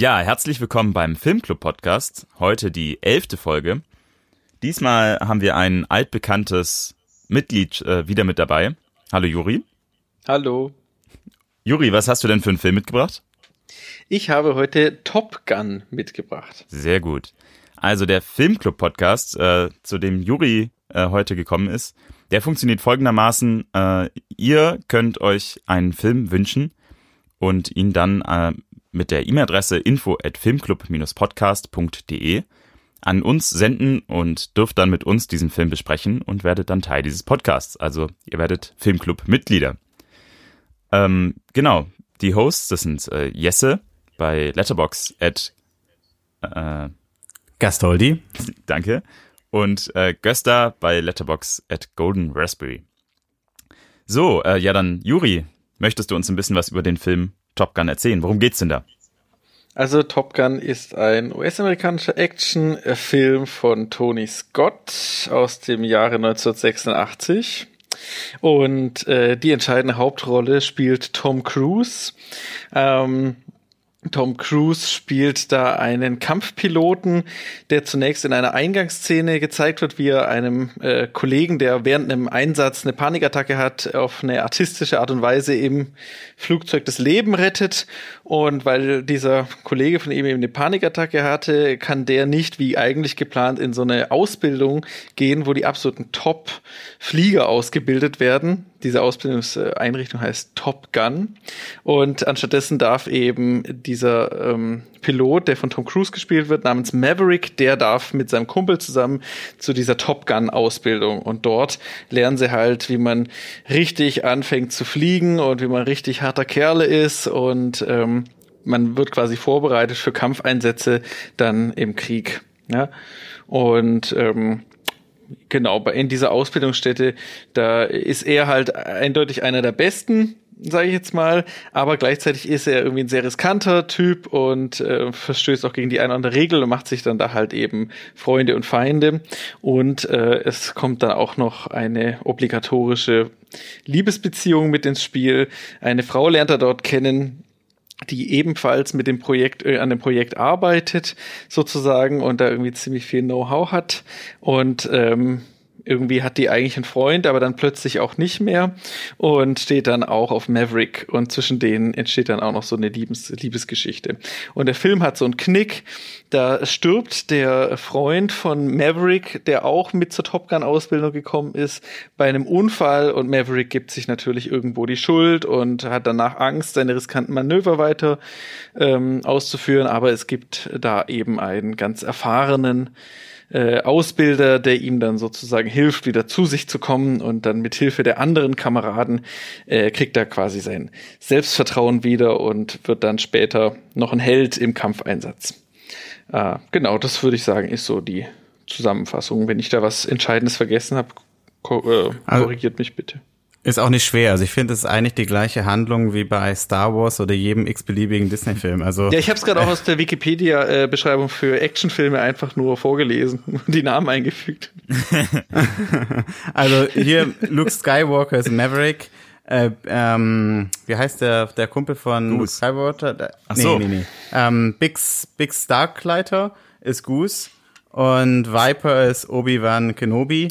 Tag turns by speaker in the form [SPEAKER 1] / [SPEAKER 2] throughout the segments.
[SPEAKER 1] Ja, herzlich willkommen beim Filmclub Podcast. Heute die elfte Folge. Diesmal haben wir ein altbekanntes Mitglied äh, wieder mit dabei. Hallo Juri.
[SPEAKER 2] Hallo.
[SPEAKER 1] Juri, was hast du denn für einen Film mitgebracht?
[SPEAKER 2] Ich habe heute Top Gun mitgebracht.
[SPEAKER 1] Sehr gut. Also der Filmclub Podcast, äh, zu dem Juri äh, heute gekommen ist, der funktioniert folgendermaßen. Äh, ihr könnt euch einen Film wünschen und ihn dann äh, mit der E-Mail-Adresse info at filmclub-podcast.de an uns senden und dürft dann mit uns diesen Film besprechen und werdet dann Teil dieses Podcasts. Also ihr werdet Filmclub-Mitglieder. Ähm, genau, die Hosts, das sind äh, Jesse bei Letterbox at
[SPEAKER 3] äh, Gastoldi.
[SPEAKER 1] Danke. Und äh, Gösta bei Letterbox at Golden Raspberry. So, äh, ja dann, Juri, möchtest du uns ein bisschen was über den Film Top Gun erzählen? Worum geht's denn da?
[SPEAKER 2] Also Top Gun ist ein US-amerikanischer Actionfilm von Tony Scott aus dem Jahre 1986. Und äh, die entscheidende Hauptrolle spielt Tom Cruise. Ähm, Tom Cruise spielt da einen Kampfpiloten, der zunächst in einer Eingangsszene gezeigt wird, wie er einem äh, Kollegen, der während einem Einsatz eine Panikattacke hat, auf eine artistische Art und Weise im Flugzeug das Leben rettet. Und weil dieser Kollege von ihm eben eine Panikattacke hatte, kann der nicht, wie eigentlich geplant, in so eine Ausbildung gehen, wo die absoluten Top-Flieger ausgebildet werden. Diese Ausbildungseinrichtung heißt Top Gun. Und anstattdessen darf eben dieser ähm, Pilot, der von Tom Cruise gespielt wird, namens Maverick, der darf mit seinem Kumpel zusammen zu dieser Top Gun Ausbildung. Und dort lernen sie halt, wie man richtig anfängt zu fliegen und wie man richtig harter Kerle ist und ähm, man wird quasi vorbereitet für Kampfeinsätze dann im Krieg. Ja? Und ähm, genau, in dieser Ausbildungsstätte, da ist er halt eindeutig einer der Besten, sage ich jetzt mal, aber gleichzeitig ist er irgendwie ein sehr riskanter Typ und äh, verstößt auch gegen die eine oder andere Regel und macht sich dann da halt eben Freunde und Feinde und äh, es kommt dann auch noch eine obligatorische Liebesbeziehung mit ins Spiel. Eine Frau lernt er dort kennen, die ebenfalls mit dem Projekt äh, an dem Projekt arbeitet sozusagen und da irgendwie ziemlich viel Know-how hat. Und ähm, irgendwie hat die eigentlich einen Freund, aber dann plötzlich auch nicht mehr und steht dann auch auf Maverick und zwischen denen entsteht dann auch noch so eine Liebes Liebesgeschichte. Und der Film hat so einen Knick, da stirbt der Freund von Maverick, der auch mit zur Top Gun Ausbildung gekommen ist, bei einem Unfall und Maverick gibt sich natürlich irgendwo die Schuld und hat danach Angst, seine riskanten Manöver weiter ähm, auszuführen, aber es gibt da eben einen ganz erfahrenen äh, Ausbilder, der ihm dann sozusagen hilft, wieder zu sich zu kommen und dann mit Hilfe der anderen Kameraden äh, kriegt er quasi sein Selbstvertrauen wieder und wird dann später noch ein Held im Kampfeinsatz. Äh, genau, das würde ich sagen, ist so die Zusammenfassung. Wenn ich da was Entscheidendes vergessen habe, ko äh, also korrigiert mich bitte.
[SPEAKER 3] Ist auch nicht schwer. Also ich finde, es ist eigentlich die gleiche Handlung wie bei Star Wars oder jedem x-beliebigen Disney-Film. Also
[SPEAKER 2] ja, ich habe es gerade auch aus der Wikipedia-Beschreibung für Actionfilme einfach nur vorgelesen und die Namen eingefügt.
[SPEAKER 3] also hier Luke Skywalker ist Maverick. Äh, ähm, wie heißt der der Kumpel von Goose. Luke Skywalker?
[SPEAKER 1] Ach so. Nee, nee,
[SPEAKER 3] nee. Ähm, Big, Big Starkleiter ist Goose und Viper ist Obi-Wan Kenobi.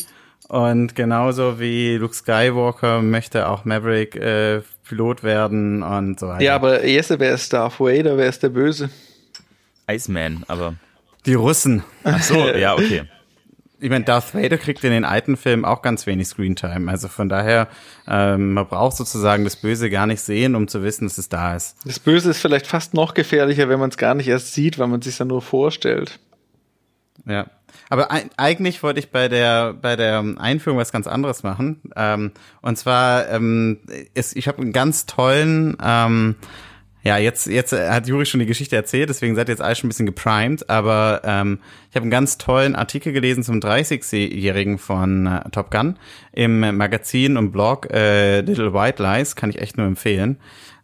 [SPEAKER 3] Und genauso wie Luke Skywalker möchte auch Maverick äh, Pilot werden und so weiter.
[SPEAKER 2] Ja, aber Jesse, wer ist Darth Vader? Wer ist der Böse?
[SPEAKER 1] Iceman, aber.
[SPEAKER 3] Die Russen.
[SPEAKER 1] Ach so, ja, okay.
[SPEAKER 3] Ich meine, Darth Vader kriegt in den alten Filmen auch ganz wenig Screentime. Also von daher, ähm, man braucht sozusagen das Böse gar nicht sehen, um zu wissen, dass es da ist.
[SPEAKER 2] Das Böse ist vielleicht fast noch gefährlicher, wenn man es gar nicht erst sieht, weil man es sich dann nur vorstellt.
[SPEAKER 3] Ja. Aber eigentlich wollte ich bei der bei der Einführung was ganz anderes machen. Ähm, und zwar ähm, ist, ich habe einen ganz tollen ähm, ja, jetzt, jetzt hat Juri schon die Geschichte erzählt, deswegen seid ihr jetzt alle schon ein bisschen geprimed, aber ähm, ich habe einen ganz tollen Artikel gelesen zum 30-Jährigen von äh, Top Gun im Magazin und Blog äh, Little White Lies, kann ich echt nur empfehlen.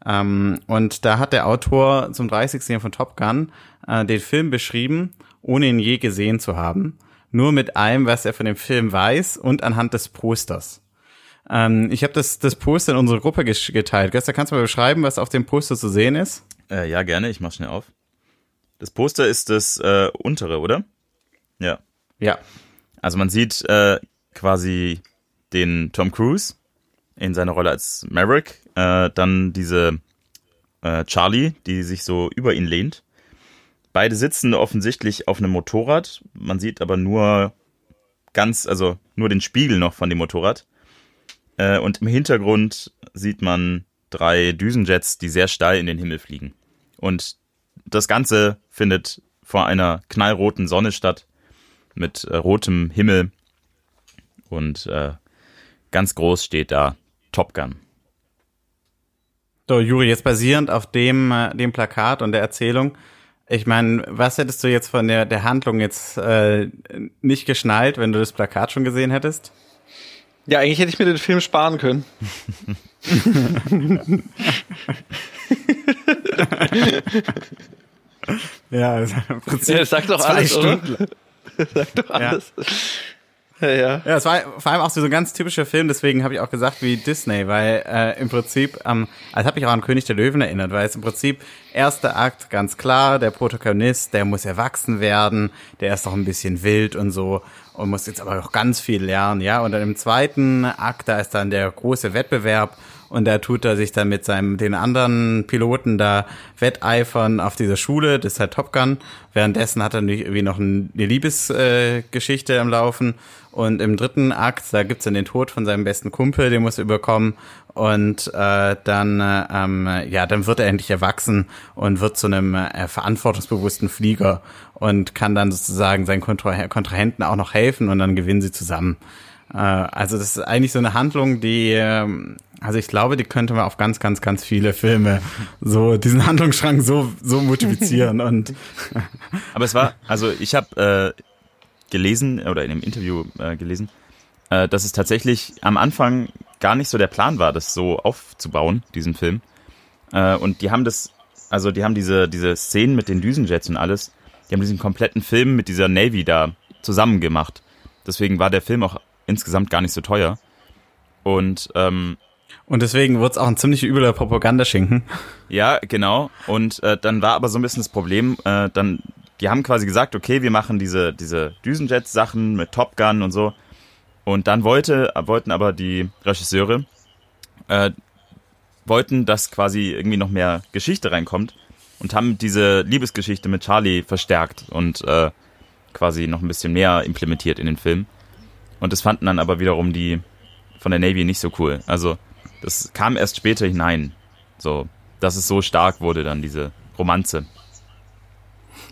[SPEAKER 3] Ähm, und da hat der Autor zum 30-Jährigen von Top Gun äh, den Film beschrieben ohne ihn je gesehen zu haben. Nur mit allem, was er von dem Film weiß und anhand des Posters. Ähm, ich habe das, das Poster in unsere Gruppe geteilt. Göster, kannst du mal beschreiben, was auf dem Poster zu sehen ist?
[SPEAKER 1] Äh, ja, gerne. Ich mach's schnell auf. Das Poster ist das äh, untere, oder? Ja.
[SPEAKER 3] Ja.
[SPEAKER 1] Also man sieht äh, quasi den Tom Cruise in seiner Rolle als Maverick, äh, dann diese äh, Charlie, die sich so über ihn lehnt. Beide sitzen offensichtlich auf einem Motorrad. Man sieht aber nur ganz, also nur den Spiegel noch von dem Motorrad. Äh, und im Hintergrund sieht man drei Düsenjets, die sehr steil in den Himmel fliegen. Und das Ganze findet vor einer knallroten Sonne statt, mit äh, rotem Himmel. Und äh, ganz groß steht da Top Gun.
[SPEAKER 3] So, Juri, jetzt basierend auf dem, dem Plakat und der Erzählung, ich meine, was hättest du jetzt von der, der Handlung jetzt äh, nicht geschnallt, wenn du das Plakat schon gesehen hättest?
[SPEAKER 2] Ja, eigentlich hätte ich mir den Film sparen können.
[SPEAKER 3] ja, also im Prinzip.
[SPEAKER 2] Ja, sagt doch
[SPEAKER 3] zwei
[SPEAKER 2] alles,
[SPEAKER 3] Stunden.
[SPEAKER 2] oder? sagt doch alles. Ja, ja.
[SPEAKER 3] Ja, es war vor allem auch so ein ganz typischer Film, deswegen habe ich auch gesagt wie Disney, weil äh, im Prinzip, ähm, also habe ich auch an König der Löwen erinnert, weil es im Prinzip erster Akt ganz klar, der Protagonist, der muss erwachsen werden, der ist doch ein bisschen wild und so und muss jetzt aber auch ganz viel lernen, ja. Und dann im zweiten Akt, da ist dann der große Wettbewerb und da tut er sich dann mit seinem den anderen Piloten da wetteifern auf dieser Schule, das ist halt Top Gun. Währenddessen hat er irgendwie noch eine Liebesgeschichte äh, am Laufen und im dritten Akt, da gibt's dann den Tod von seinem besten Kumpel, den muss er überkommen und äh, dann äh, ähm, ja, dann wird er endlich erwachsen und wird zu einem äh, verantwortungsbewussten Flieger und kann dann sozusagen seinen Kontra Kontrahenten auch noch helfen und dann gewinnen sie zusammen. Äh, also das ist eigentlich so eine Handlung, die ähm, also ich glaube, die könnte man auf ganz, ganz, ganz viele Filme so diesen Handlungsschrank so so multiplizieren und.
[SPEAKER 1] Aber es war, also ich habe äh, gelesen oder in einem Interview äh, gelesen, äh, dass es tatsächlich am Anfang gar nicht so der Plan war, das so aufzubauen, diesen Film. Äh, und die haben das, also die haben diese diese Szenen mit den Düsenjets und alles, die haben diesen kompletten Film mit dieser Navy da zusammen gemacht. Deswegen war der Film auch insgesamt gar nicht so teuer. Und ähm,
[SPEAKER 3] und deswegen wird's auch ein ziemlich übler Propagandaschinken.
[SPEAKER 1] Ja, genau. Und äh, dann war aber so ein bisschen das Problem, äh, dann, die haben quasi gesagt, okay, wir machen diese, diese Düsenjet-Sachen mit Top Gun und so. Und dann wollte, wollten aber die Regisseure, äh, wollten, dass quasi irgendwie noch mehr Geschichte reinkommt und haben diese Liebesgeschichte mit Charlie verstärkt und äh, quasi noch ein bisschen mehr implementiert in den Film. Und das fanden dann aber wiederum die von der Navy nicht so cool. Also das kam erst später hinein. So, dass es so stark wurde, dann diese Romanze.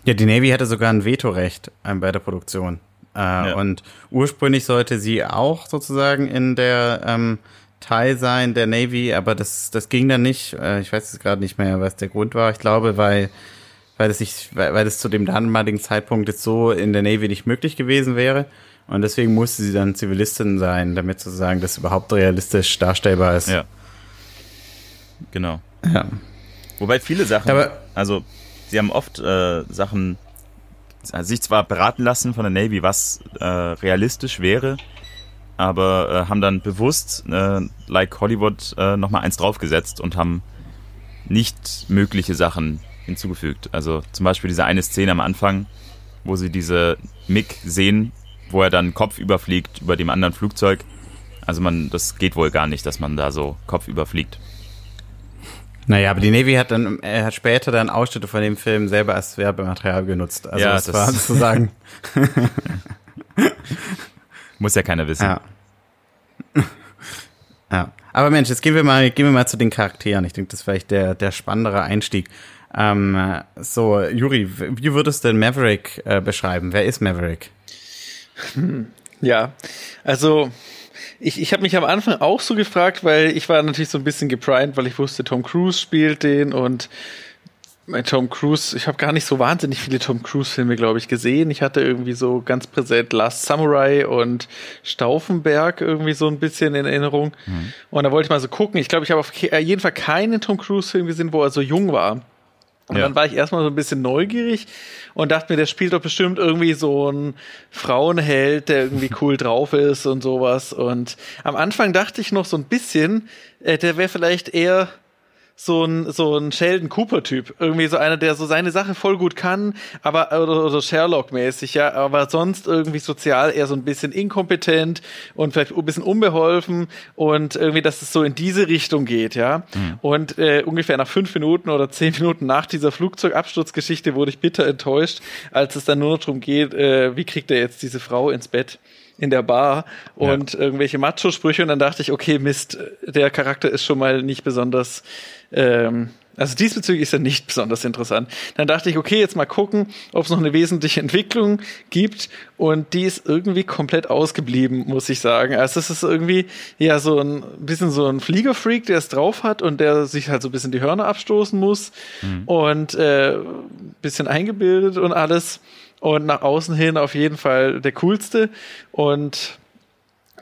[SPEAKER 3] Ja, die Navy hatte sogar ein Vetorecht ähm, bei der Produktion. Äh, ja. Und ursprünglich sollte sie auch sozusagen in der ähm, Teil sein der Navy, aber das, das ging dann nicht. Äh, ich weiß jetzt gerade nicht mehr, was der Grund war. Ich glaube, weil weil es sich, weil, weil es zu dem damaligen Zeitpunkt jetzt so in der Navy nicht möglich gewesen wäre. Und deswegen musste sie dann Zivilistin sein, damit sozusagen das überhaupt realistisch darstellbar ist.
[SPEAKER 1] Ja. Genau.
[SPEAKER 3] Ja.
[SPEAKER 1] Wobei viele Sachen,
[SPEAKER 3] Aber,
[SPEAKER 1] also sie haben oft äh, Sachen sich zwar beraten lassen von der Navy, was äh, realistisch wäre, aber äh, haben dann bewusst, äh, like Hollywood, äh, nochmal eins draufgesetzt und haben nicht mögliche Sachen hinzugefügt. Also zum Beispiel diese eine Szene am Anfang, wo sie diese Mick sehen, wo er dann Kopf überfliegt über dem anderen Flugzeug. Also man, das geht wohl gar nicht, dass man da so Kopf überfliegt.
[SPEAKER 3] Naja, aber die Navy hat dann, er hat später dann Ausschnitte von dem Film selber als Werbematerial genutzt. Also
[SPEAKER 1] Ja,
[SPEAKER 3] das,
[SPEAKER 1] das-
[SPEAKER 3] war sozusagen.
[SPEAKER 1] Muss ja keiner wissen.
[SPEAKER 3] ja. ja. Aber Mensch, jetzt gehen wir mal, gehen wir mal zu den Charakteren. Ich denke, das ist vielleicht der, der spannendere Einstieg. Ähm, äh, so, Juri, wie würdest du denn Maverick äh, beschreiben? Wer ist Maverick?
[SPEAKER 2] Ja, also ich, ich habe mich am Anfang auch so gefragt, weil ich war natürlich so ein bisschen geprimed, weil ich wusste, Tom Cruise spielt den und mein Tom Cruise, ich habe gar nicht so wahnsinnig viele Tom Cruise-Filme, glaube ich, gesehen. Ich hatte irgendwie so ganz präsent Last Samurai und Stauffenberg irgendwie so ein bisschen in Erinnerung. Und da wollte ich mal so gucken. Ich glaube, ich habe auf jeden Fall keinen Tom Cruise-Film gesehen, wo er so jung war. Und
[SPEAKER 1] Ja.
[SPEAKER 2] dann war ich erstmal so ein bisschen neugierig und dachte mir, der spielt doch bestimmt irgendwie so ein Frauenheld, der irgendwie cool drauf ist und sowas. Und am Anfang dachte ich noch so ein bisschen, äh, der wäre vielleicht eher so ein, so ein Sheldon Cooper-Typ. Irgendwie so einer, der so seine Sache voll gut kann, aber, oder, oder Sherlock-mäßig, ja, aber sonst irgendwie sozial eher so ein bisschen inkompetent und vielleicht ein bisschen unbeholfen und irgendwie, dass es so in diese Richtung geht, ja. Mhm. Und äh, ungefähr nach fünf Minuten oder zehn Minuten nach dieser Flugzeugabsturzgeschichte wurde ich bitter enttäuscht, als es dann nur noch darum geht, äh, wie kriegt er jetzt diese Frau ins Bett in der Bar und ja. irgendwelche Macho-Sprüche und dann dachte ich, okay, Mist, der Charakter ist schon mal nicht besonders ähm, also diesbezüglich ist er nicht besonders interessant. Dann dachte ich, okay, jetzt mal gucken, ob es noch eine wesentliche Entwicklung gibt. Und die ist irgendwie komplett ausgeblieben, muss ich sagen. Also es ist irgendwie ja so ein bisschen so ein Fliegerfreak, der es drauf hat und der sich halt so ein bisschen die Hörner abstoßen muss mhm. und äh, bisschen eingebildet und alles. Und nach außen hin auf jeden Fall der coolste. Und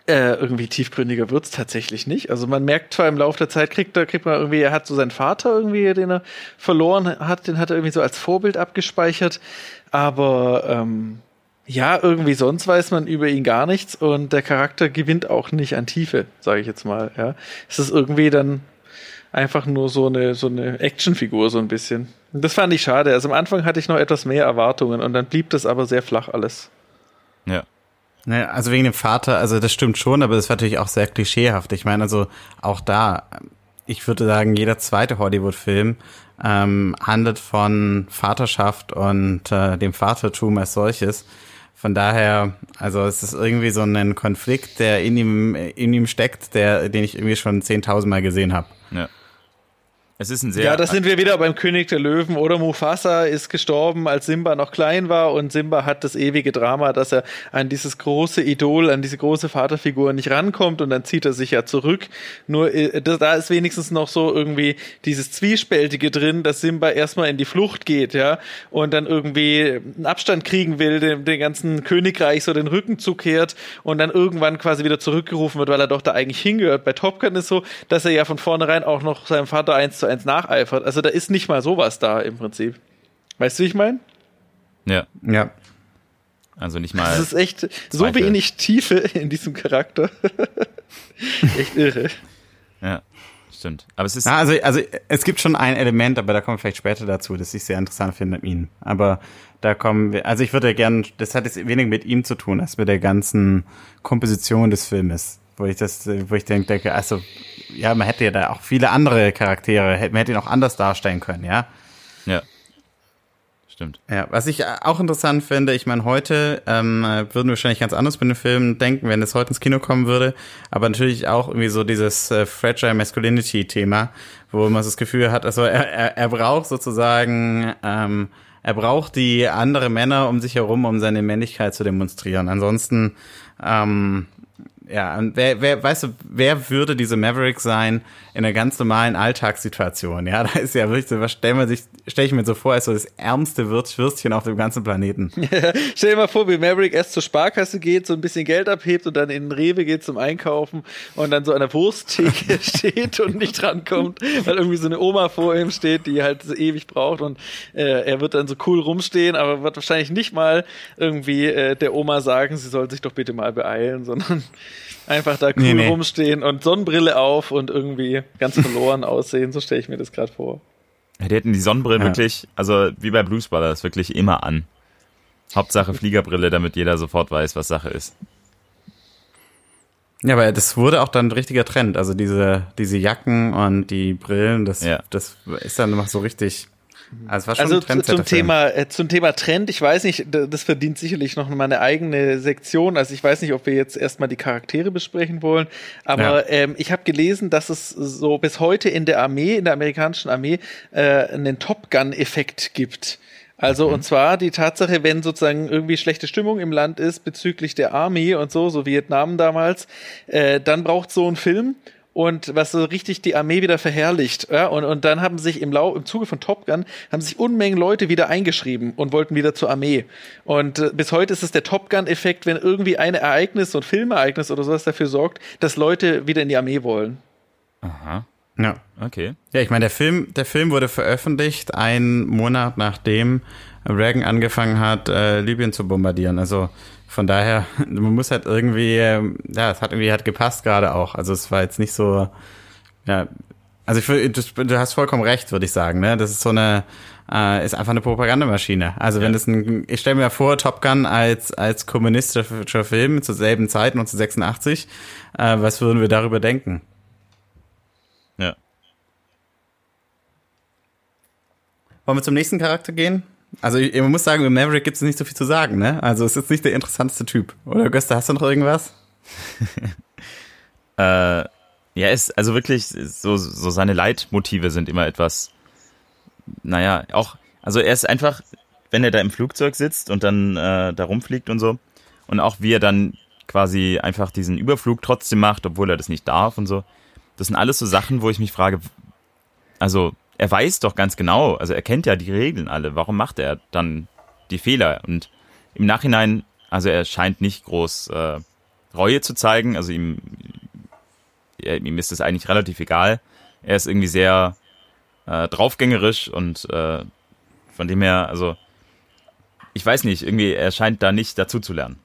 [SPEAKER 2] äh, irgendwie tiefgründiger wird's tatsächlich nicht. Also man merkt zwar im Laufe der Zeit, kriegt, da kriegt man irgendwie, er hat so seinen Vater irgendwie, den er verloren hat, den hat er irgendwie so als Vorbild abgespeichert. Aber ähm, ja, irgendwie sonst weiß man über ihn gar nichts und der Charakter gewinnt auch nicht an Tiefe, sage ich jetzt mal. Ja, es ist irgendwie dann einfach nur so eine so eine Actionfigur so ein bisschen. Das fand ich schade. Also am Anfang hatte ich noch etwas mehr Erwartungen und dann blieb das aber sehr flach alles.
[SPEAKER 3] Ja. Naja, also wegen dem Vater, also das stimmt schon, aber das war natürlich auch sehr klischeehaft. Ich meine, also auch da, ich würde sagen, jeder zweite Hollywood-Film ähm, handelt von Vaterschaft und äh, dem Vatertum als solches. Von daher, also es ist irgendwie so ein Konflikt, der in ihm, in ihm steckt, der, den ich irgendwie schon zehntausendmal gesehen habe.
[SPEAKER 1] Ja. Es ist ein sehr.
[SPEAKER 2] Ja, da sind wir wieder beim König der Löwen. Oder Mufasa ist gestorben, als Simba noch klein war. Und Simba hat das ewige Drama, dass er an dieses große Idol, an diese große Vaterfigur nicht rankommt. Und dann zieht er sich ja zurück. Nur äh, da ist wenigstens noch so irgendwie dieses Zwiespältige drin, dass Simba erstmal in die Flucht geht, ja. Und dann irgendwie einen Abstand kriegen will, dem, dem ganzen Königreich so den Rücken zukehrt. Und dann irgendwann quasi wieder zurückgerufen wird, weil er doch da eigentlich hingehört. Bei Top Gun ist so, dass er ja von vornherein auch noch seinem Vater eins zu eins nacheifert. Also da ist nicht mal sowas da im Prinzip. Weißt du, wie ich meine?
[SPEAKER 1] Ja.
[SPEAKER 3] Ja.
[SPEAKER 1] Also nicht mal.
[SPEAKER 2] Das ist echt Zweifel. so wenig Tiefe in diesem Charakter. echt irre.
[SPEAKER 1] Ja, stimmt. Aber es ist.
[SPEAKER 3] Ja, also, also es gibt schon ein Element, aber da kommen wir vielleicht später dazu, das ich sehr interessant finde mit ihm. Aber da kommen wir, also ich würde gerne, das hat jetzt wenig mit ihm zu tun, als mit der ganzen Komposition des Filmes wo ich das, wo ich denke, also ja, man hätte ja da auch viele andere Charaktere, man hätte ihn auch anders darstellen können, ja.
[SPEAKER 1] Ja. Stimmt.
[SPEAKER 3] Ja, was ich auch interessant finde, ich meine, heute ähm, würden wir wahrscheinlich ganz anders bei den Filmen denken, wenn es heute ins Kino kommen würde, aber natürlich auch irgendwie so dieses äh, Fragile Masculinity-Thema, wo man das Gefühl hat, also er, er, er braucht sozusagen, ähm, er braucht die andere Männer um sich herum, um seine Männlichkeit zu demonstrieren. Ansonsten ähm, ja, wer, wer, weißt du, wer würde diese Maverick sein in einer ganz normalen Alltagssituation? Ja, da ist ja wirklich so, was stell man sich, stell ich mir so vor, als so das ärmste Würstchen auf dem ganzen Planeten.
[SPEAKER 2] stell dir mal vor, wie Maverick erst zur Sparkasse geht, so ein bisschen Geld abhebt und dann in den Rewe geht zum Einkaufen und dann so an der Wursttheke steht und nicht drankommt, weil irgendwie so eine Oma vor ihm steht, die halt so ewig braucht und äh, er wird dann so cool rumstehen, aber wird wahrscheinlich nicht mal irgendwie äh, der Oma sagen, sie soll sich doch bitte mal beeilen, sondern einfach da cool nee, nee. rumstehen und Sonnenbrille auf und irgendwie ganz verloren aussehen. So stelle ich mir das gerade vor.
[SPEAKER 1] Ja, die hätten die Sonnenbrille ja. wirklich, also wie bei Blues Brothers, wirklich immer an. Hauptsache Fliegerbrille, damit jeder sofort weiß, was Sache ist.
[SPEAKER 3] Ja, aber das wurde auch dann ein richtiger Trend. Also diese, diese Jacken und die Brillen, das, ja. das ist dann immer so richtig
[SPEAKER 2] also, war schon also zum Thema äh, zum Thema Trend, ich weiß nicht, das verdient sicherlich noch mal eine eigene Sektion. Also ich weiß nicht, ob wir jetzt erstmal die Charaktere besprechen wollen, aber ja. ähm, ich habe gelesen, dass es so bis heute in der Armee, in der amerikanischen Armee, äh, einen Top Gun-Effekt gibt. Also mhm. und zwar die Tatsache, wenn sozusagen irgendwie schlechte Stimmung im Land ist bezüglich der Armee und so, so Vietnam damals, äh, dann braucht so ein Film und was so richtig die Armee wieder verherrlicht. Ja? Und, und dann haben sich im, Lau im Zuge von Top Gun haben sich Unmengen Leute wieder eingeschrieben und wollten wieder zur Armee. Und äh, bis heute ist es der Top Gun-Effekt, wenn irgendwie ein Ereignis, so ein Filmereignis oder sowas dafür sorgt, dass Leute wieder in die Armee wollen.
[SPEAKER 1] Aha.
[SPEAKER 3] Ja. Okay. Ja, ich meine, der Film, der Film wurde veröffentlicht einen Monat nachdem Reagan angefangen hat, äh, Libyen zu bombardieren. Also von daher, man muss halt irgendwie, ähm, ja, es hat irgendwie halt gepasst gerade auch. Also es war jetzt nicht so, ja, Also ich, du, du hast vollkommen recht, würde ich sagen. Ne? Das ist so eine, äh, ist einfach eine Propagandamaschine. Also ja. wenn es ein, ich stelle mir vor, Top Gun als als kommunistischer Film zur selben Zeit 1986, äh, was würden wir darüber denken?
[SPEAKER 1] Ja.
[SPEAKER 3] Wollen wir zum nächsten Charakter gehen? Also ich, man muss sagen, über Maverick gibt es nicht so viel zu sagen, ne? Also es ist nicht der interessanteste Typ. Oder Gösta, hast du noch irgendwas?
[SPEAKER 1] äh ja, ist also wirklich so, so seine Leitmotive sind immer etwas, naja, auch, also er ist einfach, wenn er da im Flugzeug sitzt und dann äh, da rumfliegt und so, und auch wie er dann quasi einfach diesen Überflug trotzdem macht, obwohl er das nicht darf und so. Das sind alles so Sachen, wo ich mich frage, also er weiß doch ganz genau, also er kennt ja die Regeln alle, warum macht er dann die Fehler? Und im Nachhinein, also er scheint nicht groß äh, Reue zu zeigen, also ihm, ihm ist es eigentlich relativ egal. Er ist irgendwie sehr äh, draufgängerisch und äh, von dem her, also ich weiß nicht, irgendwie er scheint da nicht dazu zu lernen.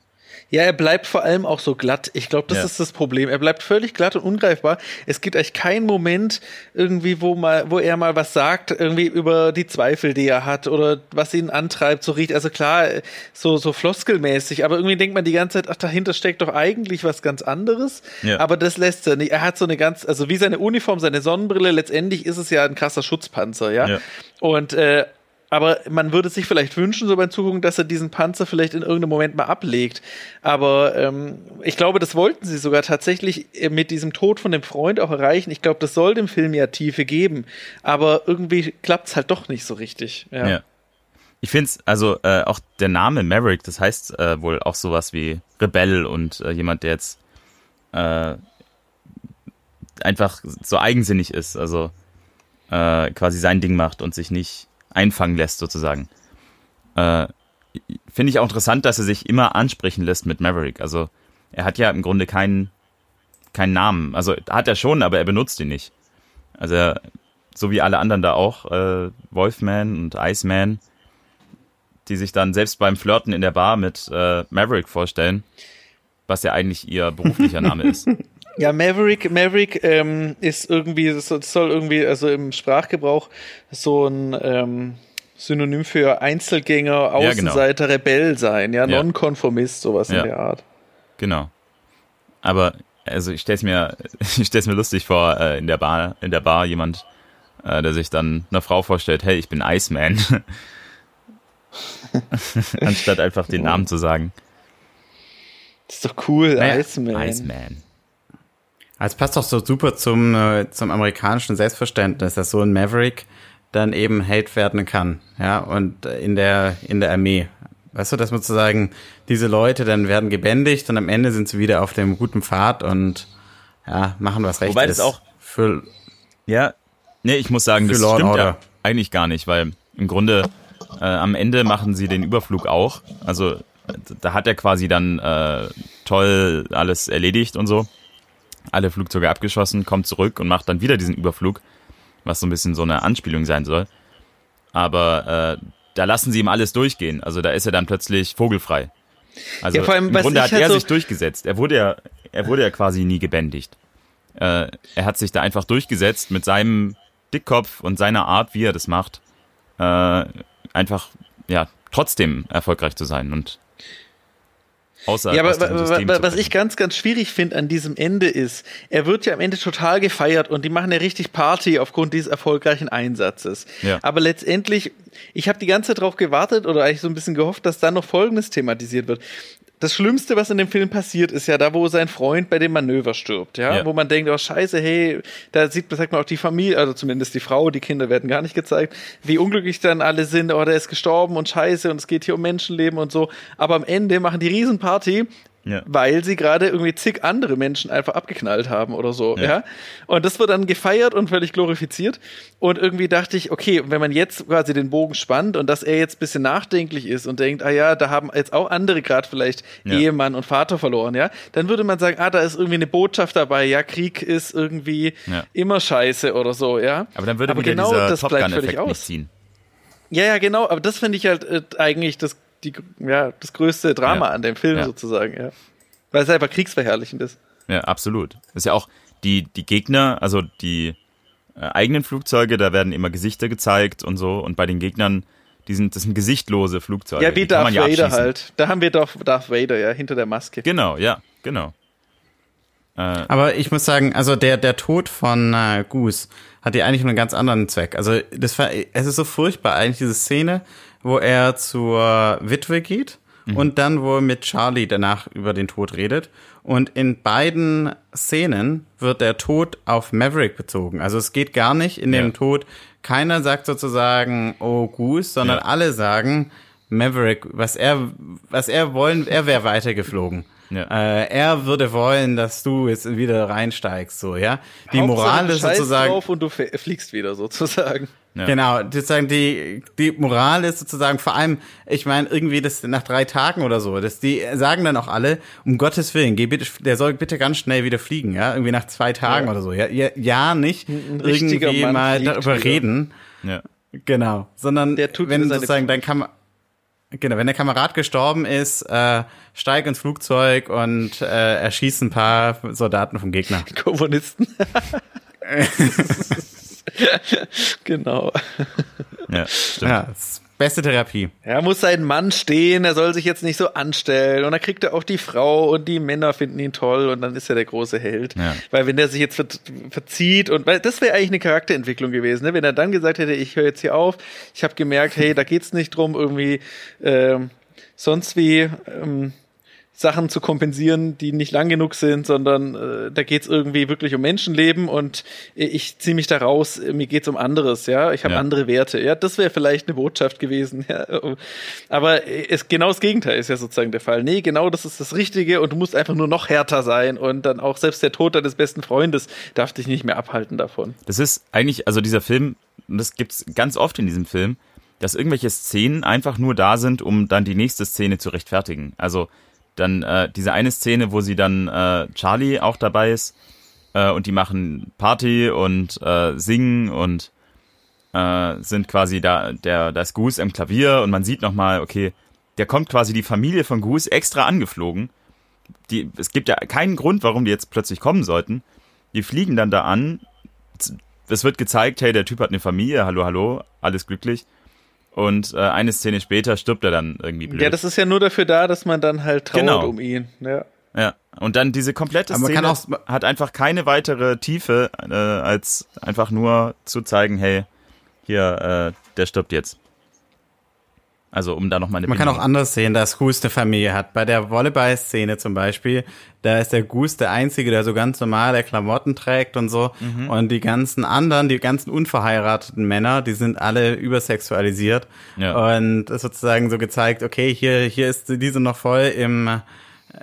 [SPEAKER 2] Ja, er bleibt vor allem auch so glatt. Ich glaube, das ja. ist das Problem. Er bleibt völlig glatt und ungreifbar. Es gibt eigentlich keinen Moment irgendwie, wo mal, wo er mal was sagt, irgendwie über die Zweifel, die er hat oder was ihn antreibt, so riecht. Also klar, so, so floskelmäßig, aber irgendwie denkt man die ganze Zeit, ach, dahinter steckt doch eigentlich was ganz anderes. Ja. Aber das lässt er nicht. Er hat so eine ganz, also wie seine Uniform, seine Sonnenbrille, letztendlich ist es ja ein krasser Schutzpanzer, ja. ja. Und äh, aber man würde sich vielleicht wünschen, so beim Zugucken, dass er diesen Panzer vielleicht in irgendeinem Moment mal ablegt. Aber ähm, ich glaube, das wollten sie sogar tatsächlich äh, mit diesem Tod von dem Freund auch erreichen. Ich glaube, das soll dem Film ja Tiefe geben. Aber irgendwie klappt es halt doch nicht so richtig. Ja. ja.
[SPEAKER 1] Ich finde es, also äh, auch der Name Maverick, das heißt äh, wohl auch sowas wie Rebell und äh, jemand, der jetzt äh, einfach so eigensinnig ist, also äh, quasi sein Ding macht und sich nicht einfangen lässt, sozusagen. Äh, Finde ich auch interessant, dass er sich immer ansprechen lässt mit Maverick. Also er hat ja im Grunde keinen, keinen Namen. Also hat er schon, aber er benutzt ihn nicht. Also er, so wie alle anderen da auch, äh, Wolfman und Iceman, die sich dann selbst beim Flirten in der Bar mit äh, Maverick vorstellen, was ja eigentlich ihr beruflicher Name ist.
[SPEAKER 2] Ja, Maverick, Maverick ähm, ist irgendwie, soll irgendwie, also im Sprachgebrauch so ein ähm, Synonym für Einzelgänger, Außenseiter, ja, genau. Rebell sein, ja, ja. Nonkonformist, sowas ja. in der Art.
[SPEAKER 1] Genau. Aber also ich stell's mir, ich stell's mir lustig vor, äh, in der Bar, in der Bar jemand, äh, der sich dann einer Frau vorstellt, hey, ich bin Iceman. Anstatt einfach den Namen zu sagen.
[SPEAKER 2] Das ist doch cool,
[SPEAKER 1] naja, Iceman. Iceman.
[SPEAKER 3] Also es passt doch so super zum, äh, zum amerikanischen Selbstverständnis, dass so ein Maverick dann eben Held werden kann, ja, und in der, in der Armee. Weißt du, dass man zu sagen, diese Leute dann werden gebändigt und am Ende sind sie wieder auf dem guten Pfad und ja, machen was Rechtes.
[SPEAKER 1] Wobei das auch für ja, nee, ich muss sagen, das stimmt ja eigentlich gar nicht, weil im Grunde äh, am Ende machen sie den Überflug auch. Also da hat er quasi dann äh, toll alles erledigt und so alle Flugzeuge abgeschossen, kommt zurück und macht dann wieder diesen Überflug, was so ein bisschen so eine Anspielung sein soll. Aber äh, da lassen sie ihm alles durchgehen. Also da ist er dann plötzlich vogelfrei. Also ja, vor allem, im Grunde hat halt er so sich durchgesetzt. Er wurde ja, er wurde ja quasi nie gebändigt. Äh, er hat sich da einfach durchgesetzt mit seinem Dickkopf und seiner Art, wie er das macht, äh, einfach ja trotzdem erfolgreich zu sein. Und
[SPEAKER 2] Außer ja, aber was ich ganz, ganz schwierig finde an diesem Ende ist, er wird ja am Ende total gefeiert und die machen ja richtig Party aufgrund dieses erfolgreichen Einsatzes. Ja. Aber letztendlich, ich habe die ganze Zeit darauf gewartet oder eigentlich so ein bisschen gehofft, dass dann noch Folgendes thematisiert wird das Schlimmste, was in dem Film passiert, ist ja da, wo sein Freund bei dem Manöver stirbt, ja? ja. Wo man denkt, oh scheiße, hey, da sieht, sagt man auch die Familie, also zumindest die Frau, die Kinder werden gar nicht gezeigt, wie unglücklich dann alle sind, oh, der ist gestorben und scheiße und es geht hier um Menschenleben und so. Aber am Ende machen die Riesenparty ja. weil sie gerade irgendwie zig andere Menschen einfach abgeknallt haben oder so, ja. ja. Und das wird dann gefeiert und völlig glorifiziert. Und irgendwie dachte ich, okay, wenn man jetzt quasi den Bogen spannt und dass er jetzt bisschen nachdenklich ist und denkt, ah ja, da haben jetzt auch andere gerade vielleicht ja. Ehemann und Vater verloren, ja, dann würde man sagen, ah, da ist irgendwie eine Botschaft dabei, ja, Krieg ist irgendwie immer scheiße oder so, ja.
[SPEAKER 1] Aber dann würde aber genau das bleibt völlig aus. Ziehen.
[SPEAKER 2] Ja, ja, genau, aber das finde ich halt äh, eigentlich das die, ja, das größte Drama ja. an dem Film ja. sozusagen, ja. Weil es einfach kriegsverherrlichend ist.
[SPEAKER 1] Ja, absolut. Das ist ja auch die, die Gegner, also die, äh, eigenen Flugzeuge, da werden immer Gesichter gezeigt und so. Und bei den Gegnern, die sind, das sind gesichtlose Flugzeuge.
[SPEAKER 2] Ja, wie
[SPEAKER 1] die kann
[SPEAKER 2] Darth
[SPEAKER 1] man ja
[SPEAKER 2] Vader
[SPEAKER 1] abschießen.
[SPEAKER 2] halt. Da haben wir doch Darth Vader, ja, hinter der Maske.
[SPEAKER 1] Genau, ja, genau. Äh,
[SPEAKER 3] Aber ich muss sagen, also der, der Tod von äh, Goose hat ja eigentlich einen ganz anderen Zweck. Also das war, es ist so furchtbar eigentlich, diese Szene, wo er zur Witwe geht und dann, wo er mit Charlie danach über den Tod redet. Und in beiden Szenen wird der Tod auf Maverick bezogen. Also es geht gar nicht in dem
[SPEAKER 1] Ja.
[SPEAKER 3] Tod, keiner sagt sozusagen, oh Goose, sondern
[SPEAKER 1] Ja.
[SPEAKER 3] alle sagen, Maverick, was er, was er wollen, er wäre weitergeflogen.
[SPEAKER 1] Ja.
[SPEAKER 3] Äh, er würde wollen, dass du jetzt wieder reinsteigst, so, ja. Die
[SPEAKER 2] Hauptsache,
[SPEAKER 3] Moral ist sozusagen,
[SPEAKER 2] drauf und du fl- fliegst wieder sozusagen.
[SPEAKER 1] Ja.
[SPEAKER 3] genau, sozusagen die, die Moral ist sozusagen vor allem, ich meine, irgendwie das nach drei Tagen oder so, dass die sagen dann auch alle, um Gottes Willen, geh bitte, der soll bitte ganz schnell wieder fliegen, ja, irgendwie nach zwei Tagen
[SPEAKER 2] Ja.
[SPEAKER 3] oder so, ja, ja, ja nicht irgendwie
[SPEAKER 2] Mann
[SPEAKER 3] mal darüber reden,
[SPEAKER 1] ja.
[SPEAKER 3] Genau, sondern
[SPEAKER 2] Der tut
[SPEAKER 3] wenn sozusagen dein Kam genau, wenn der Kamerad gestorben ist, äh, steig ins Flugzeug und äh, erschieß ein paar Soldaten vom Gegner.
[SPEAKER 2] Kommunisten. genau.
[SPEAKER 1] Ja, stimmt.
[SPEAKER 3] Ja, das ist beste Therapie.
[SPEAKER 2] Er muss seinen Mann stehen, er soll sich jetzt nicht so anstellen. Und dann kriegt er auch die Frau und die Männer finden ihn toll und dann ist er der große Held.
[SPEAKER 1] Ja.
[SPEAKER 2] Weil wenn er sich jetzt ver verzieht und weil das wäre eigentlich eine Charakterentwicklung gewesen, ne? wenn er dann gesagt hätte, ich höre jetzt hier auf, ich habe gemerkt, hey, da geht's nicht drum, irgendwie ähm, sonst wie ähm, Sachen zu kompensieren, die nicht lang genug sind, sondern äh, da geht's irgendwie wirklich um Menschenleben und ich ziehe mich da raus, mir geht's um anderes, ja, ich habe
[SPEAKER 1] Ja.
[SPEAKER 2] andere Werte, ja, das wäre vielleicht eine Botschaft gewesen, ja. aber es, genau das Gegenteil ist ja sozusagen der Fall. Nee, genau das ist das Richtige und du musst einfach nur noch härter sein und dann auch selbst der Tod deines besten Freundes darf dich nicht mehr abhalten davon.
[SPEAKER 1] Das ist eigentlich, also dieser Film, und das gibt's ganz oft in diesem Film, dass irgendwelche Szenen einfach nur da sind, um dann die nächste Szene zu rechtfertigen. Also dann äh, diese eine Szene, wo sie dann äh, Charlie auch dabei ist äh, und die machen Party und äh, singen und äh, sind quasi da, der, da ist Goose im Klavier und man sieht nochmal, okay, der kommt quasi die Familie von Goose extra angeflogen. Die, es gibt ja keinen Grund, warum die jetzt plötzlich kommen sollten. Die fliegen dann da an. Es wird gezeigt, hey, der Typ hat eine Familie, hallo, hallo, alles glücklich. Und äh, eine Szene später stirbt er dann irgendwie blöd.
[SPEAKER 2] Ja, das ist ja nur dafür da, dass man dann halt trauert
[SPEAKER 1] Genau.
[SPEAKER 2] um ihn. Ja.
[SPEAKER 1] Ja, und dann diese komplette
[SPEAKER 3] Aber man
[SPEAKER 1] Szene
[SPEAKER 3] kann auch-
[SPEAKER 1] hat einfach keine weitere Tiefe, äh, als einfach nur zu zeigen, hey, hier, äh, der stirbt jetzt. Also um da nochmal eine
[SPEAKER 3] Man kann auch
[SPEAKER 1] Bindung-
[SPEAKER 3] anders sehen, dass Goose eine Familie hat. Bei der Volleyball-Szene zum Beispiel, da ist der Goose der Einzige, der so ganz normale Klamotten trägt und so.
[SPEAKER 1] Mhm.
[SPEAKER 3] Und die ganzen anderen, die ganzen unverheirateten Männer, die sind alle übersexualisiert.
[SPEAKER 1] Ja.
[SPEAKER 3] Und es ist sozusagen so gezeigt, okay, hier, hier ist diese noch voll im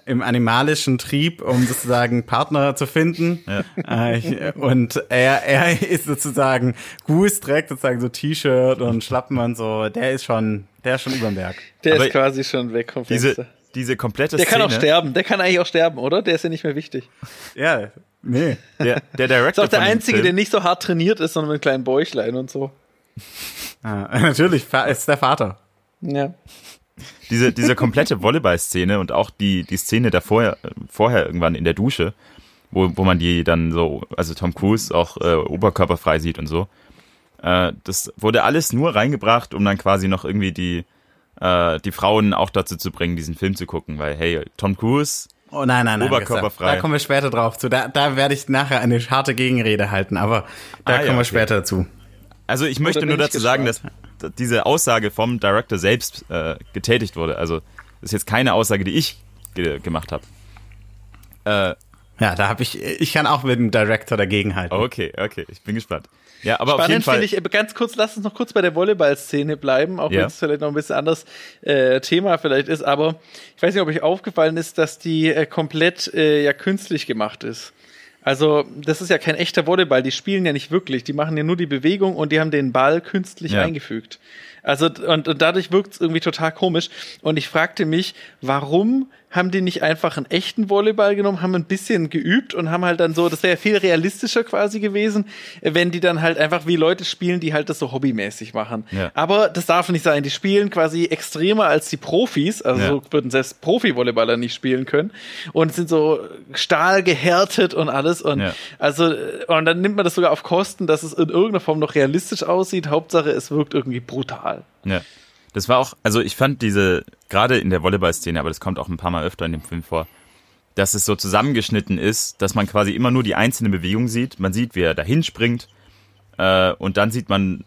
[SPEAKER 3] im animalischen Trieb, um sozusagen Partner zu finden. Äh, ich, und er, er ist sozusagen, Goose trägt sozusagen so T-Shirt und Schlappen und so. Der ist schon, der ist schon überm Berg.
[SPEAKER 2] Der
[SPEAKER 1] Aber
[SPEAKER 2] ist quasi schon weg vom Fenster.
[SPEAKER 1] diese, diese komplette
[SPEAKER 2] der kann auch sterben. Der kann eigentlich auch sterben, oder? Der ist ja nicht mehr wichtig.
[SPEAKER 3] Ja, nee.
[SPEAKER 1] Der, der
[SPEAKER 2] Ist
[SPEAKER 1] Director
[SPEAKER 2] auch der Einzige,
[SPEAKER 1] Film,
[SPEAKER 2] der nicht so hart trainiert ist, sondern mit einem kleinen Bäuchlein und so.
[SPEAKER 3] Ah, natürlich, ist der Vater.
[SPEAKER 2] Ja.
[SPEAKER 1] Diese, diese komplette Volleyball-Szene und auch die, die Szene davor, vorher irgendwann in der Dusche, wo, wo man die dann so, also Tom Cruise auch äh, oberkörperfrei sieht und so. Äh, das wurde alles nur reingebracht, um dann quasi noch irgendwie die, äh, die Frauen auch dazu zu bringen, diesen Film zu gucken, weil hey, Tom Cruise,
[SPEAKER 3] Oh nein, nein, nein.
[SPEAKER 1] Oberkörperfrei.
[SPEAKER 3] Da kommen wir später drauf zu. Da, da werde ich nachher eine harte Gegenrede halten, aber da
[SPEAKER 1] Ah, ja,
[SPEAKER 3] kommen wir
[SPEAKER 1] okay.
[SPEAKER 3] später dazu.
[SPEAKER 1] also ich möchte nur dazu sagen, dass diese Aussage vom Director selbst äh, getätigt wurde. Also das ist jetzt keine Aussage, die ich ge gemacht habe. Äh,
[SPEAKER 3] Ja, da habe ich, ich kann auch mit dem Director dagegenhalten.
[SPEAKER 1] okay, okay, ich bin gespannt. Ja, aber auf jeden
[SPEAKER 2] Spannend
[SPEAKER 1] Fall.
[SPEAKER 2] finde ich, äh, ganz kurz, lass uns noch kurz bei der Volleyball-Szene bleiben, auch
[SPEAKER 1] Ja.
[SPEAKER 2] wenn es vielleicht noch ein bisschen anderes äh, Thema vielleicht ist, aber ich weiß nicht, ob euch aufgefallen ist, dass die äh, komplett äh, ja künstlich gemacht ist. Also, das ist ja kein echter Volleyball, die spielen ja nicht wirklich, die machen ja nur die Bewegung und die haben den Ball künstlich
[SPEAKER 1] Ja.
[SPEAKER 2] eingefügt. Also, und, und dadurch wirkt es irgendwie total komisch. Und ich fragte mich, warum haben die nicht einfach einen echten Volleyball genommen, haben ein bisschen geübt und haben halt dann so, das wäre ja viel realistischer quasi gewesen, wenn die dann halt einfach wie Leute spielen, die halt das so hobbymäßig machen.
[SPEAKER 1] Ja.
[SPEAKER 2] Aber das darf nicht sein. Die spielen quasi extremer als die Profis, also
[SPEAKER 1] Ja.
[SPEAKER 2] so würden selbst Profi-Volleyballer nicht spielen können und sind so stahlgehärtet und alles. alles und
[SPEAKER 1] Ja.
[SPEAKER 2] also und dann nimmt man das sogar auf Kosten, dass es in irgendeiner Form noch realistisch aussieht. Hauptsache, es wirkt irgendwie brutal.
[SPEAKER 1] Ja. Das war auch, also ich fand diese, gerade in der Volleyball-Szene, aber das kommt auch ein paar Mal öfter in dem Film vor, dass es so zusammengeschnitten ist, dass man quasi immer nur die einzelne Bewegung sieht. Man sieht, wie er dahin springt äh, und dann sieht man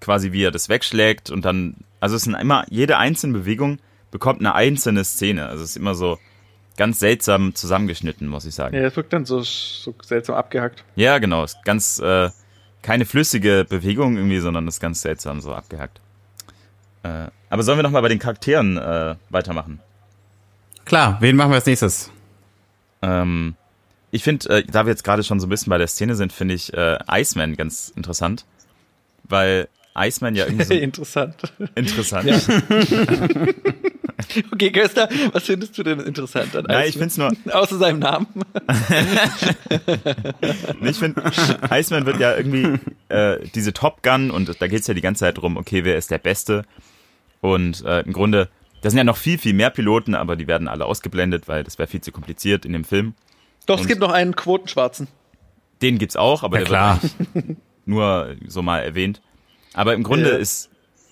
[SPEAKER 1] quasi, wie er das wegschlägt und dann, also es sind immer, jede einzelne Bewegung bekommt eine einzelne Szene. Also es ist immer so ganz seltsam zusammengeschnitten, muss ich sagen.
[SPEAKER 2] Ja, es wirkt dann so, so seltsam abgehackt.
[SPEAKER 1] Ja, genau. Ist ganz äh, keine flüssige Bewegung irgendwie, sondern ist ganz seltsam so abgehackt. Äh, aber sollen wir noch mal bei den Charakteren äh, weitermachen?
[SPEAKER 3] Klar, wen machen wir als nächstes?
[SPEAKER 1] Ähm, ich finde, äh, da wir jetzt gerade schon so ein bisschen bei der Szene sind, finde ich äh, Iceman ganz interessant, weil Iceman ja irgendwie so
[SPEAKER 2] Interessant.
[SPEAKER 1] interessant.
[SPEAKER 2] Ja. Okay, Köster, was findest du denn interessant an
[SPEAKER 1] Ja, ich find's nur,
[SPEAKER 2] Außer seinem Namen.
[SPEAKER 1] ich finde, Iceman wird ja irgendwie äh, diese Top Gun und da geht's ja die ganze Zeit drum, okay, wer ist der Beste? Und äh, im Grunde, da sind ja noch viel, viel mehr Piloten, aber die werden alle ausgeblendet, weil das wäre viel zu kompliziert in dem Film.
[SPEAKER 2] Doch, es
[SPEAKER 1] Und-
[SPEAKER 2] gibt noch einen Quotenschwarzen.
[SPEAKER 1] Den gibt's auch, aber
[SPEAKER 3] Ja,
[SPEAKER 1] der
[SPEAKER 3] klar.
[SPEAKER 1] wird nur so mal erwähnt. Aber im Grunde
[SPEAKER 2] Ja.
[SPEAKER 1] ist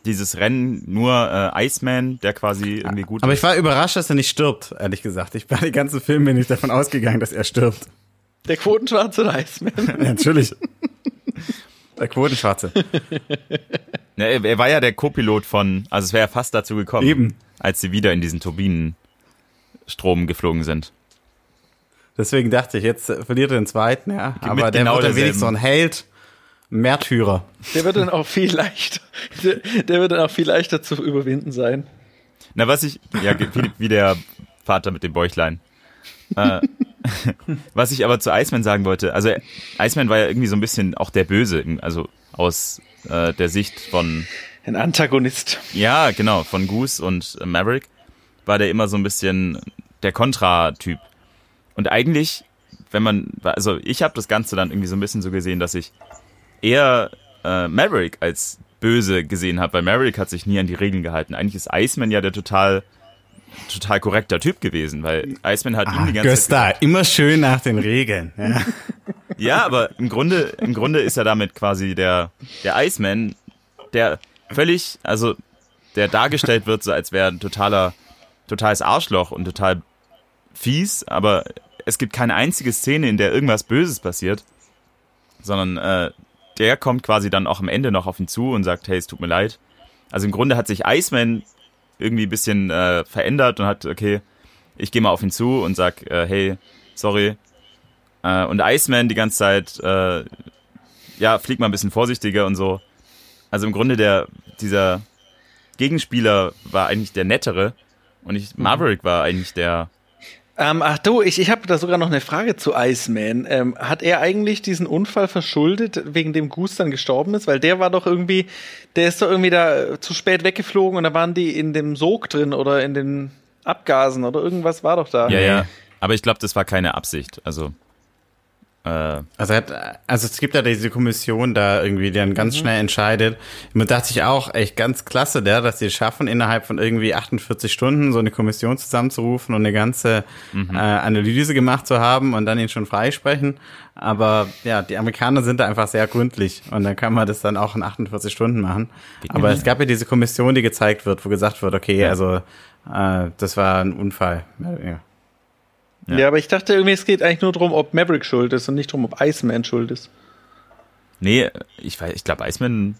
[SPEAKER 1] dieses Rennen nur äh, Iceman, der quasi irgendwie gut
[SPEAKER 3] Aber
[SPEAKER 1] ist.
[SPEAKER 3] ich war überrascht, dass er nicht stirbt, ehrlich gesagt. Ich bei den ganzen Filmen bin ich davon ausgegangen, dass er stirbt.
[SPEAKER 2] Der Quotenschwarze oder Iceman?
[SPEAKER 3] Ja, natürlich. Der Quotenschwarze.
[SPEAKER 1] Ja, er, war ja der Co-Pilot von, also es wäre ja fast dazu gekommen,
[SPEAKER 3] Eben.
[SPEAKER 1] als sie wieder in diesen Turbinenstrom geflogen sind.
[SPEAKER 3] Deswegen dachte ich, jetzt verliert er den zweiten, ja. Aber
[SPEAKER 1] mit
[SPEAKER 3] der
[SPEAKER 1] genau
[SPEAKER 3] wird dann wenigstens so ein Held, Märtyrer.
[SPEAKER 2] Der wird dann auch viel leichter. Der, der wird dann auch viel leichter zu überwinden sein.
[SPEAKER 1] Na, was ich, ja, wie, wie der Vater mit dem Bäuchlein. Äh, was ich aber zu Iceman sagen wollte, also Iceman war ja irgendwie so ein bisschen auch der Böse, also aus äh, der Sicht von
[SPEAKER 2] Ein Antagonist.
[SPEAKER 1] Ja, genau, von Goose und äh, Maverick war der immer so ein bisschen der Kontra-Typ. Und eigentlich, wenn man, also ich habe das Ganze dann irgendwie so ein bisschen so gesehen, dass ich eher äh, Maverick als böse gesehen habe, weil Maverick hat sich nie an die Regeln gehalten. Eigentlich ist Iceman ja der total, total korrekter Typ gewesen, weil Iceman hat ihm die ganze Zeit
[SPEAKER 3] Gösta, immer schön nach den Regeln. Ja.
[SPEAKER 1] ja, aber im Grunde, im Grunde ist er damit quasi der, der Iceman, der völlig, also der dargestellt wird, so als wäre ein totaler, totales Arschloch und total fies, aber es gibt keine einzige Szene, in der irgendwas Böses passiert, sondern äh, der kommt quasi dann auch am Ende noch auf ihn zu und sagt, hey, es tut mir leid. Also im Grunde hat sich Iceman irgendwie ein bisschen äh, verändert und hat, okay, ich gehe mal auf ihn zu und sag, äh, hey, sorry, äh, und Iceman die ganze Zeit, äh, ja, fliegt mal ein bisschen vorsichtiger und so. Also im Grunde der, dieser Gegenspieler war eigentlich der nettere und ich, Maverick war eigentlich der,
[SPEAKER 2] Ähm, ach du, ich, ich habe da sogar noch eine Frage zu Iceman. Ähm, hat er eigentlich diesen Unfall verschuldet, wegen dem Goose dann gestorben ist? Weil der war doch irgendwie, der ist doch irgendwie da äh, zu spät weggeflogen und da waren die in dem Sog drin oder in den Abgasen oder irgendwas war doch da.
[SPEAKER 1] ja, ja. Aber ich glaube, das war keine Absicht. Also,
[SPEAKER 3] Also, er hat, also es gibt ja diese Kommission da irgendwie, die dann ganz schnell entscheidet. Und dachte ich auch, echt ganz klasse, der, dass sie es schaffen, innerhalb von irgendwie 48 Stunden so eine Kommission zusammenzurufen und eine ganze äh, Analyse gemacht zu haben und dann ihn schon freisprechen. Aber ja, die Amerikaner sind da einfach sehr gründlich und dann kann man das dann auch in 48 Stunden machen. Aber es gab ja diese Kommission, die gezeigt wird, wo gesagt wird, okay, also äh, das war ein Unfall. Ja.
[SPEAKER 2] Ja. aber ich dachte irgendwie, es geht eigentlich nur darum, ob Maverick schuld ist und nicht darum, ob Iceman schuld ist.
[SPEAKER 1] nee, ich weiß, ich glaube, Iceman,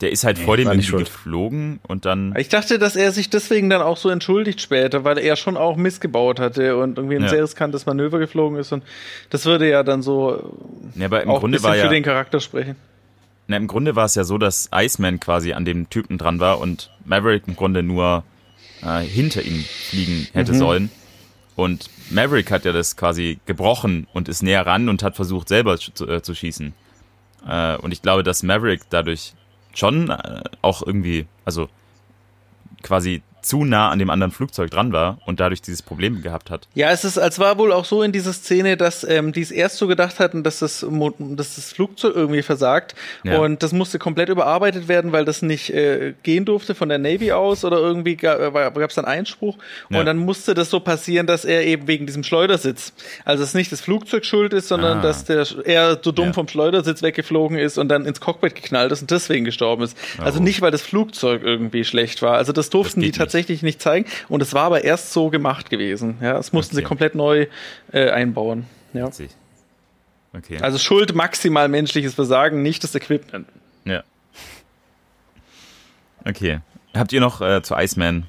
[SPEAKER 1] der ist halt vor dem irgendwie
[SPEAKER 3] schuld.
[SPEAKER 1] geflogen und dann,
[SPEAKER 2] Ich dachte, dass er sich deswegen dann auch so entschuldigt später, weil er schon auch missgebaut hatte und irgendwie ein
[SPEAKER 1] Ja.
[SPEAKER 2] sehr riskantes Manöver geflogen ist und das würde ja dann so
[SPEAKER 1] ja, aber im
[SPEAKER 2] auch ein
[SPEAKER 1] Grunde
[SPEAKER 2] bisschen
[SPEAKER 1] war
[SPEAKER 2] für
[SPEAKER 1] ja,
[SPEAKER 2] den Charakter sprechen.
[SPEAKER 1] Na, im Grunde war es ja so, dass Iceman quasi an dem Typen dran war und Maverick im Grunde nur äh, hinter ihm fliegen hätte sollen. Und Maverick hat ja das quasi gebrochen und ist näher ran und hat versucht, selber zu, äh, zu schießen. Äh, und ich glaube, dass Maverick dadurch schon äh, auch irgendwie, also quasi zu nah an dem anderen Flugzeug dran war und dadurch dieses Problem gehabt hat.
[SPEAKER 2] Ja, es ist, als war wohl auch so in dieser Szene, dass ähm, die es erst so gedacht hatten, dass das, dass das Flugzeug irgendwie versagt ja. und das musste komplett überarbeitet werden, weil das nicht äh, gehen durfte von der Navy aus oder irgendwie gab es dann Einspruch ja. und dann musste das so passieren, dass er eben wegen diesem Schleudersitz, also dass nicht das Flugzeug schuld ist, sondern ah. dass der er so dumm ja. vom Schleudersitz weggeflogen ist und dann ins Cockpit geknallt ist und deswegen gestorben ist. Also oh. Also nicht, weil das Flugzeug irgendwie schlecht war. Also das durften das die tatsächlich nicht. nicht zeigen und es war aber erst so gemacht gewesen. Ja, das mussten okay. sie komplett neu äh, einbauen. Ja. Okay. Also Schuld maximal menschliches Versagen, nicht das Equipment.
[SPEAKER 1] Ja. Okay. Habt ihr noch äh, zu Iceman?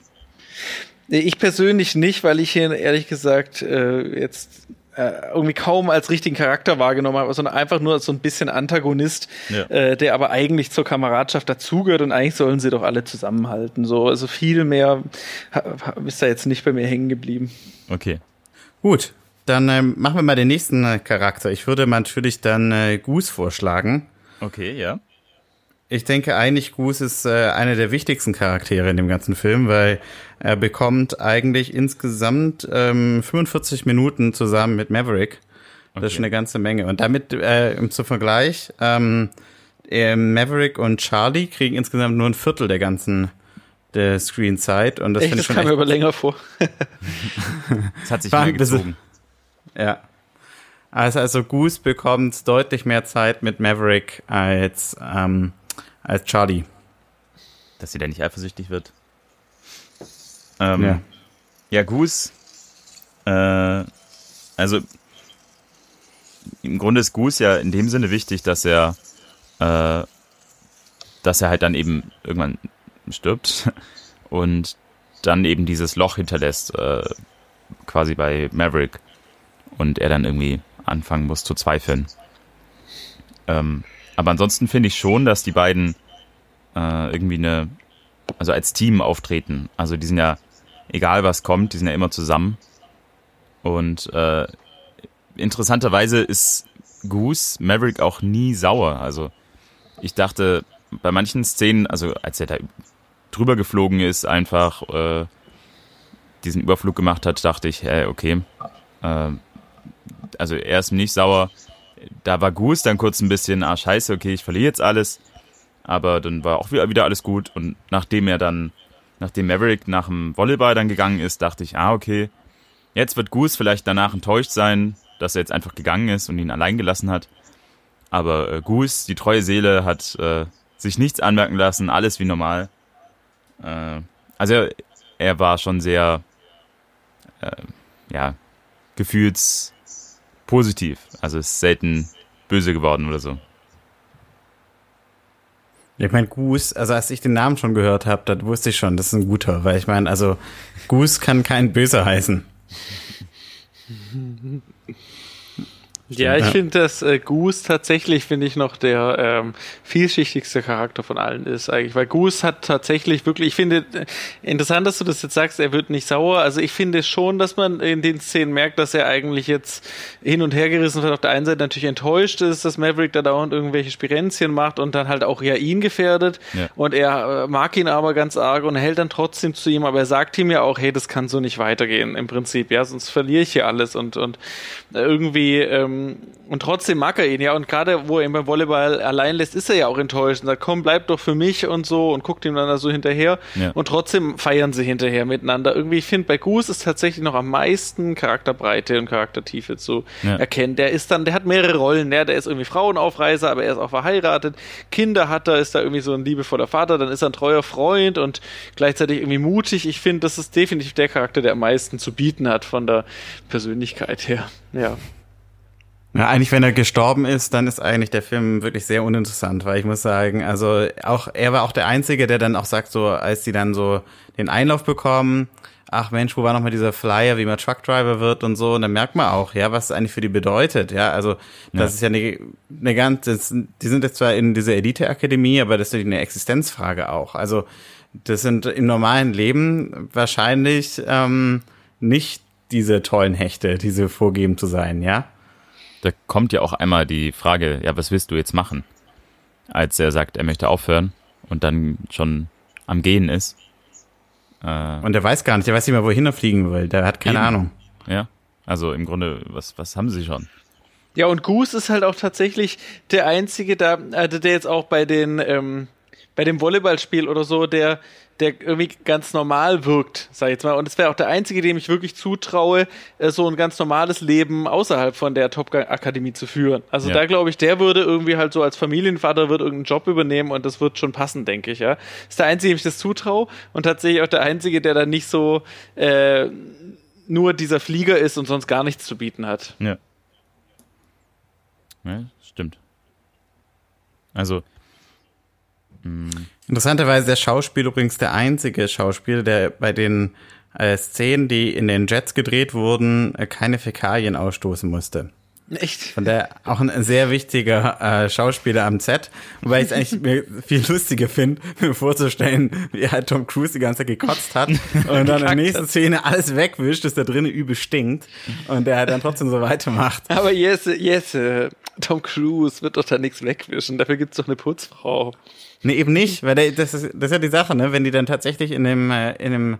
[SPEAKER 2] Ich persönlich nicht, weil ich hier ehrlich gesagt äh, jetzt äh, irgendwie kaum als richtigen Charakter wahrgenommen habe, sondern einfach nur als so ein bisschen Antagonist, ja. äh, der aber eigentlich zur Kameradschaft dazugehört und eigentlich sollen sie doch alle zusammenhalten. So, also viel mehr ist da jetzt nicht bei mir hängen geblieben.
[SPEAKER 1] Okay.
[SPEAKER 3] Gut, dann ähm, machen wir mal den nächsten äh, Charakter. Ich würde natürlich dann äh, Goose vorschlagen.
[SPEAKER 1] Okay, ja.
[SPEAKER 3] Ich denke eigentlich, Goose ist äh, einer der wichtigsten Charaktere in dem ganzen Film, weil er bekommt eigentlich insgesamt ähm, 45 Minuten zusammen mit Maverick. Das okay. ist schon eine ganze Menge. Und damit äh, zum Vergleich, ähm, äh, Maverick und Charlie kriegen insgesamt nur ein Viertel der ganzen der Screenzeit. Und das
[SPEAKER 2] finde ich schon kam mir aber länger vor.
[SPEAKER 1] das hat sich mal gezogen.
[SPEAKER 3] Ja. Also, also Goose bekommt deutlich mehr Zeit mit Maverick als ähm, als Charlie.
[SPEAKER 1] Dass sie da nicht eifersüchtig wird. Ähm, ja. ja, Goose. Äh, also im Grunde ist Goose ja in dem Sinne wichtig, dass er, äh, dass er halt dann eben irgendwann stirbt und dann eben dieses Loch hinterlässt, äh, quasi bei Maverick und er dann irgendwie anfangen muss zu zweifeln. Ähm, aber ansonsten finde ich schon, dass die beiden äh, irgendwie eine, also als Team auftreten. Also die sind ja, egal was kommt, die sind ja immer zusammen. Und äh, interessanterweise ist Goose Maverick auch nie sauer. Also ich dachte bei manchen Szenen, also als er da drüber geflogen ist, einfach äh, diesen Überflug gemacht hat, dachte ich, hey, okay, äh, also er ist nicht sauer, da war Goose dann kurz ein bisschen, ah scheiße, okay, ich verliere jetzt alles. Aber dann war auch wieder alles gut. Und nachdem er dann, nachdem Maverick nach dem Volleyball dann gegangen ist, dachte ich, ah, okay, jetzt wird Goose vielleicht danach enttäuscht sein, dass er jetzt einfach gegangen ist und ihn allein gelassen hat. Aber äh, Goose, die treue Seele, hat äh, sich nichts anmerken lassen, alles wie normal. Äh, also er, er, war schon sehr, äh, ja, gefühls positiv. Also ist selten böse geworden oder so.
[SPEAKER 3] Ich meine, Goose, also als ich den Namen schon gehört habe, da wusste ich schon, das ist ein guter, weil ich meine, also Goose kann kein Böser heißen.
[SPEAKER 2] Ja, ich finde, dass äh, Goose tatsächlich, finde ich, noch der ähm, vielschichtigste Charakter von allen ist eigentlich. Weil Goose hat tatsächlich wirklich, ich finde, äh, interessant, dass du das jetzt sagst, er wird nicht sauer. Also ich finde schon, dass man in den Szenen merkt, dass er eigentlich jetzt hin und her gerissen wird. Auf der einen Seite natürlich enttäuscht ist, dass Maverick da dauernd irgendwelche Spirenzien macht und dann halt auch ja ihn gefährdet. Ja. Und er äh, mag ihn aber ganz arg und hält dann trotzdem zu ihm. Aber er sagt ihm ja auch, hey, das kann so nicht weitergehen im Prinzip. Ja, sonst verliere ich hier alles. Und, und irgendwie... Ähm, ähm, und trotzdem mag er ihn, ja. Und gerade wo er ihn beim Volleyball allein lässt, ist er ja auch enttäuscht und sagt, komm, bleib doch für mich und so und guckt ihm dann da so hinterher. Ja. Und trotzdem feiern sie hinterher miteinander. Irgendwie, ich finde, bei Goose ist tatsächlich noch am meisten Charakterbreite und Charaktertiefe zu ja. erkennen. Der ist dann, der hat mehrere Rollen, ja. Der ist irgendwie Frauenaufreißer, aber er ist auch verheiratet. Kinder hat er, ist da irgendwie so ein liebevoller Vater, dann ist er ein treuer Freund und gleichzeitig irgendwie mutig. Ich finde, das ist definitiv der Charakter, der am meisten zu bieten hat von der Persönlichkeit her. Ja.
[SPEAKER 3] Ja, eigentlich, wenn er gestorben ist, dann ist eigentlich der Film wirklich sehr uninteressant, weil ich muss sagen, also auch er war auch der Einzige, der dann auch sagt, so als die dann so den Einlauf bekommen, ach Mensch, wo war nochmal dieser Flyer, wie man Truckdriver wird und so, und dann merkt man auch, ja, was es eigentlich für die bedeutet, ja, also das ja. ist ja eine, eine ganze, die sind jetzt zwar in dieser Elite-Akademie, aber das ist eine Existenzfrage auch, also das sind im normalen Leben wahrscheinlich ähm, nicht diese tollen Hechte, die sie vorgeben zu sein, ja
[SPEAKER 1] da kommt ja auch einmal die Frage, ja, was willst du jetzt machen? Als er sagt, er möchte aufhören und dann schon am Gehen ist. Äh,
[SPEAKER 3] Und der weiß gar nicht, der weiß nicht mehr, wohin er fliegen will. Der hat keine
[SPEAKER 1] Eben.
[SPEAKER 3] Ahnung.
[SPEAKER 1] ja. Also im Grunde, was, was haben sie schon?
[SPEAKER 2] Ja, und Goose ist halt auch tatsächlich der einzige da, also der jetzt auch bei den, ähm, bei dem Volleyballspiel oder so, der, der irgendwie ganz normal wirkt, sag ich jetzt mal. Und es wäre auch der einzige, dem ich wirklich zutraue, äh, so ein ganz normales Leben außerhalb von der Top Gun Akademie zu führen. Also
[SPEAKER 1] Ja.
[SPEAKER 2] da glaube ich, der würde irgendwie halt so als Familienvater wird irgendeinen Job übernehmen und das wird schon passen, denke ich, ja. Ist der einzige, dem ich das zutraue und tatsächlich auch der einzige, der dann nicht so, äh, nur dieser Flieger ist und sonst gar nichts zu bieten hat.
[SPEAKER 1] Ja. Ja, stimmt. Also,
[SPEAKER 3] Interessanterweise der Schauspieler übrigens der einzige Schauspieler, der bei den äh, Szenen, die in den Jets gedreht wurden, äh, keine Fäkalien ausstoßen musste.
[SPEAKER 2] Echt?
[SPEAKER 3] Von der auch ein sehr wichtiger äh, Schauspieler am Set, wobei ich es eigentlich mir viel lustiger finde, mir vorzustellen, wie halt Tom Cruise die ganze Zeit gekotzt hat und dann in der nächsten. Szene alles wegwischt, dass da drinnen übel stinkt und der halt dann trotzdem so weitermacht.
[SPEAKER 2] Aber yes, yes, äh, Tom Cruise wird doch da nichts wegwischen. Dafür gibt's doch eine Putzfrau.
[SPEAKER 3] Nee, eben nicht, weil der, das, ist, das ist ja die Sache, ne? Wenn die dann tatsächlich in dem, äh, in dem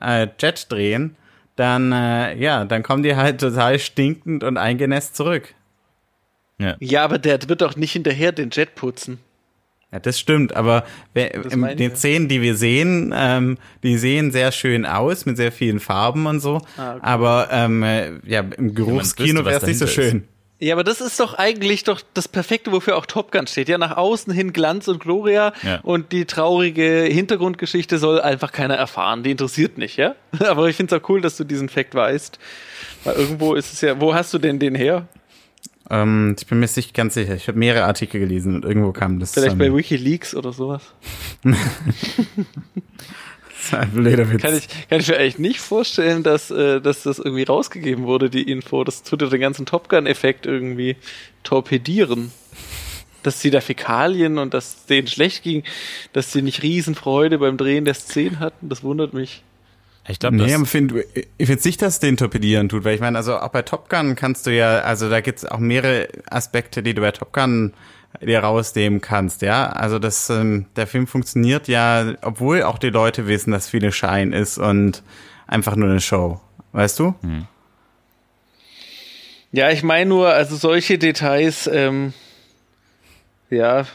[SPEAKER 3] äh, Jet drehen, dann, äh, ja, dann kommen die halt total stinkend und eingenässt zurück.
[SPEAKER 1] ja.
[SPEAKER 2] Ja, aber der wird doch nicht hinterher den Jet putzen.
[SPEAKER 3] Ja, das stimmt, aber in den. Szenen, die wir sehen, ähm, die sehen sehr schön aus, mit sehr vielen Farben und so.
[SPEAKER 2] Ah, okay.
[SPEAKER 3] Aber ähm, äh, ja, im Geruchskino wäre es nicht so schön.
[SPEAKER 2] Ja, aber das ist doch eigentlich doch das Perfekte, wofür auch Top Gun steht. Ja, nach außen hin Glanz und Gloria
[SPEAKER 1] Ja.
[SPEAKER 2] und die traurige Hintergrundgeschichte soll einfach keiner erfahren. Die interessiert nicht, ja? Aber ich find's auch cool, dass du diesen Fakt weißt. Weil irgendwo ist es ja, wo hast du denn den her?
[SPEAKER 3] Ähm, ich bin mir nicht ganz sicher. Ich habe mehrere Artikel gelesen und irgendwo kam das.
[SPEAKER 2] Vielleicht
[SPEAKER 3] ähm,
[SPEAKER 2] bei WikiLeaks oder sowas.
[SPEAKER 3] ist ein blöder Witz.
[SPEAKER 2] Kann ich, kann ich mir eigentlich nicht vorstellen, dass, äh, dass das irgendwie rausgegeben wurde, die Info. Das tut ja den ganzen Top Gun-Effekt irgendwie torpedieren. Dass sie da Fäkalien und dass es denen schlecht ging, dass sie nicht Riesenfreude beim Drehen der Szenen hatten, das wundert mich.
[SPEAKER 1] Ich glaube,
[SPEAKER 3] Nee, find, ich finde nicht, dass den torpedieren tut, weil ich meine, also auch bei Top Gun kannst du ja, also da gibt's auch mehrere Aspekte, die du bei Top Gun dir rausnehmen kannst, ja. Also das, ähm, der Film funktioniert ja, obwohl auch die Leute wissen, dass viele Schein ist und einfach nur eine Show. Weißt du?
[SPEAKER 2] Ja, ich meine nur, also solche Details, ähm, ja,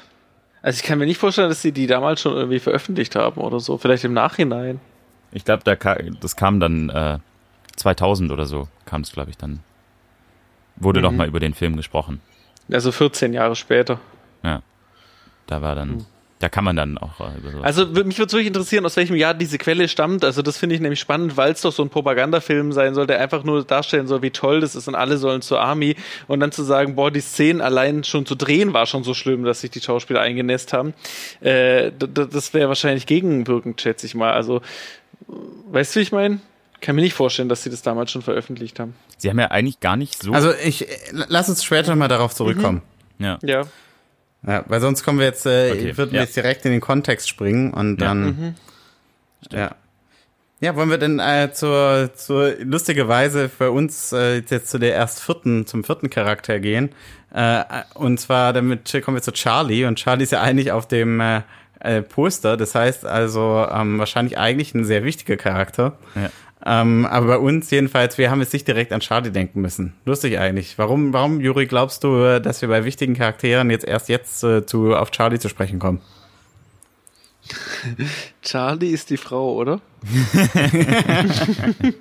[SPEAKER 2] also ich kann mir nicht vorstellen, dass sie die damals schon irgendwie veröffentlicht haben oder so, vielleicht im Nachhinein.
[SPEAKER 1] ich glaube, da ka das kam dann äh, 2000 oder so, kam es, glaube ich, dann. Wurde
[SPEAKER 2] Mhm.
[SPEAKER 1] noch mal über den Film gesprochen.
[SPEAKER 2] Also 14 Jahre später.
[SPEAKER 1] Ja. Da war dann, da kann man dann auch äh, über so.
[SPEAKER 2] Also mich würde wirklich interessieren, aus welchem Jahr diese Quelle stammt. Also das finde ich nämlich spannend, weil es doch so ein Propagandafilm sein soll, der einfach nur darstellen soll, wie toll das ist und alle sollen zur Army und dann zu sagen, boah, die Szenen allein schon zu drehen war schon so schlimm, dass sich die Schauspieler eingenässt haben. Äh, das wäre wahrscheinlich gegenwirkend, schätze ich mal. Also weißt du, wie ich meine? Kann mir nicht vorstellen, dass sie das damals schon veröffentlicht haben.
[SPEAKER 1] Sie haben ja eigentlich gar nicht so.
[SPEAKER 3] Also ich, äh, lass uns später mal darauf zurückkommen.
[SPEAKER 1] ja.
[SPEAKER 2] Ja.
[SPEAKER 3] Ja, weil sonst kommen wir jetzt, äh,
[SPEAKER 1] Okay,
[SPEAKER 3] würden wir
[SPEAKER 1] ja.
[SPEAKER 3] jetzt direkt in den Kontext springen und
[SPEAKER 1] Ja.
[SPEAKER 3] dann. Ja. Ja, wollen wir denn äh, zur, zur lustigerweise für uns äh, jetzt zu der erst vierten, zum vierten Charakter gehen. Äh, und zwar damit kommen wir zu Charlie und Charlie ist ja eigentlich auf dem äh, äh, Poster, das heißt also ähm, wahrscheinlich eigentlich ein sehr wichtiger Charakter.
[SPEAKER 1] Ja.
[SPEAKER 3] Ähm, aber bei uns jedenfalls, wir haben jetzt nicht direkt an Charlie denken müssen. Lustig eigentlich. Warum, warum, Juri, glaubst du, äh, dass wir bei wichtigen Charakteren jetzt erst jetzt äh, zu, auf Charlie zu sprechen kommen?
[SPEAKER 2] Charlie ist die Frau, oder?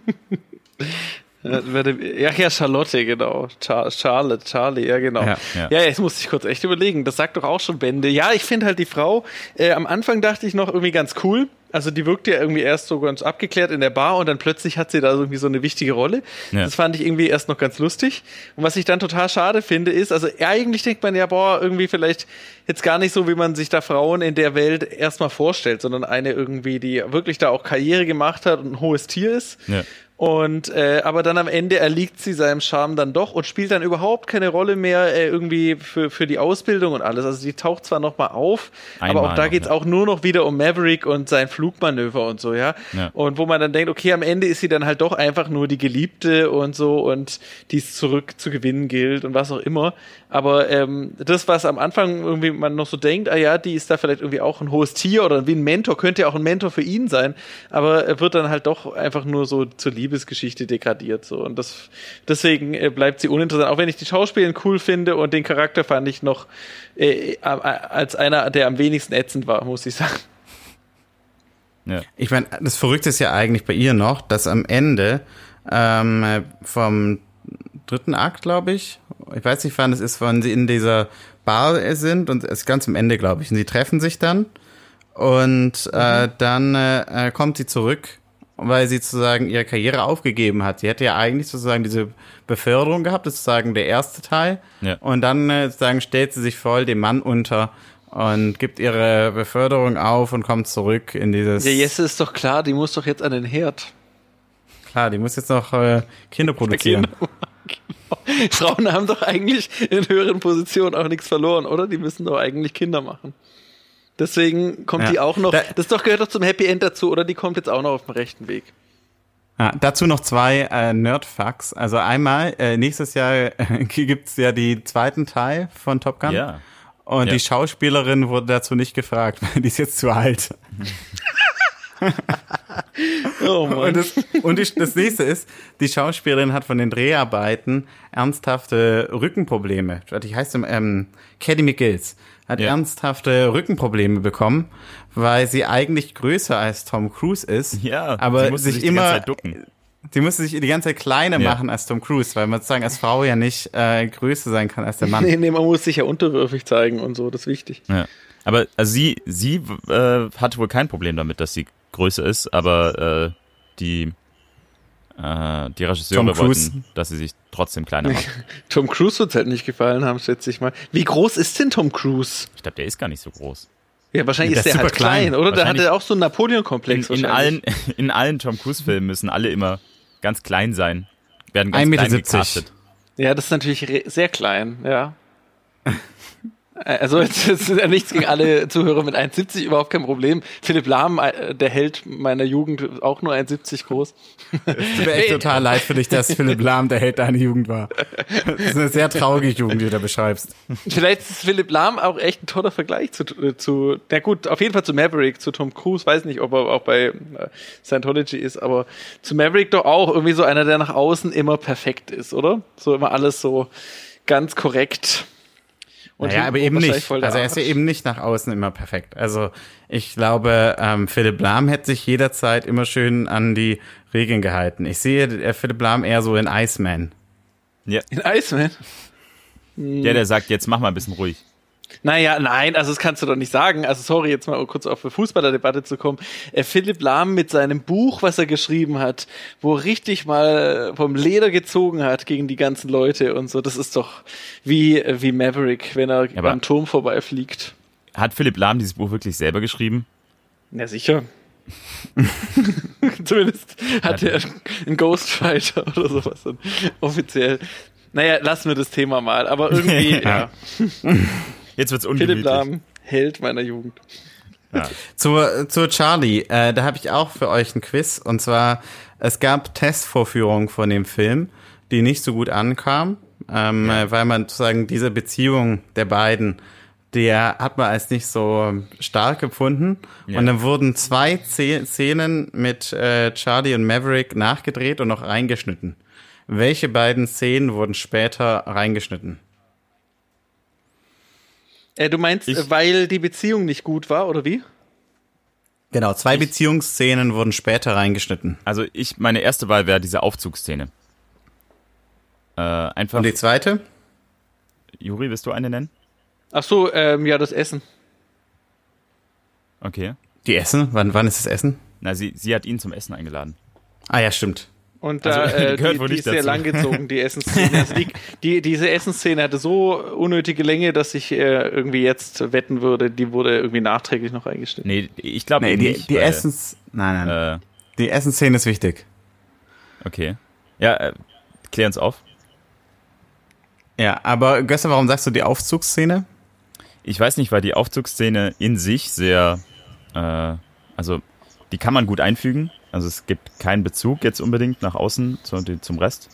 [SPEAKER 2] Ja, warte, Ja, ja, Charlotte, genau. Char Charlotte, Charlie, ja, genau.
[SPEAKER 3] Ja,
[SPEAKER 2] Ja,
[SPEAKER 1] ja.
[SPEAKER 2] jetzt musste ich kurz echt überlegen. Das sagt doch auch schon Bände. Ja, ich finde halt die Frau, äh, am Anfang dachte ich noch irgendwie ganz cool. Also die wirkt ja irgendwie erst so ganz abgeklärt in der Bar und dann plötzlich hat sie da irgendwie so eine wichtige Rolle.
[SPEAKER 1] Ja.
[SPEAKER 2] Das fand ich irgendwie erst noch ganz lustig. Und was ich dann total schade finde, ist, also eigentlich denkt man ja, boah, irgendwie vielleicht jetzt gar nicht so, wie man sich da Frauen in der Welt erstmal vorstellt, sondern eine irgendwie, die wirklich da auch Karriere gemacht hat und ein hohes Tier ist.
[SPEAKER 1] Ja.
[SPEAKER 2] Und äh, aber dann am Ende erliegt sie seinem Charme dann doch und spielt dann überhaupt keine Rolle mehr äh, irgendwie für, für die Ausbildung und alles. Also die taucht zwar nochmal auf,
[SPEAKER 1] Einmal
[SPEAKER 2] aber auch da geht's
[SPEAKER 1] ja.
[SPEAKER 2] auch nur noch wieder um Maverick und sein Flugmanöver und so, ja?
[SPEAKER 1] Ja.
[SPEAKER 2] Und wo man dann denkt, okay, am Ende ist sie dann halt doch einfach nur die Geliebte und so und die es zurück zu gewinnen gilt und was auch immer. Aber ähm, das, was am Anfang irgendwie man noch so denkt, ah ja, die ist da vielleicht irgendwie auch ein hohes Tier oder wie ein Mentor, könnte ja auch ein Mentor für ihn sein, aber er wird dann halt doch einfach nur so zur Liebesgeschichte degradiert. So. Und das deswegen äh, bleibt sie uninteressant. Auch wenn ich die Schauspielerin cool finde und den Charakter fand ich noch äh, als einer, der am wenigsten ätzend war, muss ich sagen.
[SPEAKER 1] Ja.
[SPEAKER 3] Ich meine, das Verrückte ist ja eigentlich bei ihr noch, dass am Ende ähm, vom dritten Akt, glaube ich, ich weiß nicht, wann es ist, wann sie in dieser Bar sind und es ist ganz am Ende, glaube ich. Und sie treffen sich dann und äh, dann äh, kommt sie zurück, weil sie sozusagen ihre Karriere aufgegeben hat. Sie hätte ja eigentlich sozusagen diese Beförderung gehabt, das ist sozusagen der erste Teil.
[SPEAKER 1] Ja.
[SPEAKER 3] Und dann äh, sozusagen stellt sie sich voll dem Mann unter und gibt ihre Beförderung auf und kommt zurück in dieses.
[SPEAKER 2] Ja, Jesse ist doch klar, die muss doch jetzt an den Herd.
[SPEAKER 3] Klar, die muss jetzt noch äh, Kinder produzieren.
[SPEAKER 2] Genau. Frauen haben doch eigentlich in höheren Positionen auch nichts verloren, oder? Die müssen doch eigentlich Kinder machen. Deswegen kommt
[SPEAKER 3] Ja.
[SPEAKER 2] die auch noch.
[SPEAKER 3] Da-
[SPEAKER 2] das doch gehört doch zum Happy End dazu, oder? Die kommt jetzt auch noch auf dem rechten Weg.
[SPEAKER 3] Ja, dazu noch zwei äh, Nerdfucks. Also einmal, äh, nächstes Jahr äh, gibt's ja die zweiten Teil von Top Gun.
[SPEAKER 1] Ja.
[SPEAKER 3] Und
[SPEAKER 1] Ja.
[SPEAKER 3] die Schauspielerin wurde dazu nicht gefragt, weil die ist jetzt zu alt.
[SPEAKER 2] Oh Mann.
[SPEAKER 3] Und, das, und die, das nächste ist, die Schauspielerin hat von den Dreharbeiten ernsthafte Rückenprobleme. Die heißt ähm, Caddy McGills. Hat
[SPEAKER 1] Ja.
[SPEAKER 3] ernsthafte Rückenprobleme bekommen, weil sie eigentlich größer als Tom Cruise ist.
[SPEAKER 1] Ja,
[SPEAKER 3] aber
[SPEAKER 1] sie musste
[SPEAKER 3] sich,
[SPEAKER 1] sich die
[SPEAKER 3] immer
[SPEAKER 1] ganze Zeit ducken.
[SPEAKER 3] Sie musste sich die ganze Zeit kleiner
[SPEAKER 1] Ja.
[SPEAKER 3] machen als Tom Cruise, weil man sozusagen als Frau ja nicht äh, größer sein kann als der Mann.
[SPEAKER 2] nee, nee, man muss sich ja unterwürfig zeigen und so, das ist wichtig.
[SPEAKER 1] Ja. Aber also sie, sie äh, hat wohl kein Problem damit, dass sie größer ist, aber äh, die, äh, die Regisseure wollten, dass sie sich trotzdem kleiner macht.
[SPEAKER 2] Tom Cruise wird halt nicht gefallen haben, schätze ich mal. Wie groß ist denn Tom Cruise?
[SPEAKER 1] Ich glaube, der ist gar nicht so groß.
[SPEAKER 2] Ja, wahrscheinlich
[SPEAKER 3] Der
[SPEAKER 2] ist
[SPEAKER 3] ist
[SPEAKER 2] der halt
[SPEAKER 3] klein.
[SPEAKER 2] klein, oder? Da hat er auch so einen
[SPEAKER 1] In,
[SPEAKER 2] Napoleon-Komplex
[SPEAKER 1] in,
[SPEAKER 2] wahrscheinlich.
[SPEAKER 1] allen, in allen Tom Cruise-Filmen müssen alle immer ganz klein sein. Werden ganz
[SPEAKER 3] 1,70
[SPEAKER 1] klein
[SPEAKER 3] Meter.
[SPEAKER 2] Ja, das ist natürlich sehr klein, ja. Also jetzt ist ja nichts gegen alle Zuhörer mit 1,70, überhaupt kein Problem. Philipp Lahm, äh, der Held meiner Jugend, auch nur 1,70 groß.
[SPEAKER 3] Tut mir echt total leid für dich, dass Philipp Lahm der Held deiner Jugend war. Das ist eine sehr traurige Jugend, die du da beschreibst.
[SPEAKER 2] Vielleicht ist Philipp Lahm auch echt ein toller Vergleich zu, äh, zu na gut, auf jeden Fall zu Maverick, zu Tom Cruise, weiß nicht, ob er auch bei äh, Scientology ist, aber zu Maverick doch auch irgendwie so einer, der nach außen immer perfekt ist, oder? So immer alles so ganz korrekt. Und
[SPEAKER 3] naja, aber eben nicht. Also er ist ja eben nicht nach außen immer perfekt. Also ich glaube, ähm, Philipp Lahm hätte sich jederzeit immer schön an die Regeln gehalten. Ich sehe äh, Philipp Lahm eher so in Iceman.
[SPEAKER 1] Ja.
[SPEAKER 2] In Iceman?
[SPEAKER 1] Der, der sagt, jetzt mach mal ein bisschen ruhig.
[SPEAKER 2] Naja, nein, also das kannst du doch nicht sagen. Also sorry, jetzt mal kurz auf eine Fußballerdebatte zu kommen. Äh, Philipp Lahm mit seinem Buch, was er geschrieben hat, wo er richtig mal vom Leder gezogen hat gegen die ganzen Leute und so, das ist doch wie, wie Maverick, wenn er
[SPEAKER 1] aber-
[SPEAKER 2] am Turm vorbeifliegt.
[SPEAKER 1] Hat Philipp Lahm dieses Buch wirklich selber geschrieben?
[SPEAKER 2] Ja, sicher. Zumindest hat er einen Ghostwriter oder sowas offiziell. Naja, lassen wir das Thema mal. Aber irgendwie, ja.
[SPEAKER 1] Jetzt wird's
[SPEAKER 2] Philipp
[SPEAKER 1] ungemütlich.
[SPEAKER 2] Lahm, Held meiner Jugend.
[SPEAKER 3] Zur, zur Charlie, äh, da habe ich auch für euch ein Quiz. Und zwar, es gab Testvorführungen von dem Film, die nicht so gut ankamen, ähm, äh, weil man sozusagen diese Beziehung der beiden, der hat man als nicht so stark empfunden.
[SPEAKER 1] Ja.
[SPEAKER 3] Und dann wurden zwei Ze- Szenen mit äh, Charlie und Maverick nachgedreht und noch reingeschnitten. Welche beiden Szenen wurden später reingeschnitten?
[SPEAKER 2] Äh, du meinst,
[SPEAKER 1] Ich-
[SPEAKER 2] weil die Beziehung nicht gut war, oder wie?
[SPEAKER 3] Genau, zwei Beziehungsszenen wurden später reingeschnitten.
[SPEAKER 1] Also ich, meine erste Wahl wäre diese Aufzugsszene. Äh, einfach,
[SPEAKER 3] Und die zweite?
[SPEAKER 1] Juri, willst du eine nennen?
[SPEAKER 2] Ach so, ähm, ja, das Essen.
[SPEAKER 1] Okay.
[SPEAKER 3] Die Essen? Wann, wann ist das Essen?
[SPEAKER 1] Na, sie, sie hat ihn zum Essen eingeladen.
[SPEAKER 3] Ah ja, stimmt.
[SPEAKER 2] Und
[SPEAKER 1] Also,
[SPEAKER 2] da, äh,
[SPEAKER 1] gehört
[SPEAKER 2] die, die ist sehr langgezogen, die Essensszene. Also die, die, diese Essensszene hatte so unnötige Länge, dass ich äh, irgendwie jetzt wetten würde, die wurde irgendwie nachträglich noch eingeschnitten.
[SPEAKER 1] Nee, ich glaube
[SPEAKER 3] Nee, die,
[SPEAKER 1] nicht.
[SPEAKER 3] die
[SPEAKER 1] weil,
[SPEAKER 3] Essens, nein, nein.
[SPEAKER 1] Äh,
[SPEAKER 3] die Essensszene ist wichtig.
[SPEAKER 1] Okay. Ja, äh, klär uns auf.
[SPEAKER 3] Ja, aber Göster, warum sagst du die Aufzugsszene?
[SPEAKER 1] Ich weiß nicht, weil die Aufzugsszene in sich sehr, äh, also die kann man gut einfügen. Also es gibt keinen Bezug jetzt unbedingt nach außen zu, zum Rest.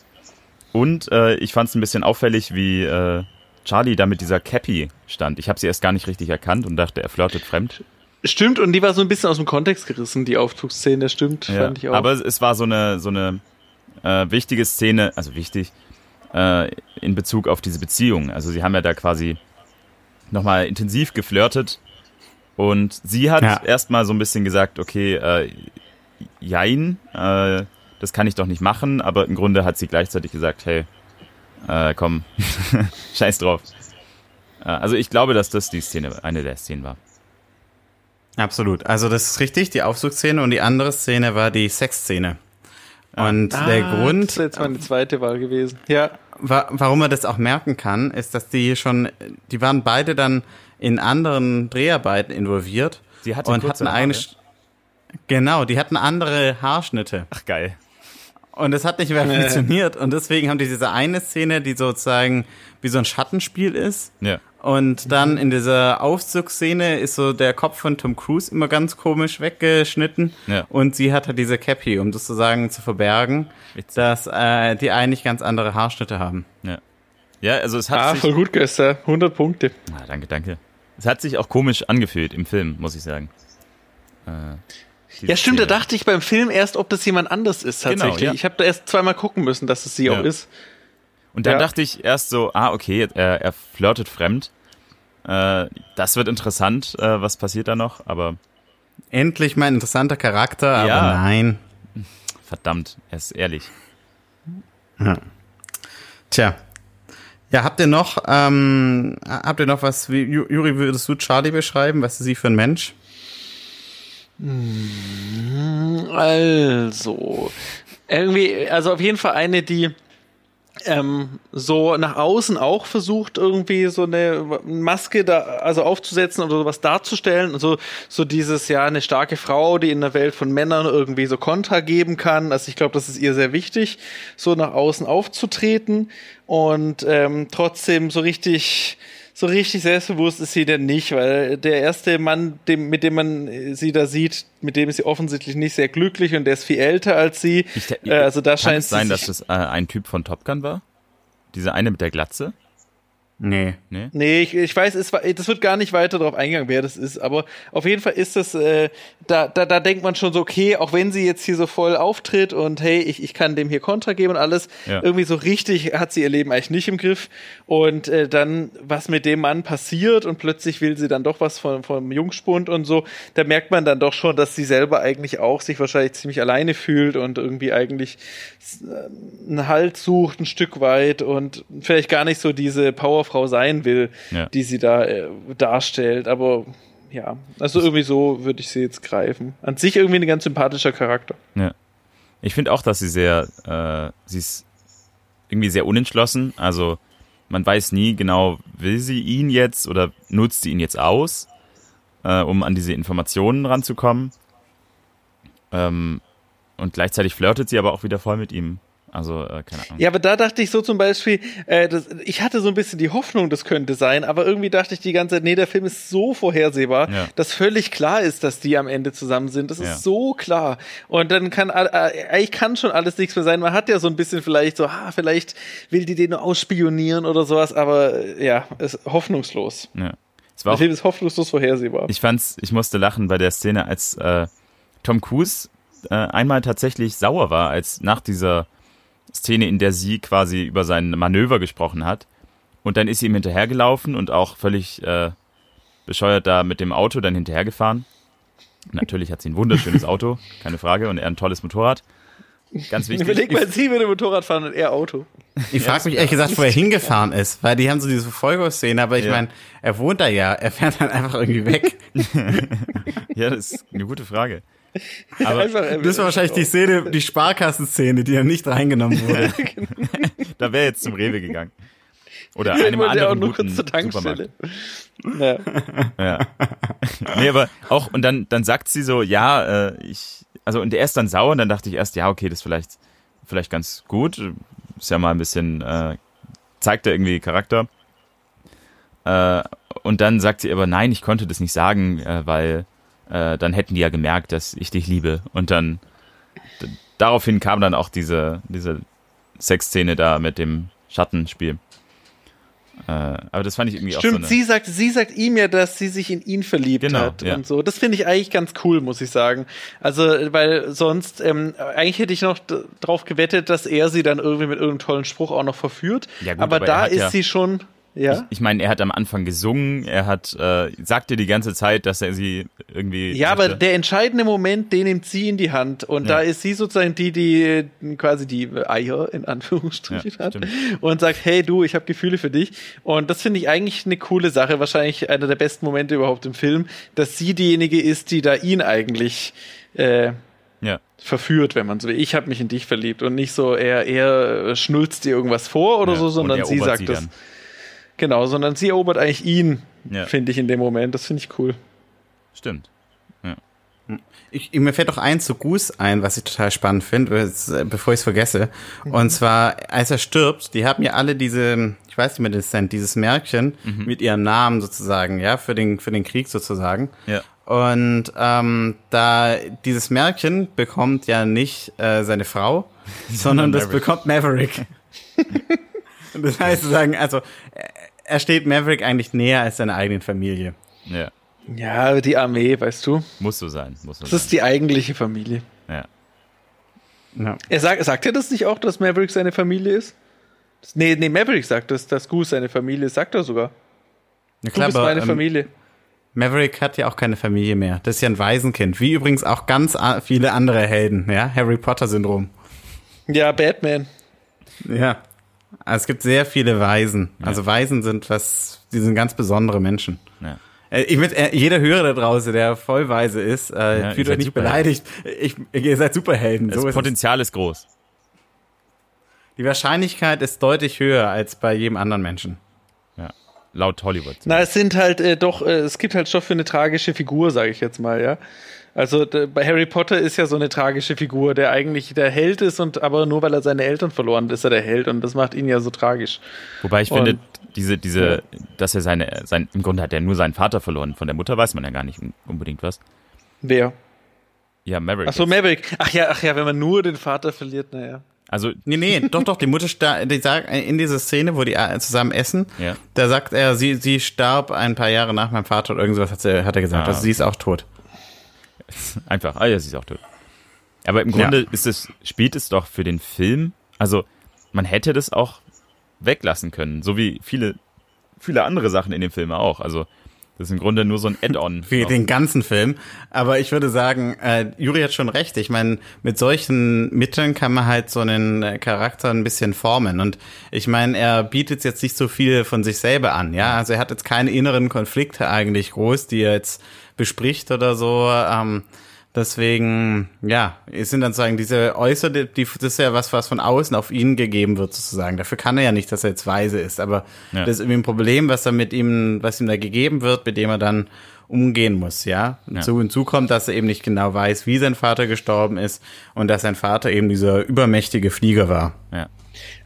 [SPEAKER 1] Und äh, ich fand es ein bisschen auffällig, wie äh, Charlie da mit dieser Cappy stand. Ich habe sie erst gar nicht richtig erkannt und dachte, er flirtet fremd.
[SPEAKER 2] Stimmt, und die war so ein bisschen aus dem Kontext gerissen, die Aufzugsszene, stimmt,
[SPEAKER 1] ja, fand ich auch. Aber es war so eine, so eine äh, wichtige Szene, also wichtig, äh, in Bezug auf diese Beziehung. Also sie haben ja da quasi nochmal intensiv geflirtet und sie hat ja. erstmal so ein bisschen gesagt, okay, äh, jein, äh, das kann ich doch nicht machen, aber im Grunde hat sie gleichzeitig gesagt, hey, äh, komm, scheiß drauf. Äh, also ich glaube, dass das die Szene, eine der Szenen war.
[SPEAKER 3] Absolut. Also das ist richtig, die Aufzugsszene und die andere Szene war die Sexszene. Und ah, der Grund. Das
[SPEAKER 2] ist jetzt meine zweite Wahl gewesen. Ja.
[SPEAKER 3] Wa warum man das auch merken kann, ist, dass die schon, die waren beide dann in anderen Dreharbeiten involviert.
[SPEAKER 1] Sie hatte
[SPEAKER 3] und hatten eine, genau, die hatten andere Haarschnitte.
[SPEAKER 1] Ach geil.
[SPEAKER 3] Und es hat nicht mehr funktioniert. Und deswegen haben die diese eine Szene, die sozusagen wie so ein Schattenspiel ist.
[SPEAKER 1] Ja.
[SPEAKER 3] Und dann in dieser Aufzugsszene ist so der Kopf von Tom Cruise immer ganz komisch weggeschnitten.
[SPEAKER 1] Ja.
[SPEAKER 3] Und sie hat halt diese Cappy, um das sozusagen zu verbergen, Witzig. dass äh, die eigentlich ganz andere Haarschnitte haben.
[SPEAKER 1] Ja. Ja, also es hat
[SPEAKER 2] ah, sich voll gut, Göster. 100 Punkte.
[SPEAKER 1] Ah, danke, danke. Es hat sich auch komisch angefühlt im Film, muss ich sagen.
[SPEAKER 2] Äh, ja, stimmt, da dachte ich beim Film erst, ob das jemand anders ist genau, tatsächlich. Genau, ja. Ich habe da erst zweimal gucken müssen, dass es sie ja. auch ist.
[SPEAKER 1] Und dann ja. dachte ich erst so, ah, okay, er, er flirtet fremd. Äh, das wird interessant, äh, was passiert da noch, aber.
[SPEAKER 3] Endlich mal ein interessanter Charakter, aber ja. nein.
[SPEAKER 1] Verdammt, er ist ehrlich.
[SPEAKER 3] Ja. Tja. Ja, habt ihr noch, ähm, habt ihr noch was, wie, Juri, würdest du Charlie beschreiben? Was ist sie für ein Mensch?
[SPEAKER 2] Also, irgendwie, also auf jeden Fall eine, die ähm, so nach außen auch versucht, irgendwie so eine Maske da, also aufzusetzen oder sowas darzustellen. Und so, so dieses, ja, eine starke Frau, die in der Welt von Männern irgendwie so Kontra geben kann. Also ich glaube, das ist ihr sehr wichtig, so nach außen aufzutreten und ähm, trotzdem so richtig so richtig selbstbewusst ist sie denn nicht, weil der erste Mann, dem, mit dem man sie da sieht, mit dem ist sie offensichtlich nicht sehr glücklich und der ist viel älter als sie. Ich,
[SPEAKER 1] äh, also da scheint es sein, dass das äh, ein Typ von Top Gun war? Dieser eine mit der Glatze?
[SPEAKER 3] Nee.
[SPEAKER 2] Nee, nee ich, ich weiß, es das wird gar nicht weiter darauf eingegangen, wer das ist, aber auf jeden Fall ist das, äh, da, da, da denkt man schon so, okay, auch wenn sie jetzt hier so voll auftritt und hey, ich, ich kann dem hier Kontra geben und alles, ja. irgendwie so richtig hat sie ihr Leben eigentlich nicht im Griff. Und äh, dann, was mit dem Mann passiert und plötzlich will sie dann doch was von, vom Jungspund und so, da merkt man dann doch schon, dass sie selber eigentlich auch sich wahrscheinlich ziemlich alleine fühlt und irgendwie eigentlich äh, einen Halt sucht, ein Stück weit und vielleicht gar nicht so diese Power Frau sein will, ja. die sie da äh, darstellt. Aber ja, also irgendwie so würde ich sie jetzt greifen. An sich irgendwie ein ganz sympathischer Charakter.
[SPEAKER 1] Ja. Ich finde auch, dass sie sehr, äh, sie ist irgendwie sehr unentschlossen. Also man weiß nie genau, will sie ihn jetzt oder nutzt sie ihn jetzt aus, äh, um an diese Informationen ranzukommen. Ähm, und gleichzeitig flirtet sie aber auch wieder voll mit ihm. Also, äh, keine Ahnung.
[SPEAKER 2] Ja, aber da dachte ich so zum Beispiel, äh, das, ich hatte so ein bisschen die Hoffnung, das könnte sein, aber irgendwie dachte ich die ganze Zeit, nee, der Film ist so vorhersehbar, ja. dass völlig klar ist, dass die am Ende zusammen sind. Das ist ja. so klar. Und dann kann, äh, eigentlich kann schon alles nichts mehr sein. Man hat ja so ein bisschen vielleicht so, ah, vielleicht will die den nur ausspionieren oder sowas, aber äh, ja, ist hoffnungslos.
[SPEAKER 1] Ja.
[SPEAKER 2] der Film ist hoffnungslos vorhersehbar.
[SPEAKER 1] Ich fand's, ich musste lachen bei der Szene, als äh, Tom Cruise äh, einmal tatsächlich sauer war, als nach dieser Szene, in der sie quasi über sein Manöver gesprochen hat. Und dann ist sie ihm hinterhergelaufen und auch völlig äh, bescheuert da mit dem Auto dann hinterhergefahren. Natürlich hat sie ein wunderschönes Auto, keine Frage, und er ein tolles Motorrad. Ganz wichtig.
[SPEAKER 2] Überleg mal, sie würde Motorrad fahren und er Auto.
[SPEAKER 3] Ich frage mich ehrlich gesagt, wo er hingefahren ist, weil die haben so diese Verfolgungsszene, aber ich ja. meine, er wohnt da ja, er fährt dann einfach irgendwie weg.
[SPEAKER 1] ja, das ist eine gute Frage.
[SPEAKER 3] Aber das war wahrscheinlich die Szene, die Sparkassenszene, die ja nicht reingenommen wurde.
[SPEAKER 1] da wäre jetzt zum Rewe gegangen. Oder einem anderen auch nur kurz zur
[SPEAKER 2] Tankstelle.
[SPEAKER 1] Ja. ja. nee, aber auch, und dann, dann sagt sie so, ja, äh, ich, also, und er ist dann sauer und dann dachte ich erst, ja, okay, das ist vielleicht vielleicht ganz gut. Ist ja mal ein bisschen, äh, zeigt er irgendwie Charakter. Äh, und dann sagt sie aber, nein, ich konnte das nicht sagen, äh, weil äh, dann hätten die ja gemerkt, dass ich dich liebe. Und dann daraufhin kam dann auch diese, diese Sexszene da mit dem Schattenspiel. Äh, aber das fand ich irgendwie
[SPEAKER 2] Stimmt,
[SPEAKER 1] auch so eine,
[SPEAKER 2] sie sagt, sie sagt ihm ja, dass sie sich in ihn verliebt
[SPEAKER 1] Genau,
[SPEAKER 2] hat
[SPEAKER 1] ja.
[SPEAKER 2] und so. Das finde ich eigentlich ganz cool, muss ich sagen. Also, weil sonst, ähm, eigentlich hätte ich noch d- drauf gewettet, dass er sie dann irgendwie mit irgendeinem tollen Spruch auch noch verführt.
[SPEAKER 1] Ja gut,
[SPEAKER 2] aber,
[SPEAKER 1] aber er
[SPEAKER 2] da ist
[SPEAKER 1] ja-
[SPEAKER 2] sie schon, ja.
[SPEAKER 1] Ich meine, er hat am Anfang gesungen, er hat äh, sagte die ganze Zeit, dass er sie irgendwie.
[SPEAKER 2] Ja, aber
[SPEAKER 1] möchte.
[SPEAKER 2] der entscheidende Moment, den nimmt sie in die Hand. Und
[SPEAKER 1] Ja.
[SPEAKER 2] da ist sie sozusagen die, die äh, quasi die Eier in Anführungsstrichen
[SPEAKER 1] Ja,
[SPEAKER 2] hat
[SPEAKER 1] stimmt.
[SPEAKER 2] und sagt, hey du, ich habe Gefühle für dich. Und das finde ich eigentlich eine coole Sache, wahrscheinlich einer der besten Momente überhaupt im Film, dass sie diejenige ist, die da ihn eigentlich äh,
[SPEAKER 1] ja.
[SPEAKER 2] verführt, wenn man so will. Ich habe mich in dich verliebt und nicht so, er, er schnulzt dir irgendwas vor oder
[SPEAKER 1] Ja,
[SPEAKER 2] so, sondern
[SPEAKER 1] er
[SPEAKER 2] sie sagt
[SPEAKER 1] sie
[SPEAKER 2] das.
[SPEAKER 1] dann.
[SPEAKER 2] Genau, sondern sie erobert eigentlich ihn,
[SPEAKER 1] Ja.
[SPEAKER 2] finde ich in dem Moment. Das finde ich cool.
[SPEAKER 1] Stimmt.
[SPEAKER 3] Ich, mir fällt doch eins zu Goose ein, was ich total spannend finde, äh, bevor ich es vergesse. Und zwar, als er stirbt, die haben ja alle diese, ich weiß nicht mehr, das sind dieses Märkchen mit ihrem Namen sozusagen, ja, für den, für den Krieg sozusagen.
[SPEAKER 1] Ja.
[SPEAKER 3] Und ähm, da dieses Märkchen bekommt ja nicht äh, seine Frau, sondern das bekommt Maverick. Und das heißt sozusagen, also äh, er steht Maverick eigentlich näher als seine eigenen Familie.
[SPEAKER 1] Ja.
[SPEAKER 2] Ja, die Armee, weißt du.
[SPEAKER 1] Muss so sein. Muss so
[SPEAKER 2] Das
[SPEAKER 1] sein.
[SPEAKER 2] ist die eigentliche Familie.
[SPEAKER 1] Ja.
[SPEAKER 3] Ja.
[SPEAKER 2] Er sagt, sagt er das nicht auch, dass Maverick seine Familie ist? Nee, nee, Maverick sagt das, dass Goose seine Familie ist, sagt er sogar.
[SPEAKER 3] Ja,
[SPEAKER 2] Du bist meine
[SPEAKER 3] ähm,
[SPEAKER 2] Familie.
[SPEAKER 3] Maverick hat ja auch keine Familie mehr. Das ist ja ein Waisenkind. Wie übrigens auch ganz viele andere Helden, ja? Harry Potter Syndrom.
[SPEAKER 2] Ja, Batman.
[SPEAKER 3] Ja. Also es gibt sehr viele Waisen. Also Waisen sind was, die sind ganz besondere Menschen.
[SPEAKER 1] Ja.
[SPEAKER 3] Äh, Ich mit, äh, jeder Hörer da draußen, der voll weise ist, äh,
[SPEAKER 1] Ja,
[SPEAKER 3] fühlt euch nicht beleidigt. Ich, ihr seid Superhelden.
[SPEAKER 1] Das
[SPEAKER 3] So ist es.
[SPEAKER 1] Potenzial ist groß.
[SPEAKER 3] Die Wahrscheinlichkeit ist deutlich höher als bei jedem anderen Menschen.
[SPEAKER 1] Ja. Laut Hollywood.
[SPEAKER 2] Na, es sind halt äh, doch, äh, es gibt halt Stoff für eine tragische Figur, sage ich jetzt mal, ja. Also bei Harry Potter ist ja so eine tragische Figur, der eigentlich der Held ist und aber nur weil er seine Eltern verloren hat, ist er der Held und das macht ihn ja so tragisch.
[SPEAKER 1] Wobei ich
[SPEAKER 2] Und-
[SPEAKER 1] finde, diese, diese, dass er seine, sein, im Grunde hat er nur seinen Vater verloren. Von der Mutter weiß man ja gar nicht unbedingt was.
[SPEAKER 2] Wer?
[SPEAKER 1] Ja, Maverick.
[SPEAKER 2] Ach so,
[SPEAKER 1] jetzt.
[SPEAKER 2] Maverick. Ach ja, ach ja, wenn man nur den Vater verliert, naja.
[SPEAKER 1] Also,
[SPEAKER 3] Nee, nee, doch, doch, die Mutter starb, die sagt, in dieser Szene, wo die zusammen essen,
[SPEAKER 1] Ja.
[SPEAKER 3] da sagt er, sie, sie starb ein paar Jahre nach meinem Vater oder irgendwas hat, sie, hat er gesagt.
[SPEAKER 1] Ah.
[SPEAKER 3] Also sie ist auch tot.
[SPEAKER 1] einfach, ah ja, sie ist auch tot. Aber im Grunde ist es, spielt es doch für den Film, also man hätte das auch weglassen können, so wie viele, viele andere Sachen in dem Film auch. Also das ist im Grunde nur so ein Add-on.
[SPEAKER 3] Für den ganzen Film. Aber ich würde sagen, äh, Juri hat schon recht. Ich meine, mit solchen Mitteln kann man halt so einen äh, Charakter ein bisschen formen. Und ich meine, er bietet jetzt nicht so viel von sich selber an. Ja, also er hat jetzt keine inneren Konflikte eigentlich groß, die er jetzt bespricht oder so. Ähm, deswegen, ja, es sind dann sozusagen diese äußere, die, das ist ja was, was von außen auf ihn gegeben wird sozusagen. Dafür kann er ja nicht, dass er jetzt weise ist. Aber
[SPEAKER 1] Ja.
[SPEAKER 3] das ist irgendwie ein Problem, was er mit ihm, was ihm da gegeben wird, mit dem er dann umgehen muss, ja.
[SPEAKER 1] Ja.
[SPEAKER 3] Zu hinzu kommt, dass er eben nicht genau weiß, wie sein Vater gestorben ist und dass sein Vater eben dieser übermächtige Flieger war.
[SPEAKER 1] Ja.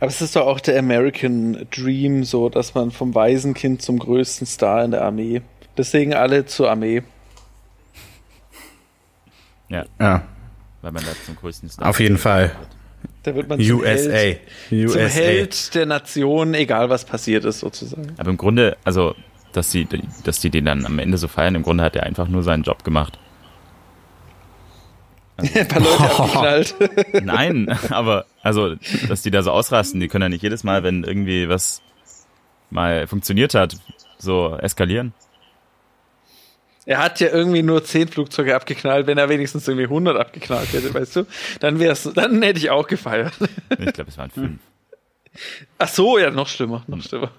[SPEAKER 2] Aber es ist doch auch der American Dream, so dass man vom Waisenkind zum größten Star in der Armee. Deswegen alle zur Armee.
[SPEAKER 1] Ja,
[SPEAKER 3] Ja,
[SPEAKER 1] weil man da zum größten Star
[SPEAKER 3] auf jeden Fall.
[SPEAKER 2] Da wird man zum
[SPEAKER 3] USA.
[SPEAKER 2] Held, zum
[SPEAKER 3] USA.
[SPEAKER 2] Held der Nation, egal was passiert ist, sozusagen.
[SPEAKER 1] Aber im Grunde, also, dass die, dass die den dann am Ende so feiern, im Grunde hat er einfach nur seinen Job gemacht.
[SPEAKER 2] Ein paar Leute abgeknallt.
[SPEAKER 1] Nein, aber, also, dass die da so ausrasten, die können ja nicht jedes Mal, wenn irgendwie was mal funktioniert hat, so eskalieren.
[SPEAKER 2] Er hat ja irgendwie nur 10 Flugzeuge abgeknallt, wenn er wenigstens irgendwie 100 abgeknallt hätte, weißt du? Dann wär's, dann hätte ich auch gefeiert.
[SPEAKER 1] Ich glaube, es waren fünf.
[SPEAKER 2] Ach so, ja, noch schlimmer, noch schlimmer.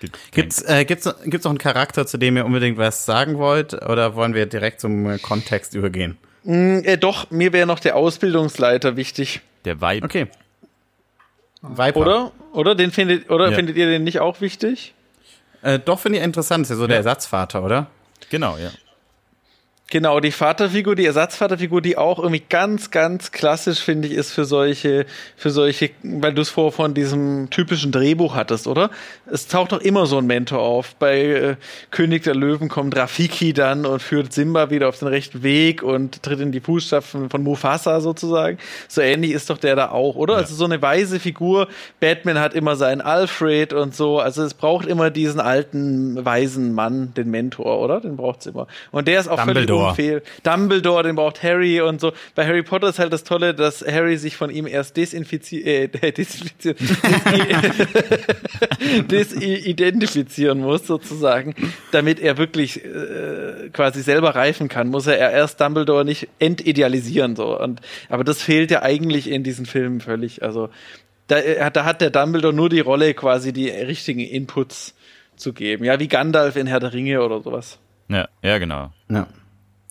[SPEAKER 1] Gibt-
[SPEAKER 3] Gibt's, äh, gibt's, gibt's noch einen Charakter, zu dem ihr unbedingt was sagen wollt, oder wollen wir direkt zum äh, Kontext übergehen?
[SPEAKER 2] Hm, äh, doch, mir wäre noch der Ausbildungsleiter wichtig,
[SPEAKER 1] Der Vibe.
[SPEAKER 3] Okay. Viper.
[SPEAKER 2] oder? Oder den findet, oder
[SPEAKER 1] Ja.
[SPEAKER 2] findet ihr den nicht auch wichtig?
[SPEAKER 3] Äh, doch finde ich interessant, ist ja so der Ersatzvater, oder?
[SPEAKER 1] Genau, ja.
[SPEAKER 2] Genau, die Vaterfigur, die Ersatzvaterfigur, die auch irgendwie ganz, ganz klassisch, finde ich, ist für solche, für solche, weil du es vor von diesem typischen Drehbuch hattest, oder? Es taucht doch immer so ein Mentor auf. Bei äh, König der Löwen kommt Rafiki dann und führt Simba wieder auf den rechten Weg und tritt in die Fußstapfen von Mufasa sozusagen. So ähnlich ist doch der da auch, oder? Ja. Also so eine weise Figur. Batman hat immer seinen Alfred und so. Also es braucht immer diesen alten, weisen Mann, den Mentor, oder? Den braucht's immer. Und der ist auch
[SPEAKER 3] Dumbledore. völlig
[SPEAKER 2] Dumbledore. Dumbledore, den braucht Harry und so. Bei Harry Potter ist halt das Tolle, dass Harry sich von ihm erst desinfiziert, äh, desinfiziert, desidentifizieren muss sozusagen, damit er wirklich äh, quasi selber reifen kann, muss er erst Dumbledore nicht entidealisieren so. Und aber das fehlt ja eigentlich in diesen Filmen völlig. Also da, äh, da hat der Dumbledore nur die Rolle, quasi die richtigen Inputs zu geben. Ja, wie Gandalf in Herr der Ringe oder sowas.
[SPEAKER 1] Ja, ja, genau.
[SPEAKER 3] Ja.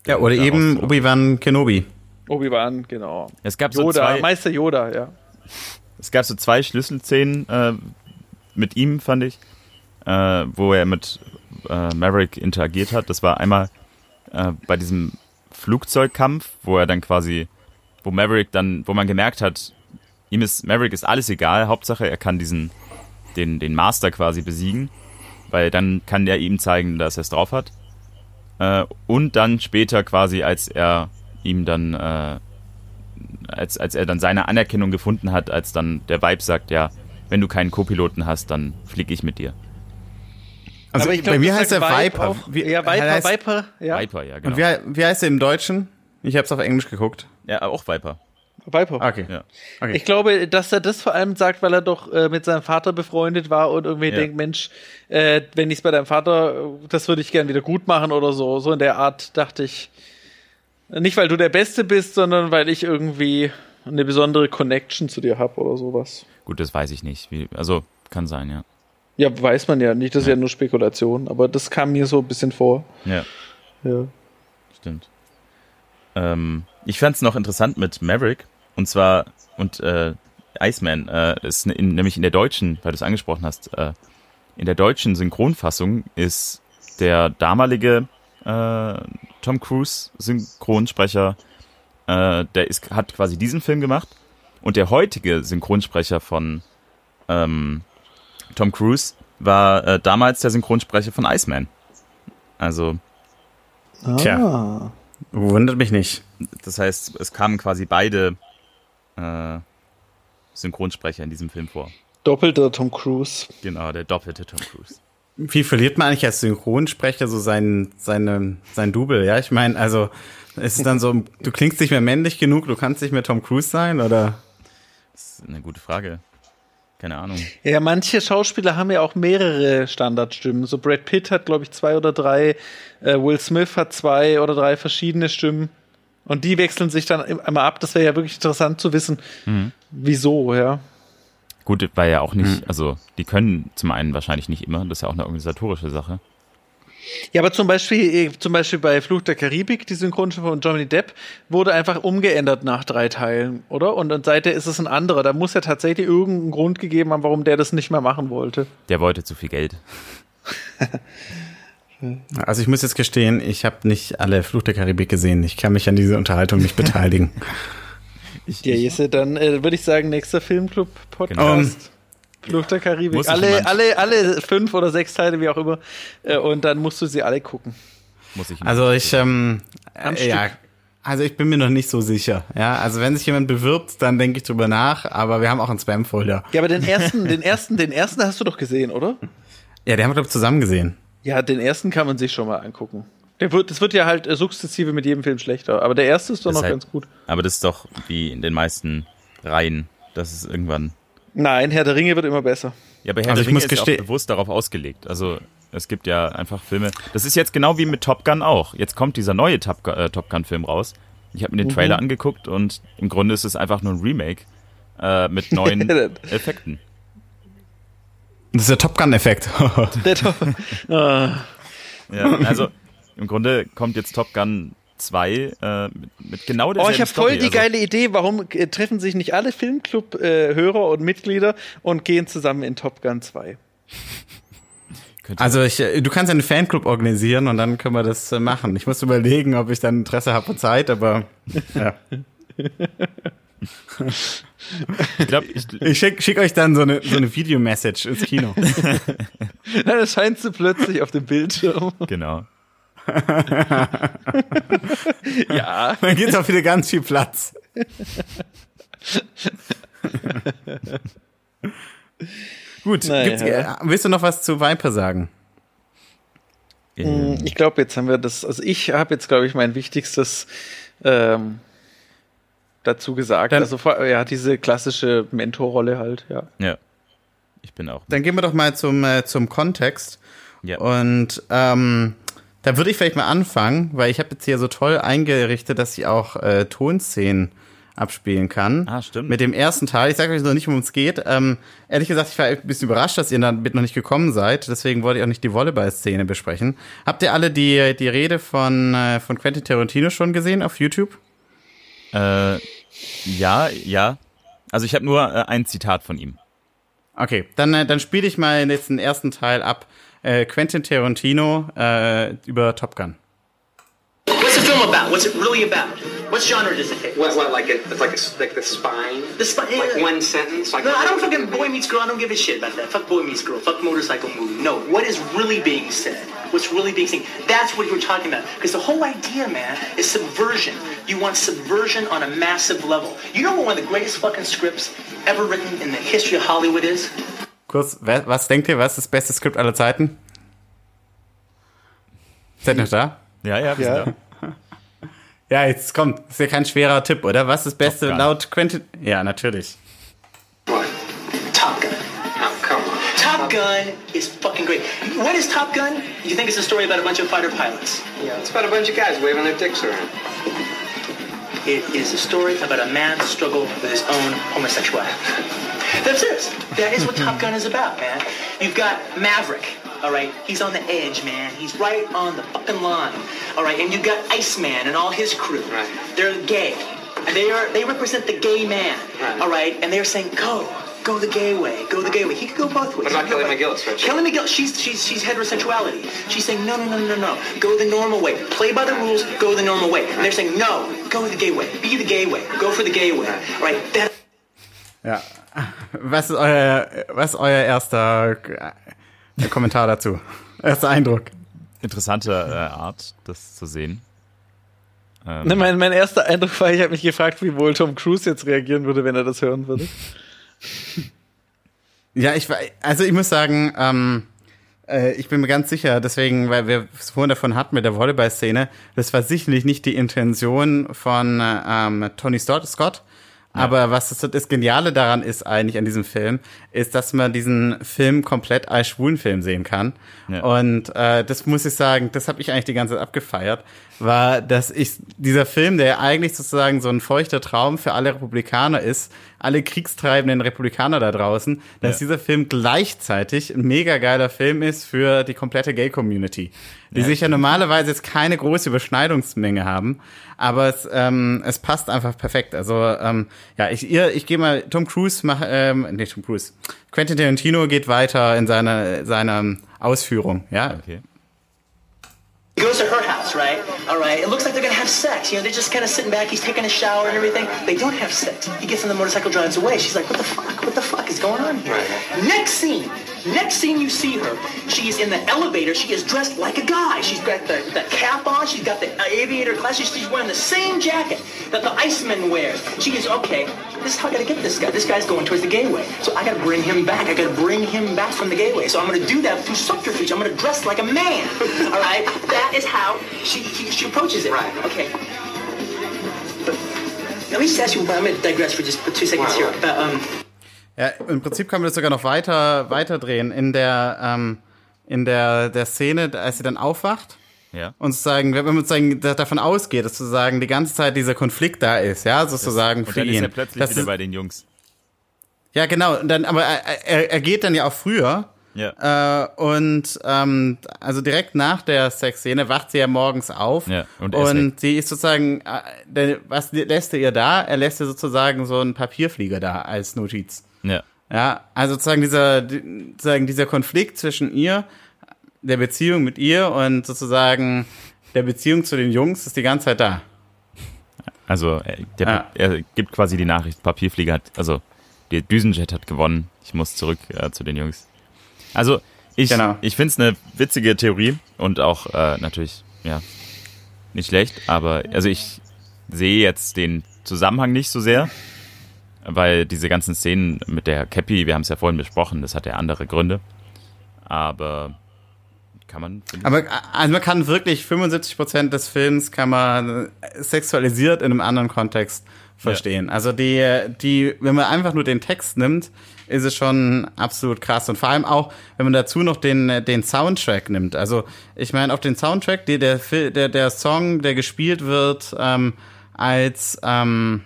[SPEAKER 3] Ja, oder eben Obi-Wan Kenobi.
[SPEAKER 2] Obi-Wan, genau.
[SPEAKER 1] Es gab
[SPEAKER 2] Yoda,
[SPEAKER 1] so zwei,
[SPEAKER 2] Meister Yoda, ja.
[SPEAKER 1] Es gab so zwei Schlüsselszenen äh, mit ihm, fand ich, äh, wo er mit äh, Maverick interagiert hat. Das war einmal äh, bei diesem Flugzeugkampf, wo er dann quasi, wo Maverick dann, wo man gemerkt hat, ihm ist, Maverick ist alles egal, Hauptsache er kann diesen, den, den Master quasi besiegen, weil dann kann der ihm zeigen, dass er es drauf hat. Äh, und dann später quasi, als er ihm dann, äh, als, als er dann seine Anerkennung gefunden hat, als dann der Vibe sagt, ja, wenn du keinen Co-Piloten hast, dann fliege ich mit dir.
[SPEAKER 3] Also glaub, bei mir heißt er Viper.
[SPEAKER 2] Wie, ja, Viper, heißt, Viper, ja.
[SPEAKER 1] Viper, ja, genau.
[SPEAKER 3] Und wie, wie heißt er im Deutschen? Ich habe es auf Englisch geguckt.
[SPEAKER 1] Ja, auch Viper.
[SPEAKER 2] Viper.
[SPEAKER 3] Okay. Ja.
[SPEAKER 2] okay. Ich glaube, dass er das vor allem sagt, weil er doch äh, mit seinem Vater befreundet war und irgendwie ja. denkt, Mensch, äh, wenn ich es bei deinem Vater, das würde ich gern wieder gut machen oder so. So in der Art dachte ich. Nicht, weil du der Beste bist, sondern weil ich irgendwie eine besondere Connection zu dir habe oder sowas.
[SPEAKER 1] Gut, das weiß ich nicht. Wie, also kann sein, ja.
[SPEAKER 2] Ja, weiß man ja nicht. Das ja. ist ja nur Spekulation. Aber das kam mir so ein bisschen vor.
[SPEAKER 1] Ja.
[SPEAKER 2] Ja.
[SPEAKER 1] Stimmt. Ähm, ich fand es noch interessant mit Maverick und zwar und äh, Iceman äh, ist in, nämlich in der deutschen, weil du es angesprochen hast, äh, in der deutschen Synchronfassung ist der damalige äh, Tom Cruise Synchronsprecher, äh, der ist, hat quasi diesen Film gemacht und der heutige Synchronsprecher von ähm, Tom Cruise war äh, damals der Synchronsprecher von Iceman. Also
[SPEAKER 3] ah. Tja. Wundert mich nicht.
[SPEAKER 1] Das heißt, es kamen quasi beide äh, Synchronsprecher in diesem Film vor.
[SPEAKER 2] Doppelter Tom Cruise.
[SPEAKER 1] Genau, der doppelte Tom Cruise.
[SPEAKER 3] Wie verliert man eigentlich als Synchronsprecher so sein, seine, sein Double? Ja, ich meine, also ist es dann so, du klingst nicht mehr männlich genug, du kannst nicht mehr Tom Cruise sein, oder?
[SPEAKER 1] Das ist eine gute Frage. Keine Ahnung.
[SPEAKER 2] Ja, manche Schauspieler haben ja auch mehrere Standardstimmen. So Brad Pitt hat, glaube ich, zwei oder drei. Äh, Will Smith hat zwei oder drei verschiedene Stimmen. Und die wechseln sich dann immer ab. Das wäre ja wirklich interessant zu wissen, mhm. wieso, ja.
[SPEAKER 1] Gut, weil ja auch nicht, mhm. also die können zum einen wahrscheinlich nicht immer, das ist ja auch eine organisatorische Sache.
[SPEAKER 2] Ja, aber zum Beispiel, äh, zum Beispiel bei Fluch der Karibik, die Synchronstimme von Johnny Depp, wurde einfach umgeändert nach drei Teilen, oder? Und, und seitdem ist es ein anderer. Da muss ja tatsächlich irgendeinen Grund gegeben haben, warum der das nicht mehr machen wollte.
[SPEAKER 1] Der wollte zu viel Geld.
[SPEAKER 3] also ich muss jetzt gestehen, ich habe nicht alle Fluch der Karibik gesehen. Ich kann mich an diese Unterhaltung nicht beteiligen.
[SPEAKER 2] ich, ja, Jesse, dann äh, würde ich sagen, nächster Filmclub-Podcast. Genau. Um, Flucht der Karibik. Alle, alle, alle fünf oder sechs Teile, wie auch immer. Äh, und dann musst du sie alle gucken.
[SPEAKER 3] Muss ich. Also ich, ähm, äh, ja, also ich bin mir noch nicht so sicher. Ja, also wenn sich jemand bewirbt, dann denke ich drüber nach. Aber wir haben auch einen Spam-Folder.
[SPEAKER 2] Ja, aber den ersten, den ersten, den ersten hast du doch gesehen, oder?
[SPEAKER 3] Ja, den haben wir glaube ich zusammen gesehen.
[SPEAKER 2] Ja, den ersten kann man sich schon mal angucken. Der wird, das wird ja halt äh, sukzessive mit jedem Film schlechter. Aber der erste ist doch noch halt, ganz gut.
[SPEAKER 1] Aber das ist doch wie in den meisten Reihen. Das ist irgendwann
[SPEAKER 2] Nein, Herr der Ringe wird immer besser.
[SPEAKER 1] Ja, aber Herr also der Ringe ist auch bewusst darauf ausgelegt. Also es gibt ja einfach Filme. Das ist jetzt genau wie mit Top Gun auch. Jetzt kommt dieser neue Top, äh, Top Gun Film raus. Ich habe mir den Trailer mhm. angeguckt und im Grunde ist es einfach nur ein Remake äh, mit neuen Effekten.
[SPEAKER 3] Das ist der Top Gun-Effekt. der Top.
[SPEAKER 1] ja, also im Grunde kommt jetzt Top Gun 2 äh, mit, mit genau der
[SPEAKER 2] Oh, ich habe voll die also, geile Idee. Warum äh, treffen sich nicht alle Filmclub-Hörer und Mitglieder und gehen zusammen in Top Gun 2?
[SPEAKER 1] Könnte
[SPEAKER 3] Also ich, äh, du kannst einen Fanclub organisieren und dann können wir das äh, machen. Ich muss überlegen, ob ich dann Interesse habe und Zeit, aber ja.
[SPEAKER 1] ich glaube, ich,
[SPEAKER 3] ich schicke schick euch dann so eine, so eine Videomessage ins Kino.
[SPEAKER 2] Dann erscheint sie plötzlich auf dem Bildschirm.
[SPEAKER 1] genau.
[SPEAKER 2] Ja.
[SPEAKER 3] Dann geht's auch wieder ganz viel Platz. Gut,
[SPEAKER 2] Naja.
[SPEAKER 3] gibt's, äh, willst du noch was zu Viper sagen?
[SPEAKER 1] Ähm,
[SPEAKER 2] Ich glaube, jetzt haben wir das, also ich habe jetzt, glaube ich, mein wichtigstes ähm, dazu gesagt.
[SPEAKER 3] Dann-
[SPEAKER 2] also ja, diese klassische Mentorrolle halt, ja.
[SPEAKER 1] ja. Ich bin auch.
[SPEAKER 3] Dann gehen wir doch mal zum, äh, zum Kontext.
[SPEAKER 1] Ja.
[SPEAKER 3] Und ähm, da würde ich vielleicht mal anfangen, weil ich habe jetzt hier so toll eingerichtet, dass ich auch äh, Tonszenen abspielen kann.
[SPEAKER 1] Ah, stimmt.
[SPEAKER 3] Mit dem ersten Teil. Ich sage euch noch nicht, worum es geht. Ähm, ehrlich gesagt, ich war ein bisschen überrascht, dass ihr damit noch nicht gekommen seid. Deswegen wollte ich auch nicht die Volleyball-Szene besprechen. Habt ihr alle die, die Rede von, äh, von Quentin Tarantino schon gesehen auf YouTube?
[SPEAKER 1] Äh, ja, ja. Also ich habe nur äh, ein Zitat von ihm.
[SPEAKER 3] Okay, dann, äh, dann spiele ich mal jetzt den ersten Teil ab. Äh, Quentin Tarantino äh, über Top Gun.
[SPEAKER 4] What's the film about? What's it really about? What genre does it hit?
[SPEAKER 5] What, what, like, a, it's like, a, like the spine?
[SPEAKER 4] The spine-
[SPEAKER 5] Like one sentence? Like
[SPEAKER 4] No, I don't fucking boy meets girl. I don't give a shit about that. Fuck boy meets girl. Fuck motorcycle movie. No, what is really being said? What's really being seen? That's what you're talking about. Because the whole idea, man, is subversion. You want subversion on a massive level. You know what one of the greatest fucking scripts ever written in the history of Hollywood is?
[SPEAKER 3] Kurz, wer- was denkt ihr, was ist das beste Skript aller Zeiten? Seid ihr noch da?
[SPEAKER 1] Ja, ja, wir
[SPEAKER 2] Ja.
[SPEAKER 1] sind
[SPEAKER 3] Ja, jetzt kommt. Ist ja kein schwerer Tipp, oder? Was ist das Beste laut Quentin? Ja, natürlich.
[SPEAKER 4] Top Gun.
[SPEAKER 5] Oh, come on.
[SPEAKER 4] Top Gun is fucking great. What is Top Gun? You think it's a story about a bunch of fighter pilots?
[SPEAKER 5] Yeah, it's about a bunch of guys waving their dicks around.
[SPEAKER 4] It is a story about a man's struggle with his own homosexuality. That's it. That is what Top Gun is about, man. You've got Maverick, all right? He's on the edge, man. He's right on the fucking line, all right? And you've got Iceman and all his crew.
[SPEAKER 5] Right.
[SPEAKER 4] They're gay. And they are. They represent the gay man,
[SPEAKER 5] Right.
[SPEAKER 4] all right? And they're saying, go. Go the gay way. Go the gay way. He could go both ways.
[SPEAKER 5] What about
[SPEAKER 4] He could go
[SPEAKER 5] Kelly McGillis, Richard?
[SPEAKER 4] Kelly McGill, she's she's she's heterosexuality. She's saying no, no, no, no, no. Go the normal way. Play by the rules. Go the normal way. And they're saying no. Go the gay way. Be the gay way. Go for the gay way. Right? That
[SPEAKER 3] Ja. Was ist euer, was ist euer erster äh, Kommentar dazu? Erster Eindruck.
[SPEAKER 1] interessante äh, Art, das zu sehen. Ähm,
[SPEAKER 2] Ne, mein, mein erster Eindruck war, ich habe mich gefragt, wie wohl Tom Cruise jetzt reagieren würde, wenn er das hören würde.
[SPEAKER 3] Ja, ich war, also ich muss sagen, ähm, äh, ich bin mir ganz sicher, deswegen, weil wir es vorhin davon hatten mit der Volleyball-Szene, das war sicherlich nicht die Intention von äh, ähm, Tony Scott, Aber was das, das Geniale daran ist eigentlich an diesem Film, ist, dass man diesen Film komplett als Schwulenfilm sehen kann.
[SPEAKER 1] Ja.
[SPEAKER 3] Und äh, das muss ich sagen, das habe ich eigentlich die ganze Zeit abgefeiert, war, dass ich dieser Film, der ja eigentlich sozusagen so ein feuchter Traum für alle Republikaner ist, alle kriegstreibenden Republikaner da draußen, dass
[SPEAKER 1] Ja.
[SPEAKER 3] dieser Film gleichzeitig ein mega geiler Film ist für die komplette Gay-Community, die
[SPEAKER 1] Ja,
[SPEAKER 3] sich ja normalerweise jetzt keine große Überschneidungsmenge haben, aber es, ähm, es passt einfach perfekt. Also ähm, ja, ich, ihr, ich gehe mal, Tom Cruise mach, ähm, nee, Tom Cruise, Quentin Tarantino geht weiter in seiner seiner Ausführung, ja.
[SPEAKER 1] okay.
[SPEAKER 4] He goes to her house, right? All right. It looks like they're gonna have sex. You know, they're just kind of sitting back. He's taking a shower and everything. They don't have sex. He gets on the motorcycle, drives away. She's like, "What the fuck? What the fuck is going on here?"
[SPEAKER 5] Right.
[SPEAKER 4] Next scene. Next scene, you see her. She is in the elevator. She is dressed like a guy. She's got the, the cap on. She's got the aviator glasses. She's wearing the same jacket that the Iceman wears. She is okay. This is how I gotta get this guy. This guy's going towards the gateway. So I gotta bring him back. I gotta bring him back from the gateway. So I'm gonna do that through subterfuge. I'm gonna dress like a man. All right. That is how she she, she approaches it.
[SPEAKER 5] Right.
[SPEAKER 4] Okay. But let me just ask you. I'm gonna digress for just for two seconds
[SPEAKER 5] Wow.
[SPEAKER 4] here. But um.
[SPEAKER 3] Ja, im Prinzip kann man das sogar noch weiter weiterdrehen in der ähm, in der der Szene, als sie dann aufwacht.
[SPEAKER 1] Ja.
[SPEAKER 3] und sozusagen, wenn man sozusagen da- davon ausgeht, dass sozusagen die ganze Zeit dieser Konflikt da ist, ja, sozusagen
[SPEAKER 1] Und
[SPEAKER 3] für
[SPEAKER 1] dann ist
[SPEAKER 3] ihn.
[SPEAKER 1] er plötzlich
[SPEAKER 3] Das
[SPEAKER 1] wieder
[SPEAKER 3] ist-
[SPEAKER 1] bei den Jungs.
[SPEAKER 3] ja, genau. Und dann, aber er, er, er geht dann ja auch früher.
[SPEAKER 1] Ja.
[SPEAKER 3] Äh, und ähm, also direkt nach der Sexszene wacht sie ja morgens auf
[SPEAKER 1] Ja, und
[SPEAKER 3] und sie ist sozusagen, äh, der, was lässt er ihr da? Er lässt ihr sozusagen so einen Papierflieger da als Notiz.
[SPEAKER 1] Ja.
[SPEAKER 3] Ja, also sozusagen dieser, die- sozusagen dieser Konflikt zwischen ihr der Beziehung mit ihr und sozusagen der Beziehung zu den Jungs ist die ganze Zeit da.
[SPEAKER 1] Also er, der,
[SPEAKER 3] Ja.
[SPEAKER 1] er gibt quasi die Nachricht, Papierflieger hat, also der Düsenjet hat gewonnen, ich muss zurück äh, zu den Jungs. Also ich,
[SPEAKER 3] Genau.
[SPEAKER 1] ich finde es eine witzige Theorie und auch äh, natürlich, ja, nicht schlecht, aber also ich sehe jetzt den Zusammenhang nicht so sehr, weil diese ganzen Szenen mit der Cappy, wir haben es ja vorhin besprochen, das hat ja andere Gründe, aber kann man,
[SPEAKER 3] Aber also man kann wirklich 75% des Films kann man sexualisiert in einem anderen Kontext verstehen. Also die, die, wenn man einfach nur den Text nimmt, ist es schon absolut krass. Und vor allem auch, wenn man dazu noch den, den Soundtrack nimmt. Also ich meine, auf den Soundtrack, die, der, der, der Song, der gespielt wird, ähm, als, ähm,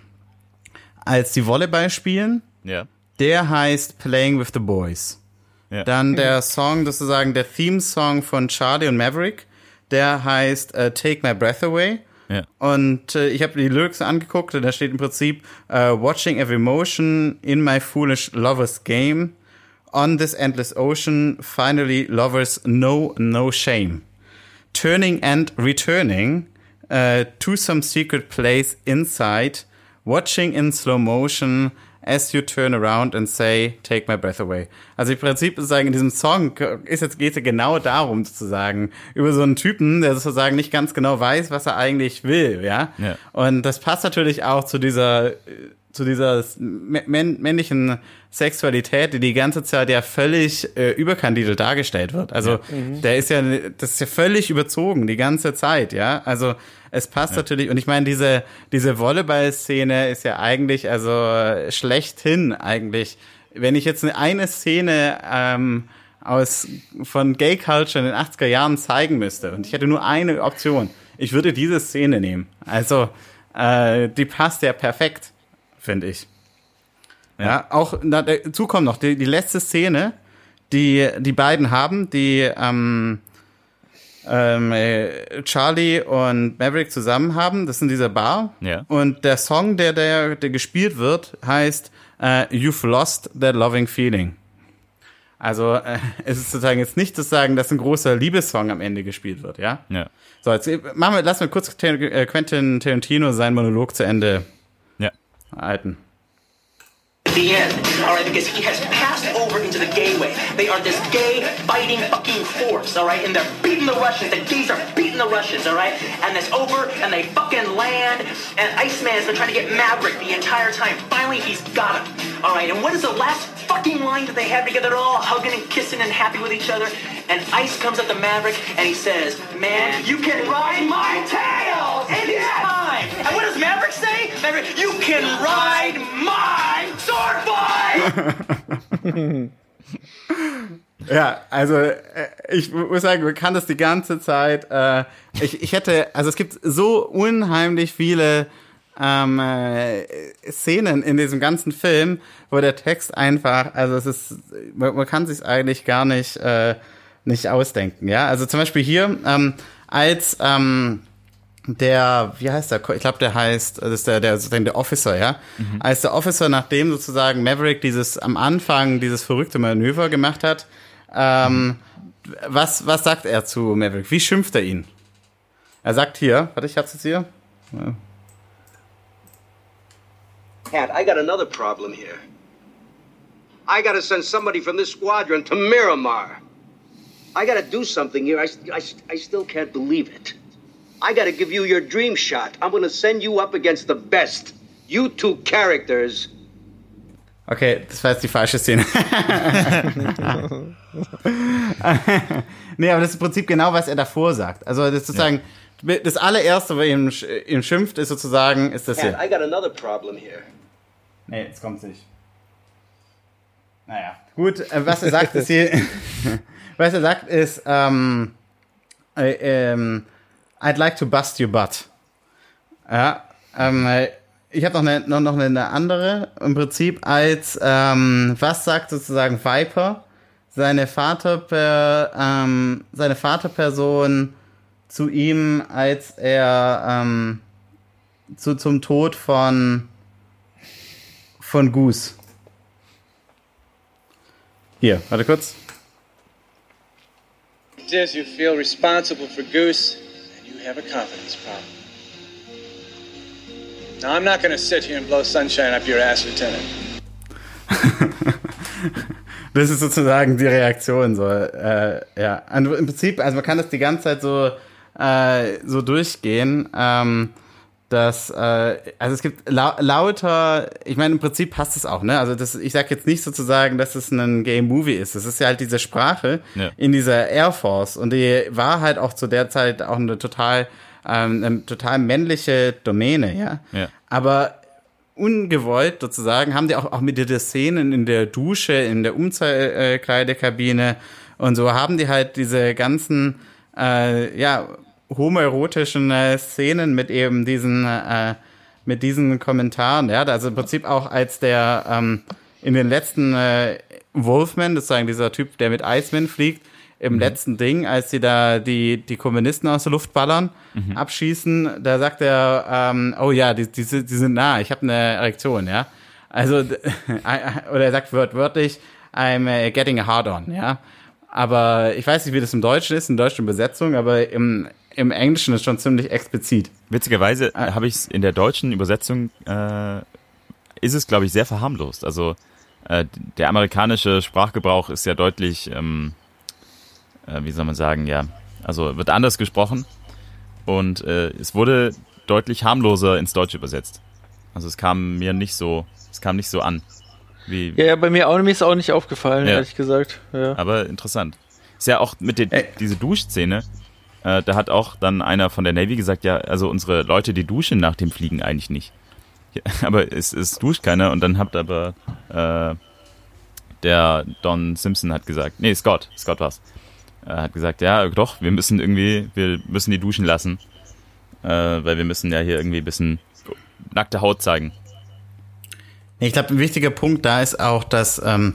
[SPEAKER 3] als die Volleyball spielen,
[SPEAKER 1] ja,
[SPEAKER 3] der heißt Playing with the Boys.
[SPEAKER 1] ja.
[SPEAKER 3] Dann der Song, sozusagen der Theme-Song von Charlie und Maverick, der heißt äh, Take My Breath Away.
[SPEAKER 1] Ja.
[SPEAKER 3] Und äh, ich habe die Lyrics angeguckt und da steht im Prinzip äh, Watching every motion in my foolish lover's game. On this endless ocean, finally lovers know no shame. Turning and returning uh, to some secret place inside, watching in slow motion as you turn around and say, take my breath away. Also im Prinzip sozusagen in diesem Song ist jetzt geht es genau darum sozusagen über so einen Typen, der sozusagen nicht ganz genau weiß, was er eigentlich will, ja.
[SPEAKER 1] Ja.
[SPEAKER 3] Und das passt natürlich auch zu dieser zu dieser mä- männlichen Sexualität, die die ganze Zeit ja völlig äh, überkandidelt dargestellt wird. Also der ist ja, das ist ja völlig überzogen die ganze Zeit, ja. Also es passt natürlich und ich meine diese diese Volleyball-Szene ist ja eigentlich also schlechthin eigentlich. Wenn ich jetzt eine Szene ähm, aus von Gay Culture in den 80er Jahren zeigen müsste und ich hätte nur eine Option, ich würde diese Szene nehmen. Also äh, die passt ja perfekt, finde ich. Ja, auch na, dazu kommt noch die, die letzte Szene, die die beiden haben, die ähm, ähm, äh, Charlie und Maverick zusammen haben. Das ist in dieser Bar.
[SPEAKER 1] Ja.
[SPEAKER 3] Und der Song, der, der, der gespielt wird, heißt äh, You've Lost That Loving Feeling. Also äh, es ist sozusagen jetzt nicht zu sagen, dass ein großer Liebessong am Ende gespielt wird, ja?
[SPEAKER 1] Ja.
[SPEAKER 3] So, jetzt äh, machen wir, lassen wir kurz äh, Quentin Tarantino seinen Monolog zu Ende
[SPEAKER 1] Ja.
[SPEAKER 3] halten.
[SPEAKER 4] At the end, all right, because he has passed over into the gay way. They are this gay fighting fucking force, all right, and they're beating the Russians. The gays are beating the Russians, all right, and it's over, and they fucking land, and Iceman has been trying to get Maverick the entire time. Finally, he's got him, all right. And what is the last fucking line that they have together? They're all hugging and kissing and happy with each other. And Ice comes up to Maverick, and he says, "Man, you can ride my tail anytime." And what does Maverick say? Maverick, you can ride my sword.
[SPEAKER 3] Ja, also äh, ich muss sagen, man kann das die ganze Zeit. Äh, ich, ich hätte, also es gibt so unheimlich viele ähm, äh, Szenen in diesem ganzen Film, wo der Text einfach, also es ist, man, man kann sich eigentlich gar nicht äh, nicht ausdenken. Ja, also zum Beispiel hier ähm, als ähm, der, wie heißt der? Ich glaube, der heißt, das ist der, der sozusagen der Officer, ja. Als der Officer, nachdem sozusagen Maverick dieses am Anfang dieses verrückte Manöver gemacht hat, ähm, was, was sagt er zu Maverick? Wie schimpft er ihn? Er sagt hier, warte, ich hab's jetzt hier.
[SPEAKER 5] Cat, I got another problem here. I gotta send somebody from this squadron to Miramar. I gotta do something here. I, I, I still can't believe it. I gotta give you your dream shot. I'm gonna send you up against the best. You two characters.
[SPEAKER 3] Okay, das war jetzt die falsche Szene. nee, aber das ist im Prinzip genau, was er davor sagt. Also das ist sozusagen, das allererste, was ihm, ihm schimpft, ist sozusagen, ist das hier.
[SPEAKER 5] I got another problem here.
[SPEAKER 3] Nee, jetzt kommt's nicht. Naja, gut, äh, was er sagt ist hier, was er sagt ist, ähm, äh, ähm, I'd like to bust your butt. Ja, ähm, äh, ich habe noch eine, noch, noch eine andere, im Prinzip als, ähm, was sagt sozusagen Viper, seine Vater, ähm, seine Vaterperson zu ihm, als er, ähm, zu, zum Tod von, von Goose. Hier, warte kurz.
[SPEAKER 5] Did
[SPEAKER 6] is, you feel responsible for Goose, have a confidence problem. Now, I'm not going to sit here and blow sunshine up your ass, Lieutenant.
[SPEAKER 3] das ist sozusagen die Reaktion so. Äh, ja, also im Prinzip, also man kann das die ganze Zeit so äh, so durchgehen. Ähm, dass äh, also es gibt lau lauter, ich meine im Prinzip passt es auch, ne? Also das, ich sage jetzt nicht sozusagen, dass es ein Game Movie ist. Es ist ja halt diese Sprache ja. in dieser Air Force und die war halt auch zu der Zeit auch eine total ähm, eine total männliche Domäne, ja.
[SPEAKER 1] ja.
[SPEAKER 3] Aber ungewollt sozusagen haben die auch, auch mit der Szenen in der Dusche, in der Umkleidekabine und so haben die halt diese ganzen, äh, ja, homoerotischen äh, Szenen mit eben diesen, äh, mit diesen Kommentaren, ja, also im Prinzip auch als der, ähm, in den letzten äh, Wolfman, das ist sagen dieser Typ, der mit Iceman fliegt, im mhm. letzten Ding, als sie da die, die Kommunisten aus der Luft ballern, mhm. abschießen, da sagt er, ähm, oh ja, die, die, die sind nah, ich habe eine Erektion, ja. Also, oder er sagt wört, wörtlich, I'm uh, getting a hard on, ja. Aber ich weiß nicht, wie das im Deutschen ist, in deutschen Übersetzung, aber im, im Englischen ist schon ziemlich explizit.
[SPEAKER 1] Witzigerweise äh, habe ich es in der deutschen Übersetzung, äh, ist es, glaube ich, sehr verharmlost. Also äh, der amerikanische Sprachgebrauch ist ja deutlich ähm, äh, wie soll man sagen, ja, also wird anders gesprochen und äh, es wurde deutlich harmloser ins Deutsche übersetzt. Also es kam mir nicht so, es kam nicht so an. Wie
[SPEAKER 2] ja, ja, bei mir auch, mir ist auch nicht aufgefallen, ja. ehrlich gesagt. Ja.
[SPEAKER 1] Aber interessant. Ist ja auch mit der, diese Duschszene, äh, da hat auch dann einer von der Navy gesagt, ja, also unsere Leute, die duschen nach dem Fliegen eigentlich nicht. Ja, aber es, es duscht keiner und dann habt aber äh, der Don Simpson hat gesagt, nee, Scott, Scott war's. Er hat gesagt, ja, doch, wir müssen irgendwie, wir müssen die duschen lassen, äh, weil wir müssen ja hier irgendwie ein bisschen nackte Haut zeigen.
[SPEAKER 3] Ich glaube, ein wichtiger Punkt da ist auch, dass ähm,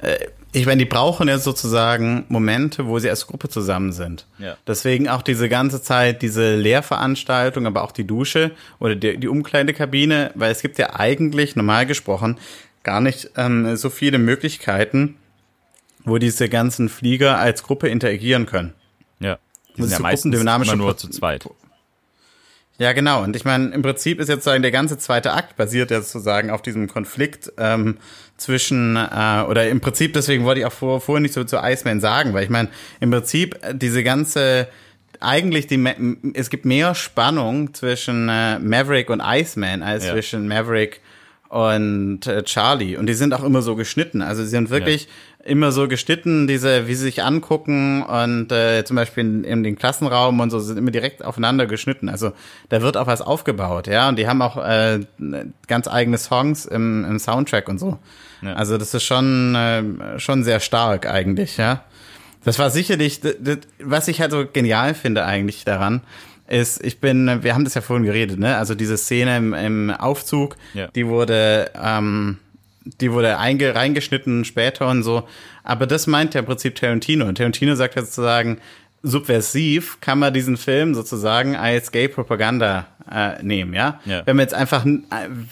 [SPEAKER 3] äh, ich meine, die brauchen ja sozusagen Momente, wo sie als Gruppe zusammen sind.
[SPEAKER 1] Ja.
[SPEAKER 3] Deswegen auch diese ganze Zeit diese Lehrveranstaltung, aber auch die Dusche oder die, die Umkleidekabine, weil es gibt ja eigentlich, normal gesprochen, gar nicht ähm, so viele Möglichkeiten, wo diese ganzen Flieger als Gruppe interagieren können.
[SPEAKER 1] Ja. Die sind ja meistens immer nur zu zweit.
[SPEAKER 3] Ja, genau. Und ich meine, im Prinzip ist jetzt sozusagen der ganze zweite Akt basiert ja sozusagen auf diesem Konflikt ähm, zwischen, äh, oder im Prinzip, deswegen wollte ich auch vor, vorher nicht so zu Iceman sagen, weil ich meine, im Prinzip äh, diese ganze, eigentlich die, es gibt mehr Spannung zwischen äh, Maverick und Iceman als ja. zwischen Maverick und äh, Charlie. Und die sind auch immer so geschnitten. Also sie sind wirklich ja. immer so geschnitten, diese, wie sie sich angucken und äh, zum Beispiel in, in den Klassenraum und so sind immer direkt aufeinander geschnitten. Also da wird auch was aufgebaut, ja. Und die haben auch äh, ganz eigene Songs im, im Soundtrack und so. Ja. Also das ist schon, äh, schon sehr stark eigentlich, ja. Das war sicherlich, das, was ich halt so genial finde eigentlich daran, ist, ich bin, wir haben das ja vorhin geredet, ne? Also diese Szene im, im Aufzug,
[SPEAKER 1] ja.
[SPEAKER 3] die wurde, ähm, die wurde einge, reingeschnitten später und so. Aber das meint ja im Prinzip Tarantino. Und Tarantino sagt ja sozusagen, subversiv kann man diesen Film sozusagen als Gay-Propaganda äh, nehmen, ja?
[SPEAKER 1] ja?
[SPEAKER 3] Wenn man jetzt einfach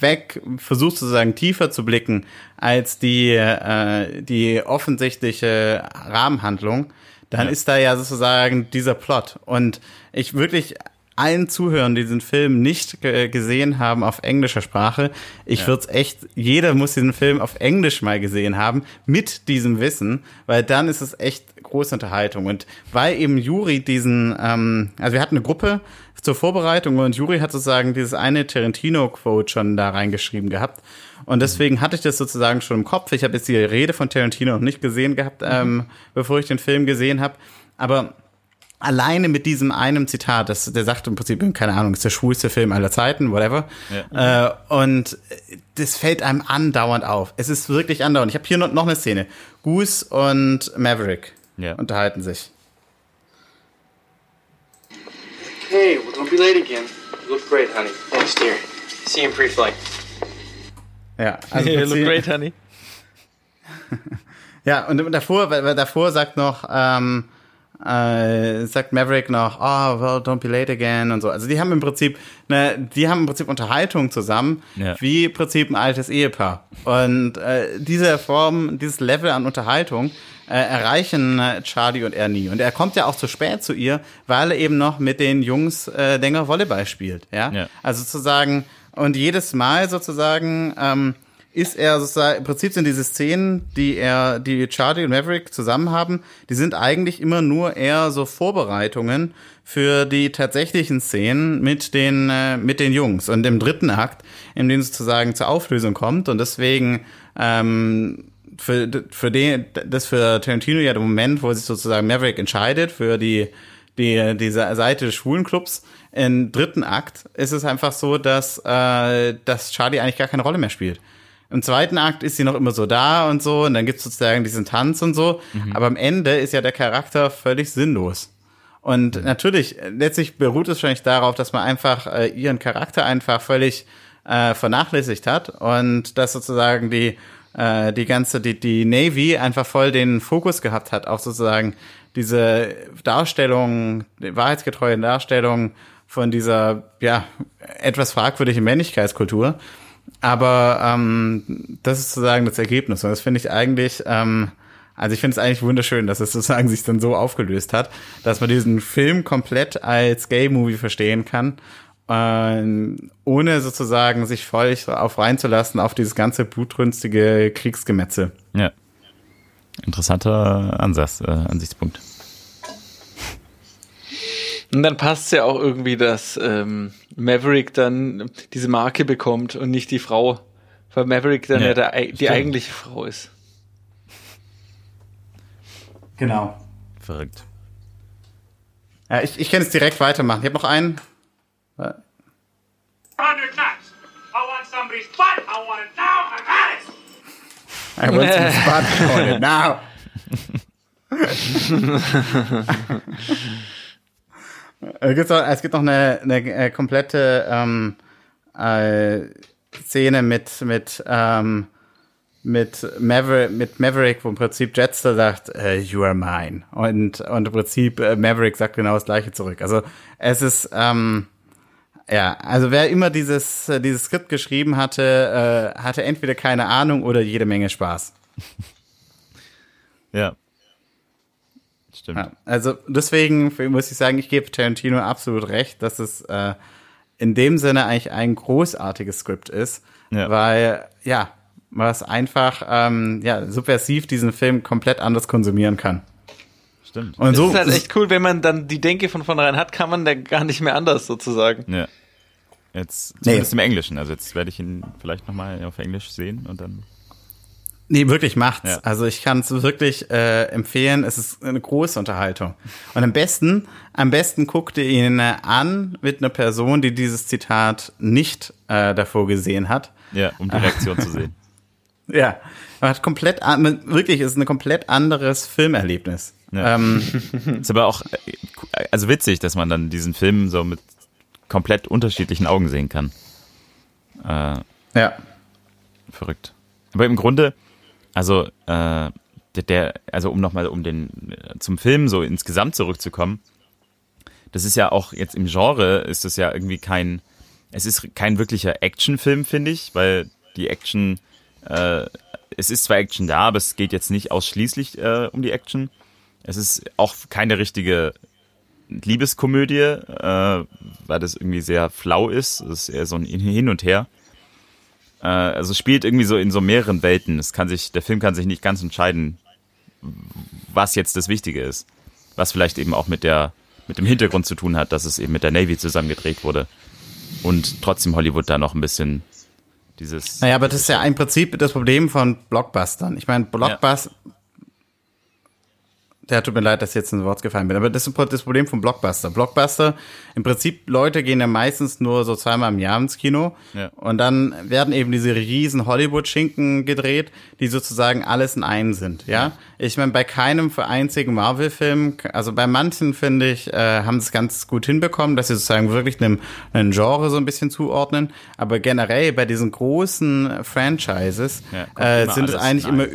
[SPEAKER 3] weg versucht sozusagen tiefer zu blicken als die, äh, die offensichtliche Rahmenhandlung, dann ja. ist da ja sozusagen dieser Plot. Und ich wirklich allen Zuhörern, die diesen Film nicht gesehen haben auf englischer Sprache, ich ja. würde es echt, jeder muss diesen Film auf Englisch mal gesehen haben, mit diesem Wissen, weil dann ist es echt große Unterhaltung. Und weil eben Juri diesen, ähm, also wir hatten eine Gruppe zur Vorbereitung und Juri hat sozusagen dieses eine Tarantino-Quote schon da reingeschrieben gehabt. Und deswegen hatte ich das sozusagen schon im Kopf. Ich habe jetzt die Rede von Tarantino noch nicht gesehen gehabt, mhm. ähm, bevor ich den Film gesehen habe. Aber alleine mit diesem einem Zitat, das, der sagt im Prinzip, keine Ahnung, ist der schwulste Film aller Zeiten, whatever. Ja. Äh, und das fällt einem andauernd auf. Es ist wirklich andauernd. Ich habe hier noch, noch eine Szene. Goose und Maverick
[SPEAKER 1] ja.
[SPEAKER 3] unterhalten sich.
[SPEAKER 6] Hey, well, don't be late again. You look great, honey. Thanks, dear. See you in pre-flight.
[SPEAKER 3] Ja,
[SPEAKER 2] also you look great, honey.
[SPEAKER 3] ja, und davor, weil davor sagt noch, ähm, äh, sagt Maverick noch, oh, well, don't be late again und so. Also die haben im Prinzip, ne, die haben im Prinzip Unterhaltung zusammen,
[SPEAKER 1] Ja.
[SPEAKER 3] wie im Prinzip ein altes Ehepaar. Und äh, diese Form, dieses Level an Unterhaltung äh, erreichen äh, Charlie und er nie. Und er kommt ja auch zu spät zu ihr, weil er eben noch mit den Jungs äh, länger Volleyball spielt. Ja?
[SPEAKER 1] Ja.
[SPEAKER 3] Also sozusagen, und jedes Mal sozusagen ähm, ist er sozusagen, im Prinzip sind diese Szenen, die er, die Charlie und Maverick zusammen haben, die sind eigentlich immer nur eher so Vorbereitungen für die tatsächlichen Szenen mit den, äh, mit den Jungs. Und im dritten Akt, in dem es sozusagen zur Auflösung kommt und deswegen, ähm, für, für den, das für Tarantino ja der Moment, wo sich sozusagen Maverick entscheidet für die, die, diese Seite des Schwulenclubs. Im dritten Akt ist es einfach so, dass, äh, dass Charlie eigentlich gar keine Rolle mehr spielt. Im zweiten Akt ist sie noch immer so da und so, und dann gibt's sozusagen diesen Tanz und so. Aber am Ende ist ja der Charakter völlig sinnlos. Und natürlich, äh, letztlich beruht es wahrscheinlich darauf, dass man einfach äh, ihren Charakter einfach völlig äh, vernachlässigt hat und dass sozusagen die äh, die ganze die die Navy einfach voll den Fokus gehabt hat auf sozusagen diese Darstellung, die wahrheitsgetreue Darstellung von dieser ja etwas fragwürdigen Männlichkeitskultur. Aber ähm, das ist sozusagen das Ergebnis und das finde ich eigentlich ähm, also ich finde es eigentlich wunderschön, dass es sozusagen sich dann so aufgelöst hat, dass man diesen Film komplett als Gay-Movie verstehen kann, ähm, ohne sozusagen sich voll auf reinzulassen auf dieses ganze blutrünstige Kriegsgemetzel.
[SPEAKER 1] Ja. Interessanter Ansatz, äh, Ansichtspunkt.
[SPEAKER 2] Und dann passt es ja auch irgendwie, dass ähm, Maverick dann diese Marke bekommt und nicht die Frau. Weil Maverick dann
[SPEAKER 1] Ja,
[SPEAKER 2] ja, der, die eigentliche Frau ist.
[SPEAKER 3] Genau.
[SPEAKER 1] Verrückt.
[SPEAKER 3] Ja, ich, ich kann es direkt weitermachen. Ich habe noch einen.
[SPEAKER 7] 100 knots. I want somebody's butt. I want it now. I got it.
[SPEAKER 3] I want it now. es, gibt noch, es gibt noch eine, eine äh, komplette ähm, äh, Szene mit mit ähm, mit Maverick, mit Maverick, wo im Prinzip Jetster sagt, äh, you are mine. Und, und im Prinzip äh, Maverick sagt genau das gleiche zurück. Also es ist, ähm, ja, also wer immer dieses, äh, dieses Skript geschrieben hatte, äh, hatte entweder keine Ahnung oder jede Menge Spaß.
[SPEAKER 1] Ja. Stimmt.
[SPEAKER 3] Ja, also deswegen muss ich sagen, ich gebe Tarantino absolut recht, dass es äh, in dem Sinne eigentlich ein großartiges Skript ist,
[SPEAKER 1] Ja.
[SPEAKER 3] weil ja, man es einfach ähm, ja subversiv diesen Film komplett anders konsumieren kann.
[SPEAKER 1] Stimmt.
[SPEAKER 3] Und
[SPEAKER 2] Das
[SPEAKER 3] so
[SPEAKER 2] ist halt echt cool, wenn man dann die Denke von vornherein hat, kann man da gar nicht mehr anders sozusagen.
[SPEAKER 1] Ja. Jetzt zumindest im Englischen. Also jetzt werde ich ihn vielleicht nochmal auf Englisch sehen und dann.
[SPEAKER 3] Nee, wirklich macht's.
[SPEAKER 1] Ja.
[SPEAKER 3] Also ich kann es wirklich äh, empfehlen. Es ist eine große Unterhaltung. Und am besten, am besten guckt ihr ihn an mit einer Person, die dieses Zitat nicht äh, davor gesehen hat.
[SPEAKER 1] Ja, um die Reaktion zu sehen.
[SPEAKER 3] Ja, man hat komplett, wirklich, es ist ein komplett anderes Filmerlebnis.
[SPEAKER 1] Ja.
[SPEAKER 3] Ähm,
[SPEAKER 1] Ist aber auch also witzig, dass man dann diesen Film so mit komplett unterschiedlichen Augen sehen kann. Äh,
[SPEAKER 3] ja.
[SPEAKER 1] verrückt. Aber im Grunde, also äh, der, also um nochmal um den äh, zum Film so insgesamt zurückzukommen, das ist ja auch jetzt im Genre ist das ja irgendwie kein, es ist kein wirklicher Actionfilm, finde ich, weil die Action, äh, es ist zwar Action da, aber es geht jetzt nicht ausschließlich äh, um die Action. Es ist auch keine richtige Liebeskomödie, äh, weil das irgendwie sehr flau ist. Es ist eher so ein Hin und Her. Äh, also es spielt irgendwie so in so mehreren Welten. Es kann sich, der Film kann sich nicht ganz entscheiden, was jetzt das Wichtige ist. Was vielleicht eben auch mit der, mit dem Hintergrund zu tun hat, dass es eben mit der Navy zusammen gedreht wurde. Und trotzdem Hollywood da noch ein bisschen dieses.
[SPEAKER 3] Naja, aber das ist ja im Prinzip das Problem von Blockbustern. Ich meine, Blockbuster. Der tut mir leid, dass ich jetzt ins Wort gefallen bin, aber das ist das Problem von Blockbuster. Blockbuster, im Prinzip, Leute gehen ja meistens nur so zweimal im Jahr ins Kino
[SPEAKER 1] Ja.
[SPEAKER 3] und dann werden eben diese riesen Hollywood-Schinken gedreht, die sozusagen alles in einem sind, ja. Ich meine, bei keinem für einzigen Marvel-Film, also bei manchen, finde ich, äh, haben sie es ganz gut hinbekommen, dass sie sozusagen wirklich einem, einem Genre so ein bisschen zuordnen, aber generell bei diesen großen Franchises
[SPEAKER 1] Ja,
[SPEAKER 3] äh, sind es eigentlich immer.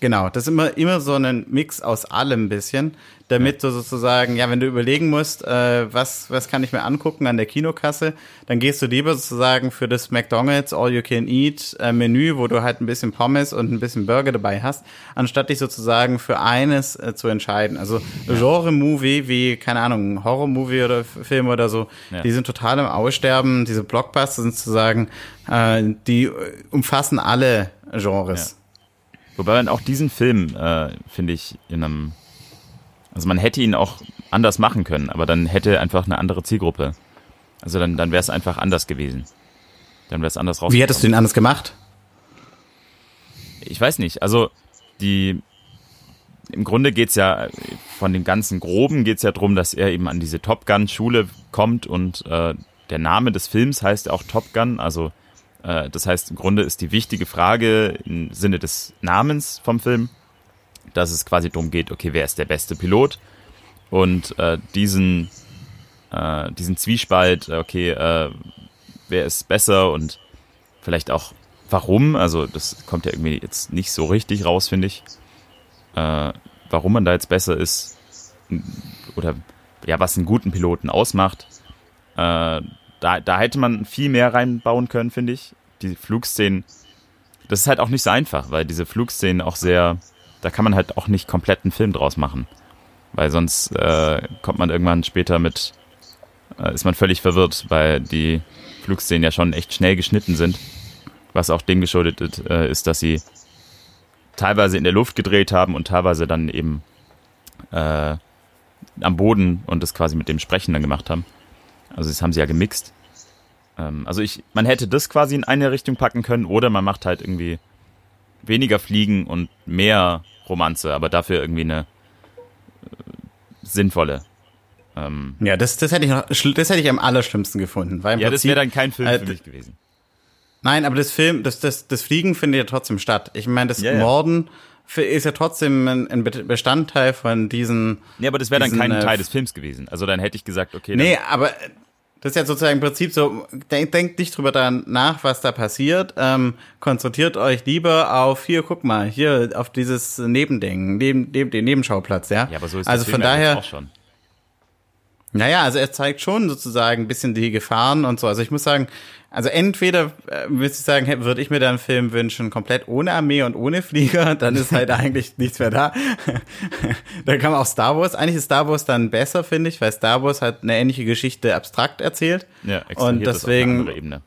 [SPEAKER 3] Genau, das ist immer, immer so ein Mix aus allem ein bisschen, damit du sozusagen, ja, wenn du überlegen musst, äh, was, was kann ich mir angucken an der Kinokasse, dann gehst du lieber sozusagen für das McDonalds All You Can Eat äh, Menü, wo du halt ein bisschen Pommes und ein bisschen Burger dabei hast, anstatt dich sozusagen für eines äh, zu entscheiden. Also Genre-Movie wie, keine Ahnung, Horror-Movie oder Film oder so,
[SPEAKER 1] Ja.
[SPEAKER 3] die sind total im Aussterben. Diese Blockbuster sind sozusagen, äh, die äh, umfassen alle Genres.
[SPEAKER 1] Wobei man auch diesen Film, äh, finde ich, in einem. Also man hätte ihn auch anders machen können, aber dann hätte einfach eine andere Zielgruppe. Also dann, dann wäre es einfach anders gewesen. Dann wäre es anders rausgekommen.
[SPEAKER 3] Wie hättest du ihn anders gemacht?
[SPEAKER 1] Ich weiß nicht. Also die im Grunde geht's ja von dem ganzen Groben geht's ja drum, dass er eben an diese Top Gun Schule kommt und äh, der Name des Films heißt auch Top Gun. Also das heißt im Grunde ist die wichtige Frage im Sinne des Namens vom Film, dass es quasi drum geht, okay, wer ist der beste Pilot? Und äh, diesen äh, diesen Zwiespalt, okay, äh, wer ist besser und vielleicht auch warum, also das kommt ja irgendwie jetzt nicht so richtig raus, finde ich, äh, warum man da jetzt besser ist oder ja, was einen guten Piloten ausmacht. Da, da hätte man viel mehr reinbauen können, finde ich. Die Flugszenen, das ist halt auch nicht so einfach, weil diese Flugszenen auch sehr, da kann man halt auch nicht komplett einen Film draus machen. Weil sonst äh, kommt man irgendwann später mit, äh, ist man völlig verwirrt, weil die Flugszenen ja schon echt schnell geschnitten sind. Was auch dem geschuldet ist, äh, ist, dass sie teilweise in der Luft gedreht haben und teilweise dann eben äh, am Boden und das quasi mit dem Sprechen dann gemacht haben. Also das haben sie ja gemixt. Ähm, also ich, man hätte das quasi in eine Richtung packen können oder man macht halt irgendwie weniger Fliegen und mehr Romanze, aber dafür irgendwie eine äh, sinnvolle. Ähm,
[SPEAKER 3] Ja, das, das hätte ich noch, das hätte ich am allerschlimmsten gefunden. Weil
[SPEAKER 1] ja, das
[SPEAKER 3] Prinzip-
[SPEAKER 1] wäre dann kein Film
[SPEAKER 3] äh,
[SPEAKER 1] für mich gewesen.
[SPEAKER 3] Nein, aber das Film, das, das, das Fliegen findet ja trotzdem statt. Ich meine, das
[SPEAKER 1] Ja, ja.
[SPEAKER 3] Morden für- ist ja trotzdem ein, ein Be- Bestandteil von diesen.
[SPEAKER 1] Nee, aber das wäre dann
[SPEAKER 3] diesen,
[SPEAKER 1] kein
[SPEAKER 3] äh,
[SPEAKER 1] Teil des Films gewesen. Also dann hätte ich gesagt, okay,
[SPEAKER 3] Nee, aber das ist ja sozusagen im Prinzip so, denkt denk nicht drüber dann nach, was da passiert. Ähm, konzentriert euch lieber auf, hier, guck mal, hier auf dieses Nebending, neben, neben den Nebenschauplatz, ja.
[SPEAKER 1] ja, aber so ist
[SPEAKER 3] also
[SPEAKER 1] der
[SPEAKER 3] von
[SPEAKER 1] Film
[SPEAKER 3] daher,
[SPEAKER 1] auch schon.
[SPEAKER 3] Naja, also er zeigt schon sozusagen ein bisschen die Gefahren und so. Also ich muss sagen, also entweder äh, würde ich sagen, würde ich mir da einen Film wünschen, komplett ohne Armee und ohne Flieger, dann ist halt eigentlich nichts mehr da. da kann man auch Star Wars. Eigentlich ist Star Wars dann besser, finde ich, weil Star Wars hat eine ähnliche Geschichte abstrakt erzählt.
[SPEAKER 1] Ja,
[SPEAKER 3] und
[SPEAKER 1] extrahiert das auf
[SPEAKER 3] deswegen,
[SPEAKER 1] Ebene.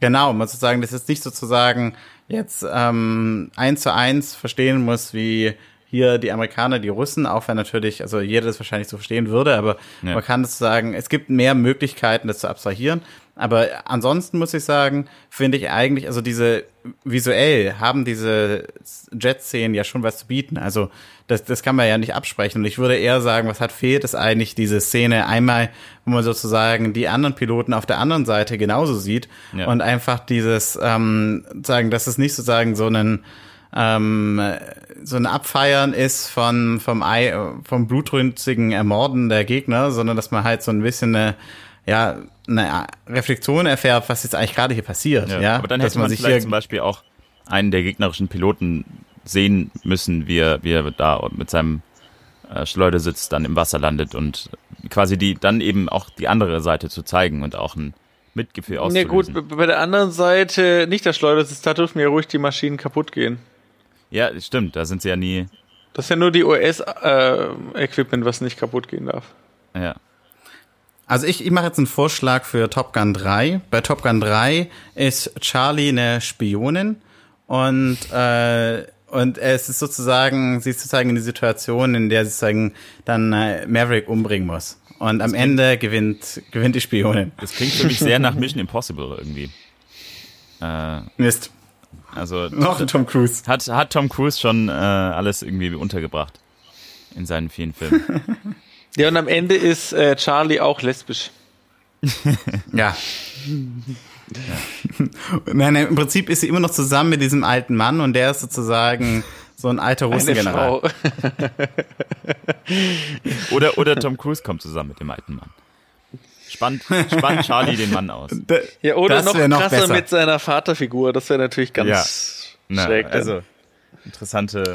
[SPEAKER 3] Genau, man sozusagen, das ist nicht sozusagen jetzt ähm, eins zu eins verstehen muss, wie hier die Amerikaner, die Russen, auch wenn natürlich, also jeder das wahrscheinlich so verstehen würde, aber
[SPEAKER 1] Ja.
[SPEAKER 3] man kann das sagen, es gibt mehr Möglichkeiten, das zu abstrahieren. Aber ansonsten muss ich sagen, finde ich eigentlich, also diese visuell haben diese Jet-Szenen ja schon was zu bieten. Also das, das kann man ja nicht absprechen. Und ich würde eher sagen, was hat fehlt, ist eigentlich diese Szene einmal, wo man sozusagen die anderen Piloten auf der anderen Seite genauso sieht
[SPEAKER 1] Ja.
[SPEAKER 3] und einfach dieses ähm, sagen, dass es nicht sozusagen so einen ähm, so ein Abfeiern ist von vom Ei, vom blutrünstigen Ermorden der Gegner, sondern dass man halt so ein bisschen eine ja eine Reflexion erfährt, was jetzt eigentlich gerade hier passiert. Ja,
[SPEAKER 1] aber dann
[SPEAKER 3] dass
[SPEAKER 1] hätte man,
[SPEAKER 3] sich
[SPEAKER 1] vielleicht
[SPEAKER 3] hier
[SPEAKER 1] zum Beispiel auch einen der gegnerischen Piloten sehen müssen, wie er, wie er da mit seinem äh, Schleudersitz dann im Wasser landet und quasi die dann eben auch die andere Seite zu zeigen und auch ein Mitgefühl
[SPEAKER 2] Ja
[SPEAKER 1] auszulösen.
[SPEAKER 2] gut, b- bei der anderen Seite nicht der Schleudersitz, da dürfen ja ruhig die Maschinen kaputt gehen.
[SPEAKER 1] Ja, stimmt, da sind sie ja nie.
[SPEAKER 2] Das ist ja nur die US-Equipment, was nicht kaputt gehen darf.
[SPEAKER 1] Ja.
[SPEAKER 3] Also ich, ich mache jetzt einen Vorschlag für Top Gun 3. Bei Top Gun 3 ist Charlie eine Spionin und äh, und es ist sozusagen, sie ist sozusagen in die Situation, in der sie sozusagen dann äh, Maverick umbringen muss. Und am Ende gewinnt gewinnt die Spionin.
[SPEAKER 1] Das klingt für mich sehr nach Mission Impossible irgendwie. Äh,
[SPEAKER 3] Mist.
[SPEAKER 1] also
[SPEAKER 3] Noch ein Tom Cruise.
[SPEAKER 1] hat, hat Tom Cruise schon äh, alles irgendwie untergebracht in seinen vielen Filmen.
[SPEAKER 2] Ja, und am Ende ist äh, Charlie auch lesbisch.
[SPEAKER 3] Ja. Nein, nein, im Prinzip ist sie immer noch zusammen mit diesem alten Mann und der ist sozusagen so ein alter
[SPEAKER 2] Eine
[SPEAKER 3] Russengeneral.
[SPEAKER 2] Frau.
[SPEAKER 1] Oder, oder Tom Cruise kommt zusammen mit dem alten Mann. Spannt, spannt Charlie den Mann aus.
[SPEAKER 3] Da-
[SPEAKER 2] Ja, oder noch krasser
[SPEAKER 3] besser.
[SPEAKER 2] mit seiner Vaterfigur. Das wäre natürlich ganz
[SPEAKER 1] Na,
[SPEAKER 2] schräg.
[SPEAKER 1] also, interessante.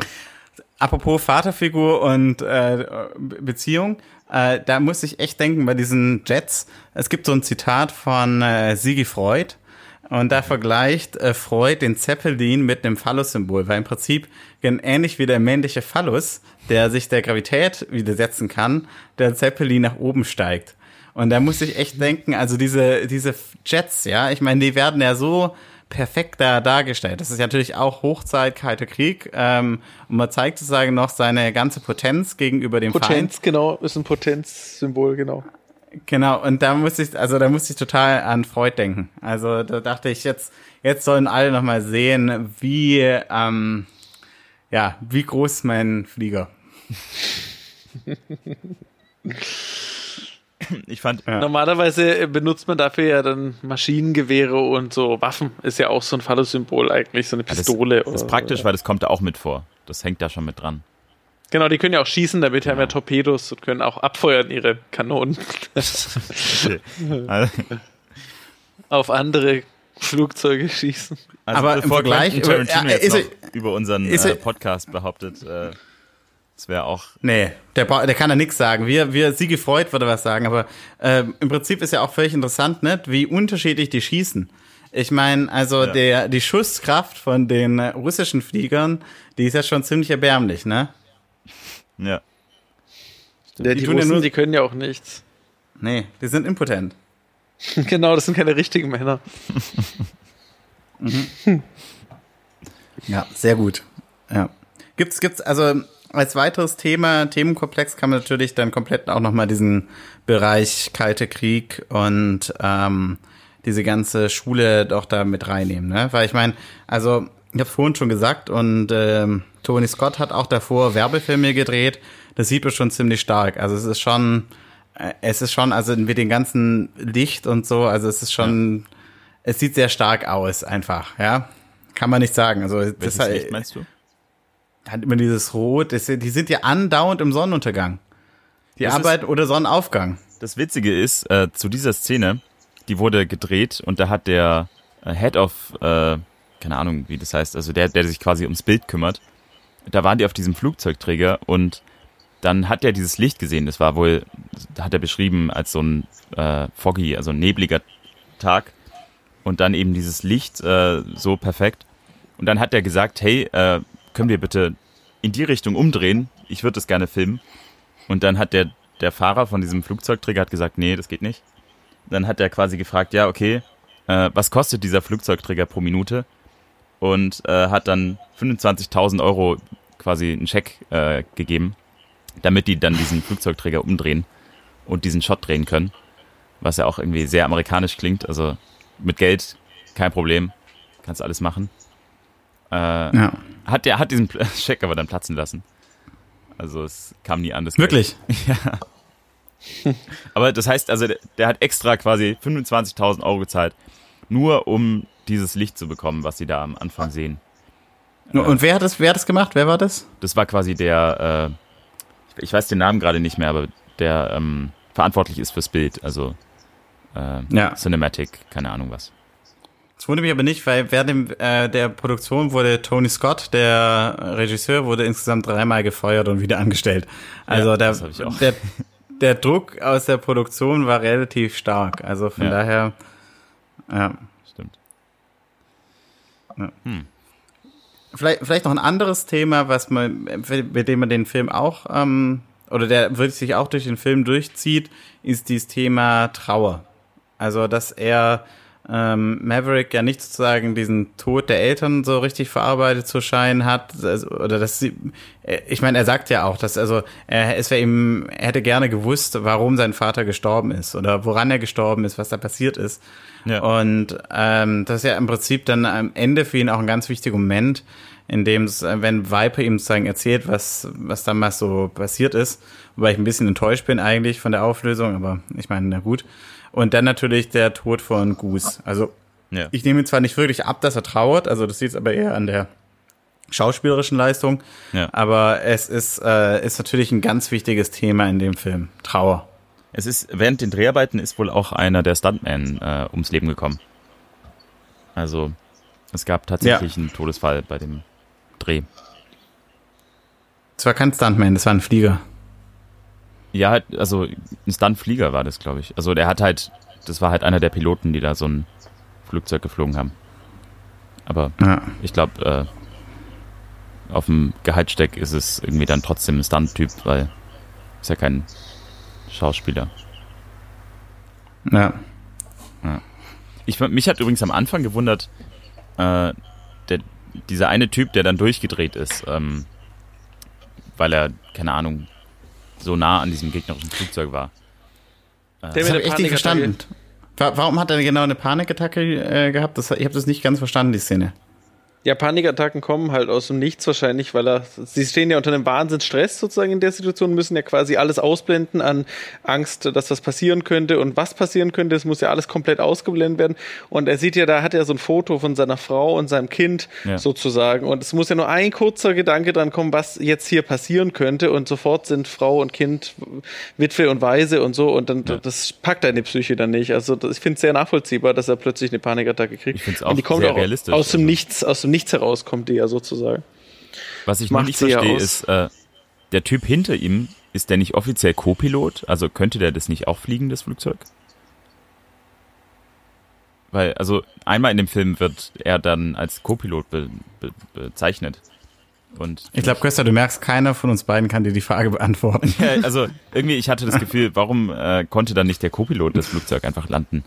[SPEAKER 3] Apropos Vaterfigur und äh, Beziehung, äh, da muss ich echt denken bei diesen Jets. Es gibt so ein Zitat von äh, Sigi Freud und da vergleicht äh, Freud den Zeppelin mit einem Phallus-Symbol, weil im Prinzip ähnlich wie der männliche Phallus, der sich der Gravität widersetzen kann, der Zeppelin nach oben steigt. Und da muss ich echt denken, also diese, diese Jets, ja, ich meine, die werden ja so perfekt da dargestellt. Das ist natürlich auch Hochzeit, Kalter Krieg. Ähm, und man zeigt sozusagen noch seine ganze Potenz gegenüber dem
[SPEAKER 2] Potenz,
[SPEAKER 3] Feind.
[SPEAKER 2] genau, ist ein Potenzsymbol, genau.
[SPEAKER 3] Genau, und da muss ich, also da musste ich total an Freud denken. Also da dachte ich, jetzt, jetzt sollen alle nochmal sehen, wie, ähm, ja, wie groß mein Flieger.
[SPEAKER 1] Ich fand,
[SPEAKER 2] Normalerweise benutzt man dafür ja dann Maschinengewehre und so Waffen. Ist ja auch so ein Phallus-Symbol eigentlich, so eine
[SPEAKER 1] das,
[SPEAKER 2] Pistole.
[SPEAKER 1] das ist
[SPEAKER 2] oder-
[SPEAKER 1] praktisch, weil das kommt da auch mit vor. Das hängt da schon mit dran.
[SPEAKER 2] Genau, die können ja auch schießen, damit haben ja Torpedos und können auch abfeuern ihre Kanonen.
[SPEAKER 1] Also,
[SPEAKER 2] auf andere Flugzeuge schießen.
[SPEAKER 1] also
[SPEAKER 3] Aber im Vergleich-
[SPEAKER 1] Quentin Tarantino
[SPEAKER 3] äh,
[SPEAKER 1] jetzt
[SPEAKER 3] ist
[SPEAKER 1] noch
[SPEAKER 3] er-
[SPEAKER 1] über unseren
[SPEAKER 3] ist
[SPEAKER 1] äh,
[SPEAKER 3] er-
[SPEAKER 1] Podcast behauptet, äh, das wäre auch
[SPEAKER 3] Nee, der, der kann da nichts sagen. Wir, wir, Sigi Freud würde was sagen, aber ähm, im Prinzip ist ja auch völlig interessant, ne, wie unterschiedlich die schießen. Ich meine, also
[SPEAKER 1] Ja.
[SPEAKER 3] der, die Schusskraft von den äh, russischen Fliegern, die ist ja schon ziemlich erbärmlich, ne?
[SPEAKER 1] ja.
[SPEAKER 2] Ja, die
[SPEAKER 3] tun ja
[SPEAKER 2] Russen,
[SPEAKER 3] nur-
[SPEAKER 2] die können ja auch nichts.
[SPEAKER 3] Nee, die sind impotent.
[SPEAKER 2] genau, das sind keine richtigen Männer.
[SPEAKER 3] Ja, sehr gut. Ja. Gibt's, gibt's, also als weiteres Thema, Themenkomplex kann man natürlich dann komplett auch nochmal diesen Bereich Kalte Krieg und ähm, diese ganze Schule doch da mit reinnehmen, ne? Weil ich meine, also ich habe vorhin schon gesagt und ähm, Tony Scott hat auch davor Werbefilme gedreht. Das sieht man schon ziemlich stark. Also es ist schon, äh, es ist schon, also mit dem ganzen Licht und so, also es ist schon, es sieht sehr stark aus, einfach, ja. Kann man nicht sagen. Also das
[SPEAKER 1] Welches
[SPEAKER 3] hat,
[SPEAKER 1] Licht meinst du?
[SPEAKER 3] Hat immer dieses Rot. Das, die sind ja andauernd im Sonnenuntergang. Die
[SPEAKER 1] Das ist-
[SPEAKER 3] Arbeit oder Sonnenaufgang.
[SPEAKER 1] Das Witzige ist, äh, zu dieser Szene, die wurde gedreht und da hat der äh, Head of, äh, keine Ahnung, wie das heißt, also der, der sich quasi ums Bild kümmert, da waren die auf diesem Flugzeugträger und dann hat er dieses Licht gesehen. Das war wohl, hat er beschrieben als so ein äh, foggy, also ein nebliger Tag und dann eben dieses Licht äh, so perfekt. Und dann hat er gesagt, hey, äh, können wir bitte in die Richtung umdrehen? Ich würde das gerne filmen. Und dann hat der, der Fahrer von diesem Flugzeugträger hat gesagt, nee, das geht nicht. Dann hat er quasi gefragt, ja, okay, äh, was kostet dieser Flugzeugträger pro Minute? Und äh, hat dann 25.000 Euro quasi einen Scheck äh, gegeben, damit die dann diesen Flugzeugträger umdrehen und diesen Shot drehen können. Was ja auch irgendwie sehr amerikanisch klingt. Also mit Geld kein Problem, kannst alles machen. Äh,
[SPEAKER 3] Ja.
[SPEAKER 1] hat der hat diesen Scheck aber dann platzen lassen. Also es kam nie an. Das
[SPEAKER 3] Wirklich.
[SPEAKER 1] aber das heißt, also der, der hat extra quasi 25.000 Euro gezahlt, nur um dieses Licht zu bekommen, was sie da am Anfang sehen.
[SPEAKER 3] Und wer hat das, wer hat das gemacht? Wer war das?
[SPEAKER 1] Das war quasi der, äh, ich weiß den Namen gerade nicht mehr, aber der ähm, verantwortlich ist fürs Bild, also äh,
[SPEAKER 3] Ja.
[SPEAKER 1] Cinematic, keine Ahnung was.
[SPEAKER 3] Das wundert mich aber nicht, weil während dem, äh, der Produktion wurde Tony Scott, der Regisseur, wurde insgesamt dreimal gefeuert und wieder angestellt. Also
[SPEAKER 1] Ja,
[SPEAKER 3] der, der, der Druck aus der Produktion war relativ stark. Also von
[SPEAKER 1] Ja.
[SPEAKER 3] daher, ja.
[SPEAKER 1] Stimmt.
[SPEAKER 3] Vielleicht, vielleicht noch ein anderes Thema, was man, mit dem man den Film auch, ähm, oder der wirklich sich auch durch den Film durchzieht, ist dieses Thema Trauer. Also, dass er ähm, Maverick ja nicht sozusagen diesen Tod der Eltern so richtig verarbeitet zu scheinen hat, also, oder dass sie, äh, ich meine, er sagt ja auch, dass also er, es wäre ihm, er hätte gerne gewusst, warum sein Vater gestorben ist oder woran er gestorben ist, was da passiert ist.
[SPEAKER 1] Ja.
[SPEAKER 3] Und ähm, das ist ja im Prinzip dann am Ende für ihn auch ein ganz wichtiger Moment, in dem es, äh, wenn Viper ihm sozusagen erzählt, was, was damals so passiert ist, wobei ich ein bisschen enttäuscht bin eigentlich von der Auflösung, aber ich meine, na gut. Und dann natürlich der Tod von Goose. Also
[SPEAKER 1] Ja.
[SPEAKER 3] ich nehme zwar nicht wirklich ab, dass er trauert, also das sieht aber eher an der schauspielerischen Leistung,
[SPEAKER 1] Ja.
[SPEAKER 3] aber es ist, äh, ist natürlich ein ganz wichtiges Thema in dem Film, Trauer.
[SPEAKER 1] Es ist, während den Dreharbeiten ist wohl auch einer der Stuntmen äh, ums Leben gekommen. Also, es gab tatsächlich einen Todesfall bei dem Dreh.
[SPEAKER 3] Das war kein Stuntman, das war ein Flieger.
[SPEAKER 1] Ja, halt, also ein Stuntflieger war das, glaube ich. Also der hat halt, das war halt einer der Piloten, die da so ein Flugzeug geflogen haben. Aber
[SPEAKER 3] Ja.
[SPEAKER 1] ich glaube, äh, auf dem Gehaltssteck ist es irgendwie dann trotzdem ein Stunt-Typ, weil ist ja kein Schauspieler.
[SPEAKER 3] Ja.
[SPEAKER 1] Ich, mich hat übrigens am Anfang gewundert, äh, der, dieser eine Typ, der dann durchgedreht ist, ähm, weil er, keine Ahnung, so nah an diesem gegnerischen Flugzeug war.
[SPEAKER 2] Der
[SPEAKER 3] Das habe ich echt nicht verstanden. Wa- Warum hat er genau eine Panikattacke äh, gehabt? Das, ich habe das nicht ganz verstanden, die Szene.
[SPEAKER 2] Ja, Panikattacken kommen halt aus dem Nichts wahrscheinlich, weil er, sie stehen ja unter einem Wahnsinnsstress sozusagen in der Situation, müssen ja quasi alles ausblenden an Angst, dass was passieren könnte und was passieren könnte. Es muss ja alles komplett ausgeblendet werden. Und er sieht ja, da hat er so ein Foto von seiner Frau und seinem Kind
[SPEAKER 1] Ja.
[SPEAKER 2] sozusagen. Und es muss ja nur ein kurzer Gedanke dran kommen, was jetzt hier passieren könnte. Und sofort sind Frau und Kind Witwe und Waise und so. Und dann,
[SPEAKER 1] Ja.
[SPEAKER 2] das packt deine Psyche dann nicht. Also das, ich finde es sehr nachvollziehbar, dass er plötzlich eine Panikattacke kriegt.
[SPEAKER 1] Ich
[SPEAKER 2] und die
[SPEAKER 1] auch
[SPEAKER 2] kommt
[SPEAKER 1] sehr realistisch,
[SPEAKER 2] aus dem
[SPEAKER 1] also.
[SPEAKER 2] Nichts, aus dem Nichts heraus kommt die ja sozusagen.
[SPEAKER 1] Was ich noch
[SPEAKER 2] Macht
[SPEAKER 1] nicht verstehe, ist, äh, der Typ hinter ihm, ist der nicht offiziell Co-Pilot? Also könnte der das nicht auch fliegen, das Flugzeug? Weil, also einmal in dem Film wird er dann als Co-Pilot be be bezeichnet. Und
[SPEAKER 3] Ich glaube, Köster, du merkst, keiner von uns beiden kann dir die Frage beantworten.
[SPEAKER 1] Ja, also irgendwie, ich hatte das Gefühl, warum äh, konnte dann nicht der Co-Pilot das Flugzeug einfach landen?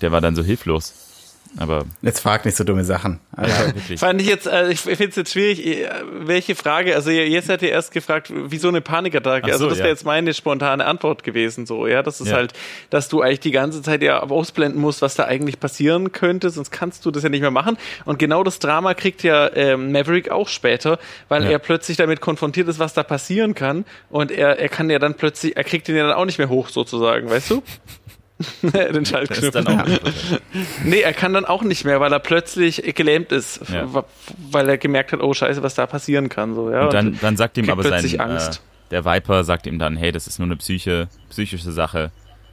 [SPEAKER 1] Der war dann so hilflos. Aber
[SPEAKER 3] Jetzt frag nicht so dumme Sachen. Also,
[SPEAKER 1] ja, wirklich.
[SPEAKER 2] Fand ich jetzt, äh, ich finde es jetzt schwierig, äh, welche Frage, also jetzt hat ihr erst gefragt, wieso eine Panikattacke?
[SPEAKER 1] So,
[SPEAKER 2] also das wäre
[SPEAKER 1] ja.
[SPEAKER 2] jetzt meine spontane Antwort gewesen, so, ja, das ist
[SPEAKER 1] Ja.
[SPEAKER 2] halt, dass du eigentlich die ganze Zeit ja ausblenden musst, was da eigentlich passieren könnte, sonst kannst du das ja nicht mehr machen. Und genau das Drama kriegt ja ähm, Maverick auch später, weil
[SPEAKER 1] Ja.
[SPEAKER 2] er plötzlich damit konfrontiert ist, was da passieren kann und er, er kann ja dann plötzlich, er kriegt den ja dann auch nicht mehr hoch sozusagen, weißt du? Den Schaltknopf.
[SPEAKER 1] dann auch
[SPEAKER 2] Nee, er kann dann auch nicht mehr, weil er plötzlich gelähmt ist,
[SPEAKER 1] Ja.
[SPEAKER 2] weil er gemerkt hat, oh Scheiße, was da passieren kann. So, ja.
[SPEAKER 1] Und dann, dann sagt ihm aber sein, äh,
[SPEAKER 2] Angst.
[SPEAKER 1] der Viper sagt ihm dann, hey, das ist nur eine Psyche, psychische Sache.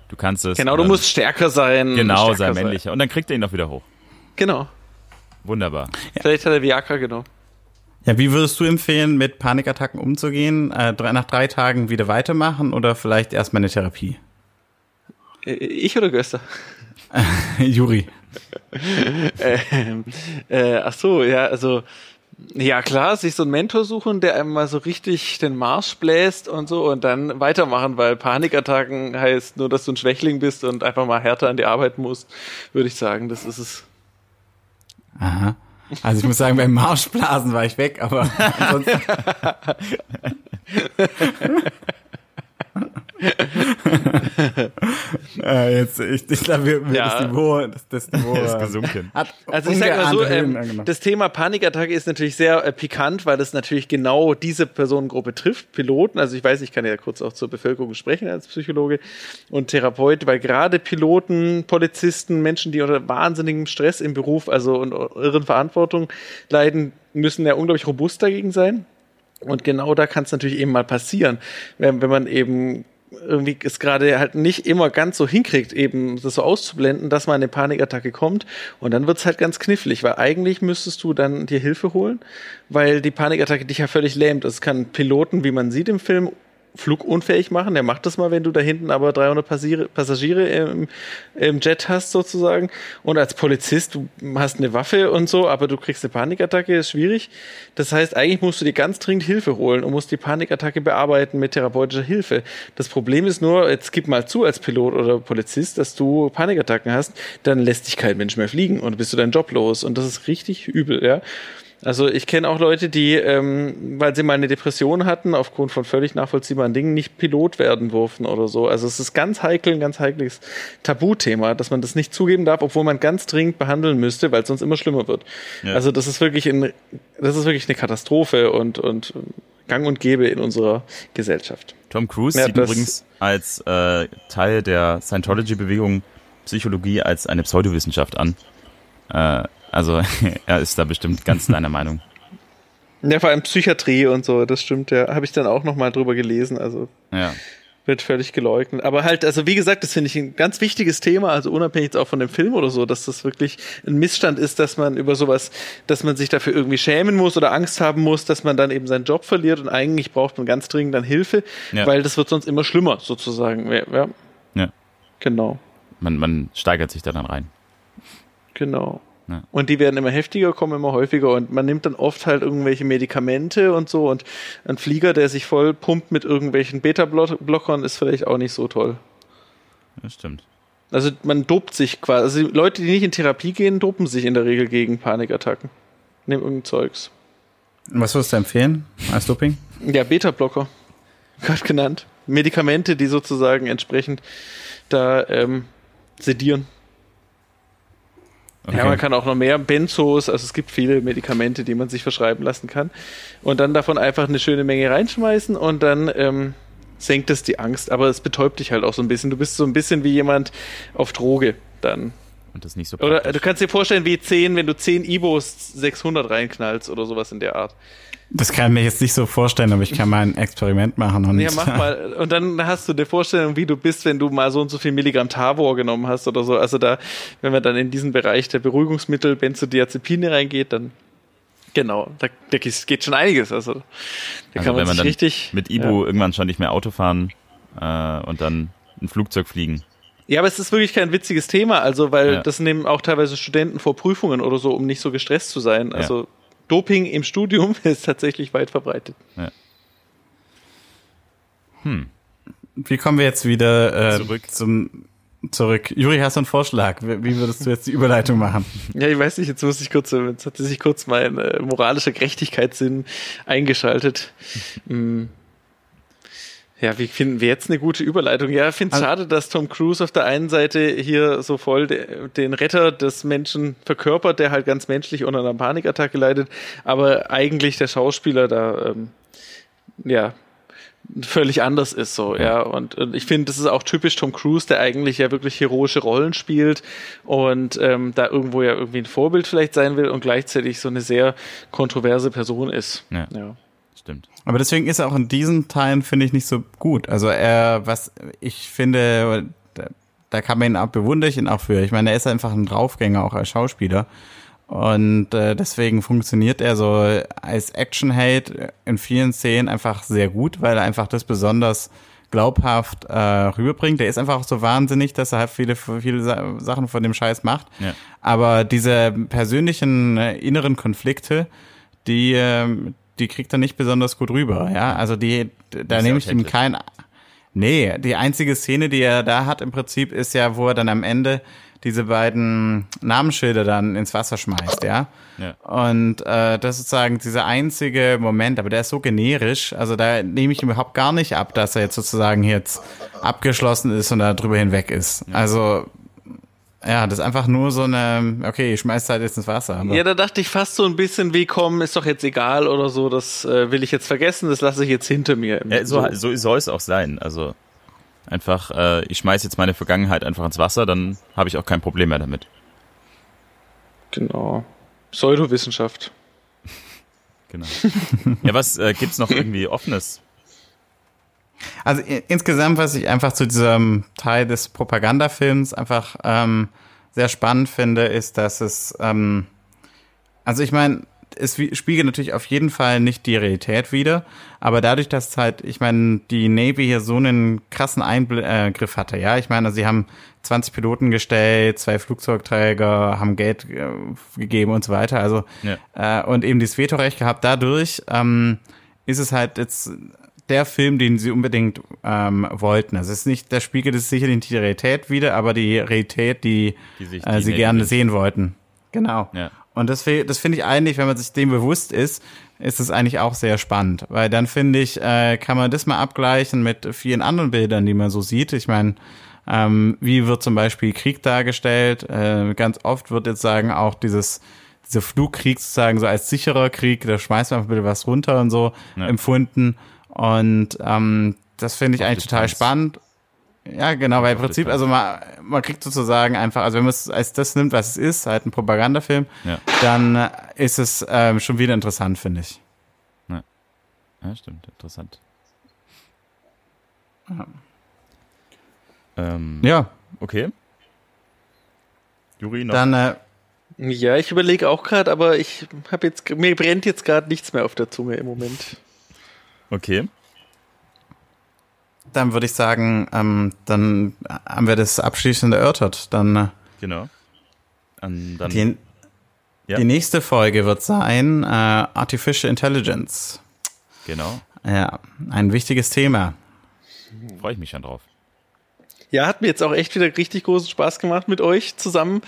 [SPEAKER 1] Du kannst es.
[SPEAKER 2] genau, du
[SPEAKER 1] dann-
[SPEAKER 2] musst stärker sein.
[SPEAKER 1] Genau,
[SPEAKER 2] stärker
[SPEAKER 1] sei männlicher. Und dann kriegt er ihn doch wieder hoch.
[SPEAKER 2] Genau.
[SPEAKER 1] Wunderbar.
[SPEAKER 2] Vielleicht hat er Viagra genommen.
[SPEAKER 3] ja, wie würdest du empfehlen, mit Panikattacken umzugehen? Äh, nach drei Tagen wieder weitermachen oder vielleicht erstmal eine Therapie?
[SPEAKER 2] Äh, Ich oder Göster?
[SPEAKER 3] Juri.
[SPEAKER 2] ähm, äh, ach so, ja, also ja klar, sich so einen Mentor suchen, der einem mal so richtig den Marsch bläst und so und dann weitermachen, weil Panikattacken heißt nur, dass du ein Schwächling bist und einfach mal härter an die Arbeit musst, würde ich sagen, das ist es.
[SPEAKER 3] Aha. Also ich muss sagen, beim Marschblasen war ich weg, aber ansonsten. äh, jetzt, ich, ich glaube, wir, wir
[SPEAKER 2] Ja.
[SPEAKER 3] das Niveau, das, das Niveau
[SPEAKER 1] ist
[SPEAKER 3] äh,
[SPEAKER 1] gesunken.
[SPEAKER 3] hat
[SPEAKER 2] Also ich sag mal so, ähm, das Thema Panikattacke ist natürlich sehr äh, pikant, weil das natürlich genau diese Personengruppe trifft, Piloten. Also ich weiß, ich kann ja kurz auch zur Bevölkerung sprechen als Psychologe und Therapeut, weil gerade Piloten, Polizisten, Menschen, die unter wahnsinnigem Stress im Beruf, also und irren Verantwortung leiden, müssen ja unglaublich robust dagegen sein. Und genau da kann es natürlich eben mal passieren, wenn, wenn man eben irgendwie es gerade halt nicht immer ganz so hinkriegt, eben das so auszublenden, dass mal eine Panikattacke kommt. Und dann wird's halt ganz knifflig, weil eigentlich müsstest du dann dir Hilfe holen, weil die Panikattacke dich ja völlig lähmt. Es kann Piloten, wie man sieht im Film, flugunfähig machen. Der macht das mal, wenn du da hinten aber 300 Passagiere, Passagiere im, im Jet hast sozusagen. Und als Polizist, du hast eine Waffe und so, aber du kriegst eine Panikattacke, ist schwierig. Das heißt, eigentlich musst du dir ganz dringend Hilfe holen und musst die Panikattacke bearbeiten mit therapeutischer Hilfe. Das Problem ist nur, jetzt gib mal zu als Pilot oder Polizist, dass du Panikattacken hast, dann lässt dich kein Mensch mehr fliegen und bist du deinen Job los. Und das ist richtig übel, ja. Also ich kenne auch Leute, die, ähm, weil sie mal eine Depression hatten, aufgrund von völlig nachvollziehbaren Dingen, nicht Pilot werden durften oder so. Also es ist ganz heikel, ein ganz heikles Tabuthema, dass man das nicht zugeben darf, obwohl man ganz dringend behandeln müsste, weil es sonst immer schlimmer wird.
[SPEAKER 1] Ja.
[SPEAKER 2] Also das ist wirklich ein, das ist wirklich eine Katastrophe und, und gang und gäbe in unserer Gesellschaft.
[SPEAKER 1] Tom Cruise
[SPEAKER 2] Ja,
[SPEAKER 1] sieht übrigens als äh, Teil der Scientology-Bewegung Psychologie als eine Pseudowissenschaft an. Äh, also er ist da bestimmt ganz deiner Meinung.
[SPEAKER 2] Ja, vor allem Psychiatrie und so, das stimmt, ja. Habe ich dann auch noch mal drüber gelesen. Also
[SPEAKER 1] Ja.
[SPEAKER 2] wird völlig geleugnet. Aber halt, also wie gesagt, das finde ich ein ganz wichtiges Thema, also unabhängig jetzt auch von dem Film oder so, dass das wirklich ein Missstand ist, dass man über sowas, dass man sich dafür irgendwie schämen muss oder Angst haben muss, dass man dann eben seinen Job verliert und eigentlich braucht man ganz dringend dann Hilfe,
[SPEAKER 1] Ja.
[SPEAKER 2] weil das wird sonst immer schlimmer sozusagen. Ja, ja.
[SPEAKER 1] Ja.
[SPEAKER 2] genau.
[SPEAKER 1] Man, man steigert sich da dann rein.
[SPEAKER 2] Genau.
[SPEAKER 1] Ja.
[SPEAKER 2] Und die werden immer heftiger, kommen immer häufiger und man nimmt dann oft halt irgendwelche Medikamente und so und ein Flieger, der sich voll pumpt mit irgendwelchen Beta-Blockern, ist vielleicht auch nicht so toll.
[SPEAKER 1] Das stimmt.
[SPEAKER 2] Also man dopt sich quasi. Also die Leute, die nicht in Therapie gehen, dopen sich in der Regel gegen Panikattacken. Nehmen irgendein Zeugs.
[SPEAKER 3] Was würdest du empfehlen als Doping?
[SPEAKER 2] Ja, Beta-Blocker. Gerade genannt. Medikamente, die sozusagen entsprechend da ähm, sedieren.
[SPEAKER 1] Okay.
[SPEAKER 2] Ja, man kann auch noch mehr Benzos, also es gibt viele Medikamente, die man sich verschreiben lassen kann. Und dann davon einfach eine schöne Menge reinschmeißen und dann ähm, senkt es die Angst. Aber es betäubt dich halt auch so ein bisschen. Du bist so ein bisschen wie jemand auf Droge dann.
[SPEAKER 1] Und das nicht so
[SPEAKER 2] Oder
[SPEAKER 1] praktisch.
[SPEAKER 2] du kannst dir vorstellen, wie 10, wenn du 10 Ibos 600 reinknallst oder sowas in der Art.
[SPEAKER 3] Das kann ich mir jetzt nicht so vorstellen, aber ich kann mal ein Experiment machen. Und
[SPEAKER 2] Ja, mach mal. Und dann hast du eine Vorstellung, wie du bist, wenn du mal so und so viel Milligramm Tavor genommen hast oder so. Also da, wenn man dann in diesen Bereich der Beruhigungsmittel, Benzodiazepine reingeht, dann genau, da, da geht schon einiges. Also da
[SPEAKER 1] Also
[SPEAKER 2] kann man,
[SPEAKER 1] wenn man
[SPEAKER 2] richtig
[SPEAKER 1] mit Ibu irgendwann schon nicht mehr Auto fahren äh, und dann ein Flugzeug fliegen.
[SPEAKER 2] Ja, aber es ist wirklich kein witziges Thema, also weil
[SPEAKER 1] Ja.
[SPEAKER 2] das nehmen auch teilweise Studenten vor Prüfungen oder so, um nicht so gestresst zu sein. Also Doping im Studium ist tatsächlich weit verbreitet.
[SPEAKER 3] Wie kommen wir jetzt wieder äh,
[SPEAKER 1] Zurück.
[SPEAKER 3] zum zurück? Juri, hast du einen Vorschlag? Wie würdest du jetzt die Überleitung machen?
[SPEAKER 2] Ja, ich weiß nicht, jetzt muss ich kurz, jetzt hat sich kurz mein äh, moralischer Gerechtigkeitssinn eingeschaltet. Hm. Ja, wie finden wir jetzt eine gute Überleitung? Ja, ich finde es
[SPEAKER 3] Also-
[SPEAKER 2] schade, dass Tom Cruise auf der einen Seite hier so voll de, den Retter des Menschen verkörpert, der halt ganz menschlich unter einer Panikattacke leidet, aber eigentlich der Schauspieler da, ähm, ja, völlig anders ist so, ja. Und, und ich finde, das ist auch typisch Tom Cruise, der eigentlich ja wirklich heroische Rollen spielt und ähm, da irgendwo ja irgendwie ein Vorbild vielleicht sein will und gleichzeitig so eine sehr kontroverse Person ist.
[SPEAKER 1] Ja.
[SPEAKER 2] ja.
[SPEAKER 1] Stimmt.
[SPEAKER 3] Aber deswegen ist er auch in diesen Teilen, finde ich, nicht so gut. Also er, was ich finde, da, da kann man ihn auch, bewundere ich ihn auch für. Ich meine, er ist einfach ein Draufgänger, auch als Schauspieler. Und äh, deswegen funktioniert er so als Action-Hate in vielen Szenen einfach sehr gut, weil er einfach das besonders glaubhaft äh, rüberbringt. Der ist einfach auch so wahnsinnig, dass er halt viele, viele Sa- Sachen von dem Scheiß macht.
[SPEAKER 1] Ja.
[SPEAKER 3] Aber diese persönlichen äh, inneren Konflikte, die, ähm, die kriegt er nicht besonders gut rüber. Ja, also die, da nehme
[SPEAKER 1] ja
[SPEAKER 3] ich ihm kein. Nee, die einzige Szene, die er da hat im Prinzip, ist ja, wo er dann am Ende diese beiden Namensschilder dann ins Wasser schmeißt, ja.
[SPEAKER 1] Ja.
[SPEAKER 3] Und äh, das ist sozusagen dieser einzige Moment, aber der ist so generisch, also da nehme ich ihm überhaupt gar nicht ab, dass er jetzt sozusagen jetzt abgeschlossen ist und da drüber hinweg ist. Also ja, das ist einfach nur so eine, okay, ich schmeiß halt jetzt ins Wasser. Aber
[SPEAKER 2] Ja, da dachte ich fast so ein bisschen wie, komm, ist doch jetzt egal oder so, das äh, will ich jetzt vergessen, das lasse ich jetzt hinter mir.
[SPEAKER 1] Ja, so, so soll es auch sein. Also einfach, äh, ich schmeiß jetzt meine Vergangenheit einfach ins Wasser, dann habe ich auch kein Problem mehr damit.
[SPEAKER 2] Genau. Pseudowissenschaft.
[SPEAKER 1] Genau. ja, was äh, gibt's noch irgendwie offenes?
[SPEAKER 3] Also insgesamt, was ich einfach zu diesem Teil des Propagandafilms einfach ähm, sehr spannend finde, ist, dass es, ähm, also ich meine, es spiegelt natürlich auf jeden Fall nicht die Realität wider, aber dadurch, dass halt, ich meine, die Navy hier so einen krassen Eingriff hatte, ja, ich meine, sie haben 20 Piloten gestellt, zwei Flugzeugträger, haben Geld äh, gegeben und so weiter, also äh, und eben dieses Vetorecht gehabt. Dadurch ähm, ist es halt jetzt der Film, den sie unbedingt ähm, wollten. Also es ist nicht, der spiegelt es sicherlich nicht die Realität wieder, aber die Realität, die,
[SPEAKER 1] Die sich
[SPEAKER 3] äh,
[SPEAKER 1] die
[SPEAKER 3] sie
[SPEAKER 1] Navy
[SPEAKER 3] gerne
[SPEAKER 1] wünscht.
[SPEAKER 3] sehen wollten. Genau.
[SPEAKER 1] Ja.
[SPEAKER 3] Und das, das finde ich eigentlich, wenn man sich dem bewusst ist, ist es eigentlich auch sehr spannend. Weil dann finde ich, äh, kann man das mal abgleichen mit vielen anderen Bildern, die man so sieht. Ich meine, ähm, wie wird zum Beispiel Krieg dargestellt? Äh, ganz oft wird jetzt sagen auch dieses dieser Flugkrieg sozusagen so als sicherer Krieg, da schmeißt man einfach bitte was runter und so
[SPEAKER 1] Ja.
[SPEAKER 3] empfunden. Und ähm, das finde ich eigentlich total spannend. Ja, genau, weil im
[SPEAKER 1] auf
[SPEAKER 3] Prinzip, also man, man kriegt sozusagen einfach, also wenn man es als das nimmt, was es ist, halt ein Propagandafilm,
[SPEAKER 1] Ja.
[SPEAKER 3] dann äh, ist es ähm, schon wieder interessant, finde ich.
[SPEAKER 1] Ja, stimmt, interessant. Ähm,
[SPEAKER 3] Ja,
[SPEAKER 1] Okay. Juri, noch?
[SPEAKER 3] dann äh,
[SPEAKER 2] Ja, ich überlege auch gerade, aber ich habe jetzt, mir brennt jetzt gerade nichts mehr auf der Zunge im Moment.
[SPEAKER 1] Okay.
[SPEAKER 3] dann würde ich sagen, ähm, dann haben wir das abschließend erörtert. Dann äh,
[SPEAKER 1] Genau. An, dann,
[SPEAKER 3] die,
[SPEAKER 1] ja,
[SPEAKER 3] die nächste Folge wird sein äh, Artificial Intelligence.
[SPEAKER 1] genau.
[SPEAKER 3] Ja, ein wichtiges Thema.
[SPEAKER 1] Freue ich mich schon drauf.
[SPEAKER 2] Ja, hat mir jetzt auch echt wieder richtig großen Spaß gemacht mit euch zusammen.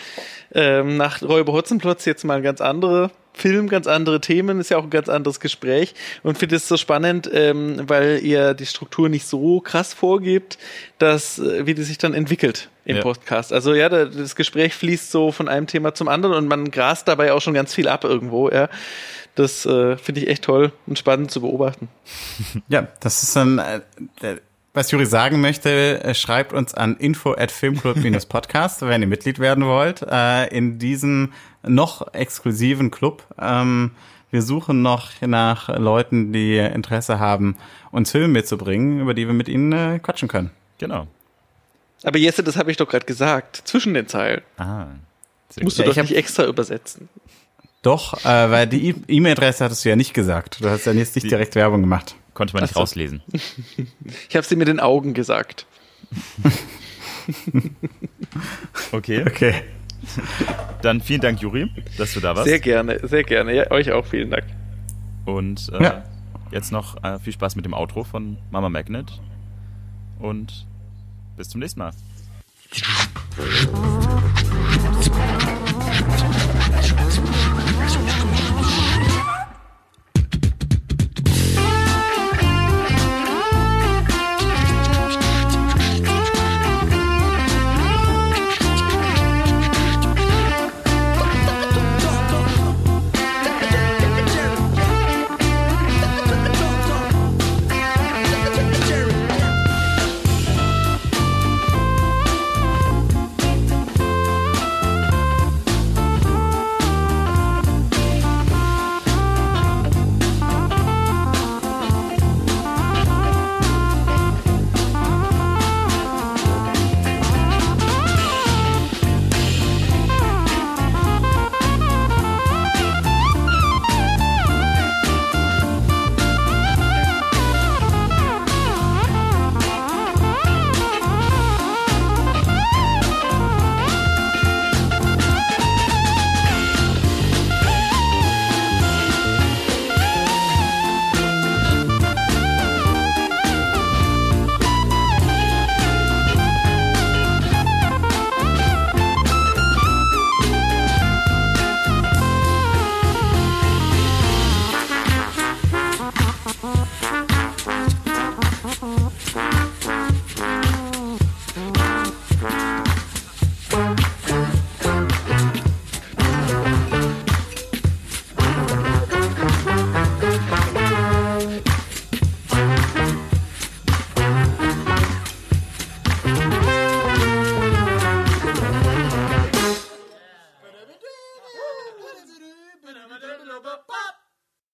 [SPEAKER 2] Ähm, nach Räuber Hotzenplotz jetzt mal ein ganz andere Film, ganz andere Themen, ist ja auch ein ganz anderes Gespräch und finde es so spannend, ähm, weil ihr die Struktur nicht so krass vorgibt, dass, äh, wie die sich dann entwickelt im
[SPEAKER 1] Ja.
[SPEAKER 2] Podcast. Also ja, da- das Gespräch fließt so von einem Thema zum anderen und man grast dabei auch schon ganz viel ab irgendwo, ja. Das äh, finde ich echt toll und spannend zu beobachten.
[SPEAKER 3] Ja, das ist dann, äh, was Juri sagen möchte, äh, schreibt uns an info at filmclub-podcast, wenn ihr Mitglied werden wollt, äh, in diesem noch exklusiven Club. Ähm, wir suchen noch nach Leuten, die Interesse haben, uns Filme mitzubringen, über die wir mit ihnen äh, quatschen können.
[SPEAKER 1] Genau.
[SPEAKER 2] Aber Jesse, das habe ich doch gerade gesagt, zwischen den Zeilen.
[SPEAKER 1] Ah.
[SPEAKER 2] Musst du
[SPEAKER 3] ich
[SPEAKER 2] doch nicht extra übersetzen.
[SPEAKER 3] Doch, äh, weil die E- E-Mail-Adresse hattest du ja nicht gesagt. Du hast ja jetzt nicht direkt Werbung gemacht.
[SPEAKER 1] Konnte man nicht
[SPEAKER 2] so.
[SPEAKER 1] rauslesen.
[SPEAKER 2] Ich habe sie mit den Augen gesagt.
[SPEAKER 1] Okay.
[SPEAKER 3] Okay.
[SPEAKER 1] Dann vielen Dank, Juri, dass du da warst.
[SPEAKER 2] Sehr gerne, sehr gerne. Ja, euch auch vielen Dank.
[SPEAKER 1] Und äh,
[SPEAKER 3] Ja.
[SPEAKER 1] jetzt noch äh, viel Spaß mit dem Outro von Mama Magnet. Und bis zum nächsten Mal.